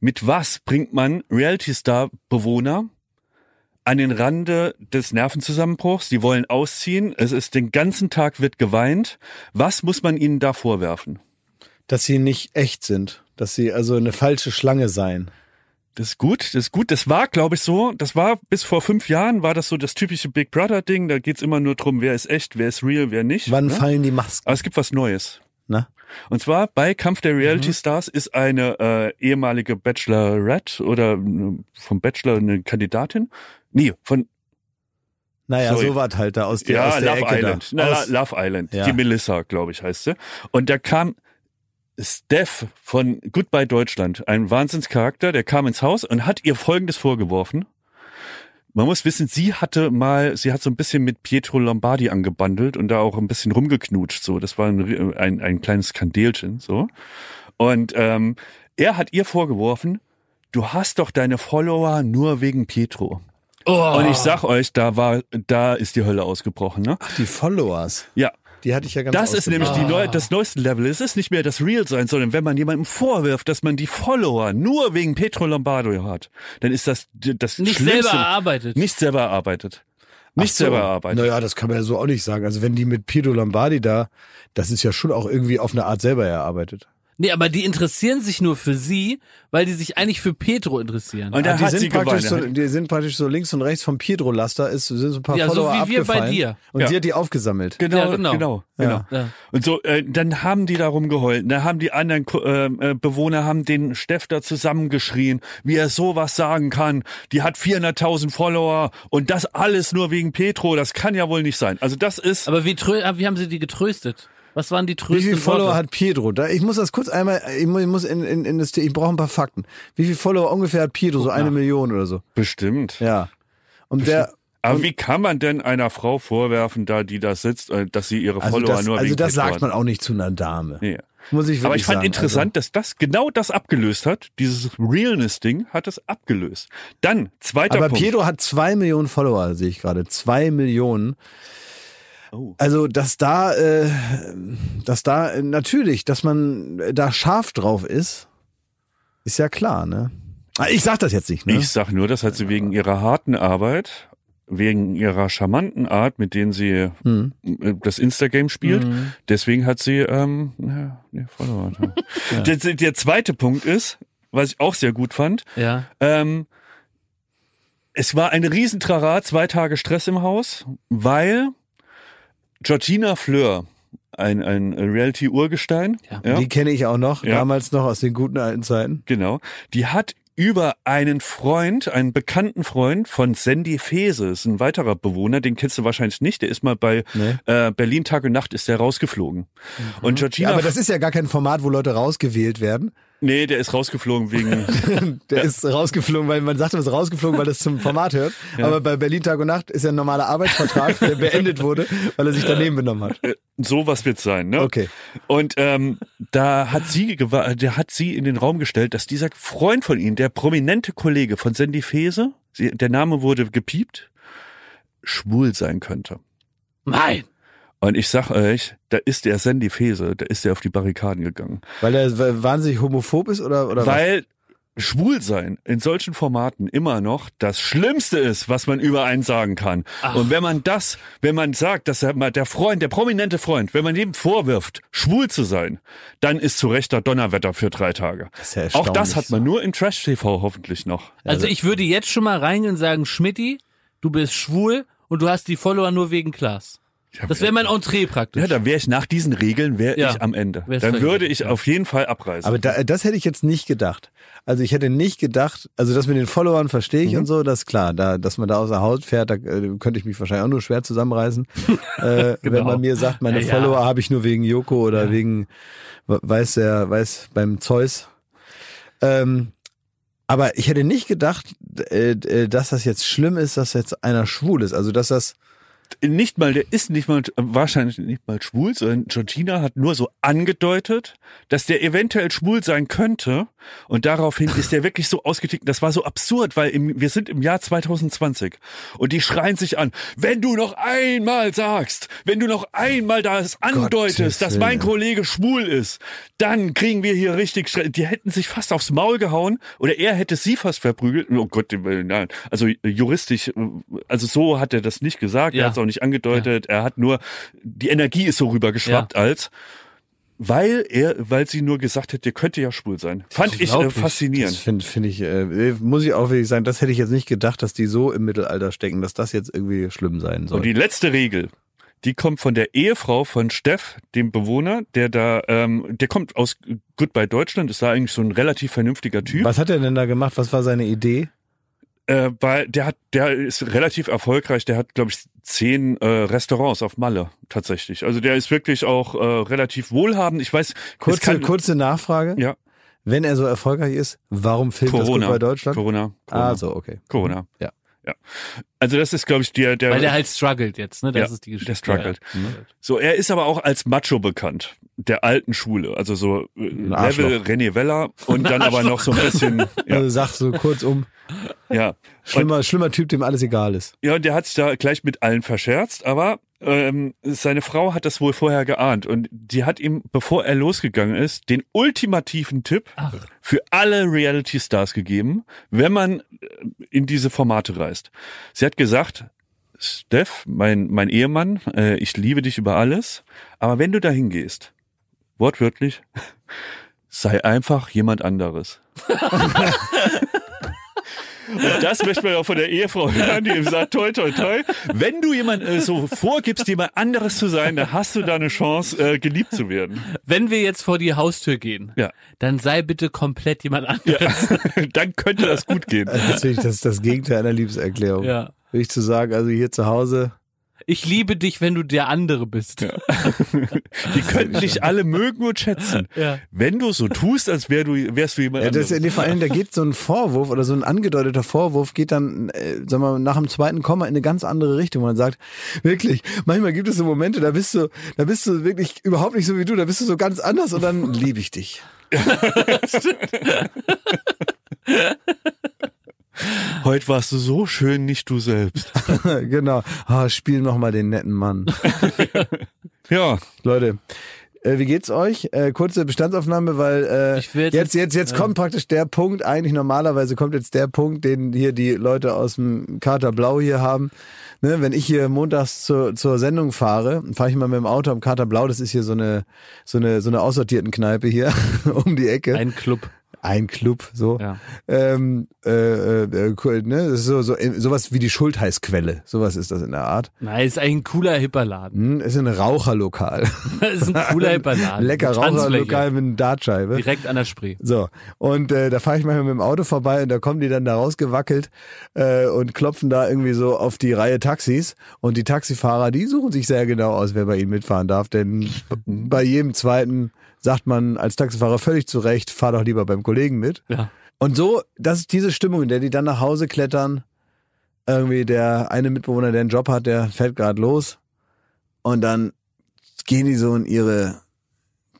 mit was bringt man Reality-Star-Bewohner an den Rande des Nervenzusammenbruchs? Die wollen ausziehen. Es ist den ganzen Tag wird geweint. Was muss man ihnen da vorwerfen? Dass sie nicht echt sind. Dass sie also eine falsche Schlange seien. Das ist gut, das ist gut. Das war, glaube ich, so. Das war bis vor fünf Jahren war das so das typische Big Brother Ding. Da geht's immer nur drum, wer ist echt, wer ist real, wer nicht. Wann ne? fallen die Masken? Aber es gibt was Neues. Na? Und zwar bei Kampf der Reality mhm. Stars ist eine äh, ehemalige Bachelorette oder äh, vom Bachelor eine Kandidatin. Nee, von naja, Sorry. so was halt da aus der, ja, aus der Love Ecke Island. Da. Na, Love Island. Ja. Die Melissa, glaube ich, heißt sie. Und da kam Steph von Goodbye Deutschland, ein Wahnsinnscharakter, der kam ins Haus und hat ihr Folgendes vorgeworfen. Man muss wissen, sie hatte mal, sie hat so ein bisschen mit Pietro Lombardi angebandelt und da auch ein bisschen rumgeknutscht. So, das war ein, ein, ein kleines Skandelchen. So und ähm, er hat ihr vorgeworfen, du hast doch deine Follower nur wegen Pietro. Oh. Und ich sag euch, da war, da ist die Hölle ausgebrochen. Ne? Ach, die Followers. Ja, die hatte ich ja ganz Das ist nämlich die neu, das neueste Level. Es ist nicht mehr das Real sein, sondern wenn man jemandem vorwirft, dass man die Follower nur wegen Petro Lombardo hat, dann ist das das nicht Schlimmste. selber erarbeitet. Nicht selber erarbeitet. Nicht so. selber erarbeitet. Naja, das kann man ja so auch nicht sagen. Also wenn die mit Pietro Lombardi da, das ist ja schon auch irgendwie auf eine Art selber erarbeitet. Nee, aber die interessieren sich nur für sie, weil die sich eigentlich für Pedro interessieren. Und da ah, die, sind praktisch so, die sind praktisch so links und rechts vom Pedro-Laster, ist, sind so ein paar ja, Follower so wie wir bei dir. Und ja. sie hat die aufgesammelt. Genau, ja, genau. genau, genau. Ja. Und so, äh, dann haben die darum geheult. Da haben die anderen äh, äh, Bewohner haben den Steff da zusammengeschrien, wie er sowas sagen kann. Die hat 400.000 Follower und das alles nur wegen Pedro. Das kann ja wohl nicht sein. Also das ist... Aber wie, wie haben sie die getröstet? Was waren die tröstenden Wie viele Follower Worte? hat Pedro? Da, ich muss das kurz einmal, ich muss, ich muss in, in, in das, ich brauche ein paar Fakten. Wie viele Follower ungefähr hat Pedro? So eine Million oder so? Bestimmt. Ja. Und Bestimmt. der, aber wie kann man denn einer Frau vorwerfen, da die da sitzt, äh, dass sie ihre also Follower das, nur Also das sagt man auch nicht zu einer Dame. Nee. Muss ich Aber ich fand sagen. interessant, also. dass das genau das abgelöst hat. Dieses Realness-Ding hat es abgelöst. Dann, zweiter Aber Punkt. Aber Pedro hat zwei Millionen Follower, sehe ich gerade. Zwei Millionen. Oh. Also, dass da, äh, dass da äh, natürlich, dass man da scharf drauf ist, ist ja klar, ne? Ah, ich sag das jetzt nicht, ne? Ich sag nur, das hat sie wegen ihrer harten Arbeit, wegen ihrer charmanten Art, mit denen sie hm. Äh, das Instagame spielt. Hm. Deswegen hat sie ähm, ja, nee, Follower. ja. der, der zweite Punkt ist, was ich auch sehr gut fand. Ja. Ähm, es war ein Riesentrara, zwei Tage Stress im Haus, weil Georgina Fleur, ein, ein Reality-Urgestein. Ja, ja. Die kenne ich auch noch, ja. damals noch aus den guten alten Zeiten. Genau. Die hat über einen Freund, einen bekannten Freund von Sandy Fese, ist ein weiterer Bewohner, den kennst du wahrscheinlich nicht, der ist mal bei nee. äh, Berlin Tag und Nacht ist der rausgeflogen. Mhm. Und Georgina ja, aber das ist ja gar kein Format, wo Leute rausgewählt werden. Nee, der ist rausgeflogen wegen. der ist rausgeflogen, weil man sagt, er ist rausgeflogen, weil das zum Format hört. Ja. Aber bei Berlin Tag und Nacht ist ja ein normaler Arbeitsvertrag, der beendet wurde, weil er sich daneben benommen hat. Äh, so was wird's sein, ne? Okay. Und ähm, da hat sie, der hat sie in den Raum gestellt, dass dieser Freund von ihnen, der prominente Kollege von Sandy Fese, der Name wurde gepiept, schwul sein könnte. Nein. Und ich sag euch, da ist der Sandy Fese, da ist er auf die Barrikaden gegangen. Weil er wahnsinnig homophob ist oder, oder Weil was? schwul sein in solchen Formaten immer noch das Schlimmste ist, was man über einen sagen kann. Ach. Und wenn man das, wenn man sagt, dass er mal der Freund, der prominente Freund, wenn man ihm vorwirft, schwul zu sein, dann ist zu rechter Donnerwetter für drei Tage. Das ja Auch das hat man nur in Trash TV hoffentlich noch. Also ich würde jetzt schon mal reingehen und sagen, Schmidti, du bist schwul und du hast die Follower nur wegen Klaas. Das wäre mein Entree praktisch. Ja, dann wäre ich nach diesen Regeln, wäre ja, ich am Ende. Dann würde ich ja. auf jeden Fall abreisen. Aber da, das hätte ich jetzt nicht gedacht. Also ich hätte nicht gedacht, also das mit den Followern verstehe ich mhm. und so, das ist klar. Da, dass man da aus der Haut fährt, da äh, könnte ich mich wahrscheinlich auch nur schwer zusammenreißen. äh, genau. Wenn man mir sagt, meine ja, Follower habe ich nur wegen Joko oder wegen, weiß der, weiß beim Zeus. Ähm, aber ich hätte nicht gedacht, äh, äh, dass das jetzt schlimm ist, dass jetzt einer schwul ist. Also dass das nicht mal, der ist nicht mal, wahrscheinlich nicht mal schwul, sondern Georgina hat nur so angedeutet, dass der eventuell schwul sein könnte. Und daraufhin ist der wirklich so ausgetickt. Das war so absurd, weil im, wir sind im Jahr 2020 und die schreien sich an, wenn du noch einmal sagst, wenn du noch einmal das andeutest, dass mein Kollege schwul ist, dann kriegen wir hier richtig Stress. Die hätten sich fast aufs Maul gehauen oder er hätte sie fast verprügelt. Oh Gott, nein. Also juristisch, also so hat er das nicht gesagt. Ja. Er hat es auch nicht angedeutet. Ja. Er hat nur, die Energie ist so rübergeschwappt ja. als, weil er, weil sie nur gesagt hat, der könnte ja schwul sein. Fand ich äh, faszinierend. Das finde find ich, äh, muss ich auch wirklich sagen, das hätte ich jetzt nicht gedacht, dass die so im Mittelalter stecken, dass das jetzt irgendwie schlimm sein soll. Und die letzte Regel, die kommt von der Ehefrau von Steff, dem Bewohner, der da, ähm, der kommt aus Goodbye Deutschland, ist da eigentlich so ein relativ vernünftiger Typ. Was hat er denn da gemacht? Was war seine Idee? Äh, weil der hat, der ist relativ erfolgreich. Der hat, glaube ich, zehn äh, Restaurants auf Malle tatsächlich. Also der ist wirklich auch äh, relativ wohlhabend. Ich weiß. Kurze, kann, kurze Nachfrage. Ja. Wenn er so erfolgreich ist, warum filmt Corona. das gut bei Deutschland? Corona. Corona. Ah, so, okay. Corona. Ja. Ja. Also das ist, glaube ich, der, der. Weil der halt struggelt jetzt, ne? Das ja, ist die Geschichte. Der struggelt. Ja. So, er ist aber auch als Macho bekannt. Der alten Schule. Also so Level René Weller und dann aber noch so ein bisschen. Ja. Also sag so kurz um. Ja. Schlimmer, und, schlimmer Typ, dem alles egal ist. Ja, und der hat sich da gleich mit allen verscherzt, aber ähm, seine Frau hat das wohl vorher geahnt und die hat ihm, bevor er losgegangen ist, den ultimativen Tipp Ach. für alle Reality Stars gegeben, wenn man äh, in diese Formate reist. Sie hat gesagt, Steph, mein, mein Ehemann, äh, ich liebe dich über alles, aber wenn du dahin gehst, wortwörtlich, sei einfach jemand anderes. Und das möchte man auch von der Ehefrau hören, die ihm sagt, toll, toll, toll. Wenn du jemand äh, so vorgibst, jemand anderes zu sein, dann hast du da eine Chance, äh, geliebt zu werden. Wenn wir jetzt vor die Haustür gehen, ja. dann sei bitte komplett jemand anderes. Ja. dann könnte das gut gehen. Das ist das Gegenteil einer Liebeserklärung. Ja. Will zu sagen, also hier zu Hause, ich liebe dich, wenn du der andere bist. Ja. Die könnten dich alle mögen und schätzen. Ja. Wenn du so tust, als wär du, wärst du jemand ja, das, anderes. Nee, vor allem, da geht so ein Vorwurf oder so ein angedeuteter Vorwurf geht dann, äh, sagen wir mal, nach dem zweiten Komma in eine ganz andere Richtung. Man sagt, wirklich, manchmal gibt es so Momente, da bist du, da bist du wirklich überhaupt nicht so wie du, da bist du so ganz anders und dann liebe ich dich. Heute warst du so schön, nicht du selbst. genau. Ah, spiel noch mal den netten Mann. ja. Leute, äh, wie geht's euch? Äh, kurze Bestandsaufnahme, weil äh, jetzt, jetzt, jetzt ja. kommt praktisch der Punkt, eigentlich normalerweise kommt jetzt der Punkt, den hier die Leute aus dem Kater Blau hier haben. Ne, wenn ich hier montags zur, zur Sendung fahre, fahre ich mal mit dem Auto am Kater Blau, das ist hier so eine, so eine, so eine aussortierten Kneipe hier um die Ecke. Ein Club ein Club, so. Ja. Ähm, äh, äh, ne? Das ist so, so sowas wie die Schultheißquelle. Sowas ist das in der Art. Nein, ist eigentlich ein cooler Hipperladen. Hm, ist ein Raucherlokal. ist ein cooler Hipperladen. Lecker Raucherlokal mit einer Dartscheibe. Direkt an der Spree. So. Und äh, da fahre ich manchmal mit dem Auto vorbei und da kommen die dann da rausgewackelt äh, und klopfen da irgendwie so auf die Reihe Taxis. Und die Taxifahrer, die suchen sich sehr genau aus, wer bei ihnen mitfahren darf. Denn bei jedem zweiten sagt man als Taxifahrer völlig zu Recht, fahr doch lieber beim Kollegen mit. Ja. Und so, das ist diese Stimmung, in der die dann nach Hause klettern. Irgendwie der eine Mitbewohner, der einen Job hat, der fährt gerade los. Und dann gehen die so in ihre,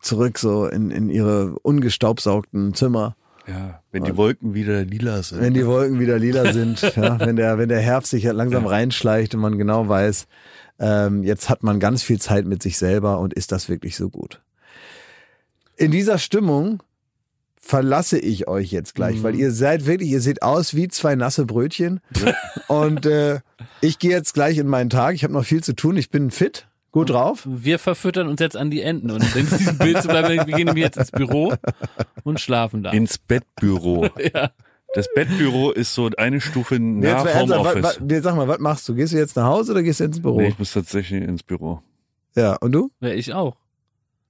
zurück so in, in ihre ungestaubsaugten Zimmer. Ja, wenn die Wolken wieder lila sind. Wenn die Wolken wieder lila sind, ja, wenn der, wenn der Herbst sich langsam ja. reinschleicht und man genau weiß, ähm, jetzt hat man ganz viel Zeit mit sich selber und ist das wirklich so gut? In dieser Stimmung verlasse ich euch jetzt gleich, mhm. weil ihr seid wirklich, ihr seht aus wie zwei nasse Brötchen. Und äh, ich gehe jetzt gleich in meinen Tag. Ich habe noch viel zu tun. Ich bin fit. Gut drauf. Wir verfüttern uns jetzt an die Enten und in diesem Bild zu bleiben, wir gehen jetzt ins Büro und schlafen da. Ins Bettbüro. ja. Das Bettbüro ist so eine Stufe nach jetzt, Homeoffice. Jetzt sag mal, was machst du? Gehst du jetzt nach Hause oder gehst du ins Büro? Nee, ich muss tatsächlich ins Büro. Ja, und du? Ja, ich auch.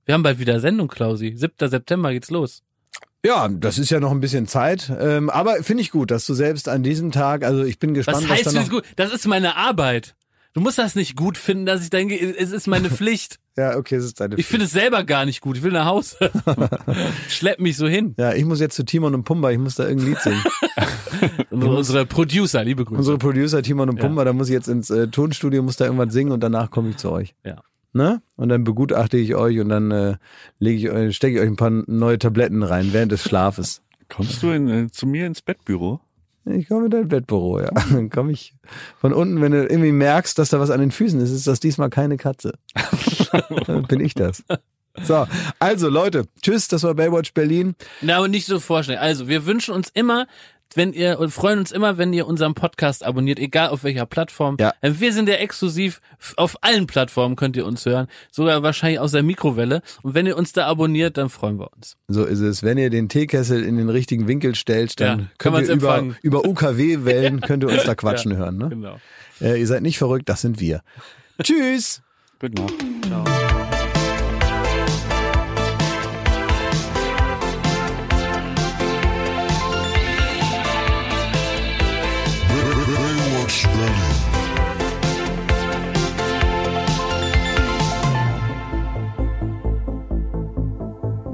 Wir haben bald wieder Sendung, Klausi. 7. September geht's los. Ja, das ist ja noch ein bisschen Zeit. Ähm, aber finde ich gut, dass du selbst an diesem Tag, also ich bin gespannt. Was heißt was da noch gut? Das ist meine Arbeit. Du musst das nicht gut finden, dass ich denke, es ist meine Pflicht. ja, okay, es ist deine Pflicht. Ich finde es selber gar nicht gut. Ich will nach Hause. Schlepp mich so hin. Ja, ich muss jetzt zu Timon und Pumba, ich muss da irgendein Lied singen. unsere Producer, liebe Grüße. Unsere Producer Timon und Pumba, ja. da muss ich jetzt ins äh, Tonstudio, muss da irgendwas singen und danach komme ich zu euch. Ja ne? Und dann begutachte ich euch und dann äh, lege ich euch, stecke ich euch ein paar neue Tabletten rein während des Schlafes. Kommst du in, äh, zu mir ins Bettbüro? Ich komme in dein Bettbüro, ja. Dann komme ich von unten, wenn du irgendwie merkst, dass da was an den Füßen ist, ist das diesmal keine Katze. dann bin ich das. So, also Leute, tschüss, das war Baywatch Berlin. Na, und nicht so vorschnell. Also, wir wünschen uns immer, wenn ihr und freuen uns immer, wenn ihr unseren Podcast abonniert, egal auf welcher Plattform. Ja. Wir sind ja exklusiv auf allen Plattformen könnt ihr uns hören, sogar wahrscheinlich aus der Mikrowelle. Und wenn ihr uns da abonniert, dann freuen wir uns. So ist es. Wenn ihr den Teekessel in den richtigen Winkel stellt, dann ja, könnt ihr über, über UKW-Wellen könnt ihr uns da quatschen ja, hören. Ne? Genau. Äh, ihr seid nicht verrückt, das sind wir. Tschüss. Gute Nacht. Ciao.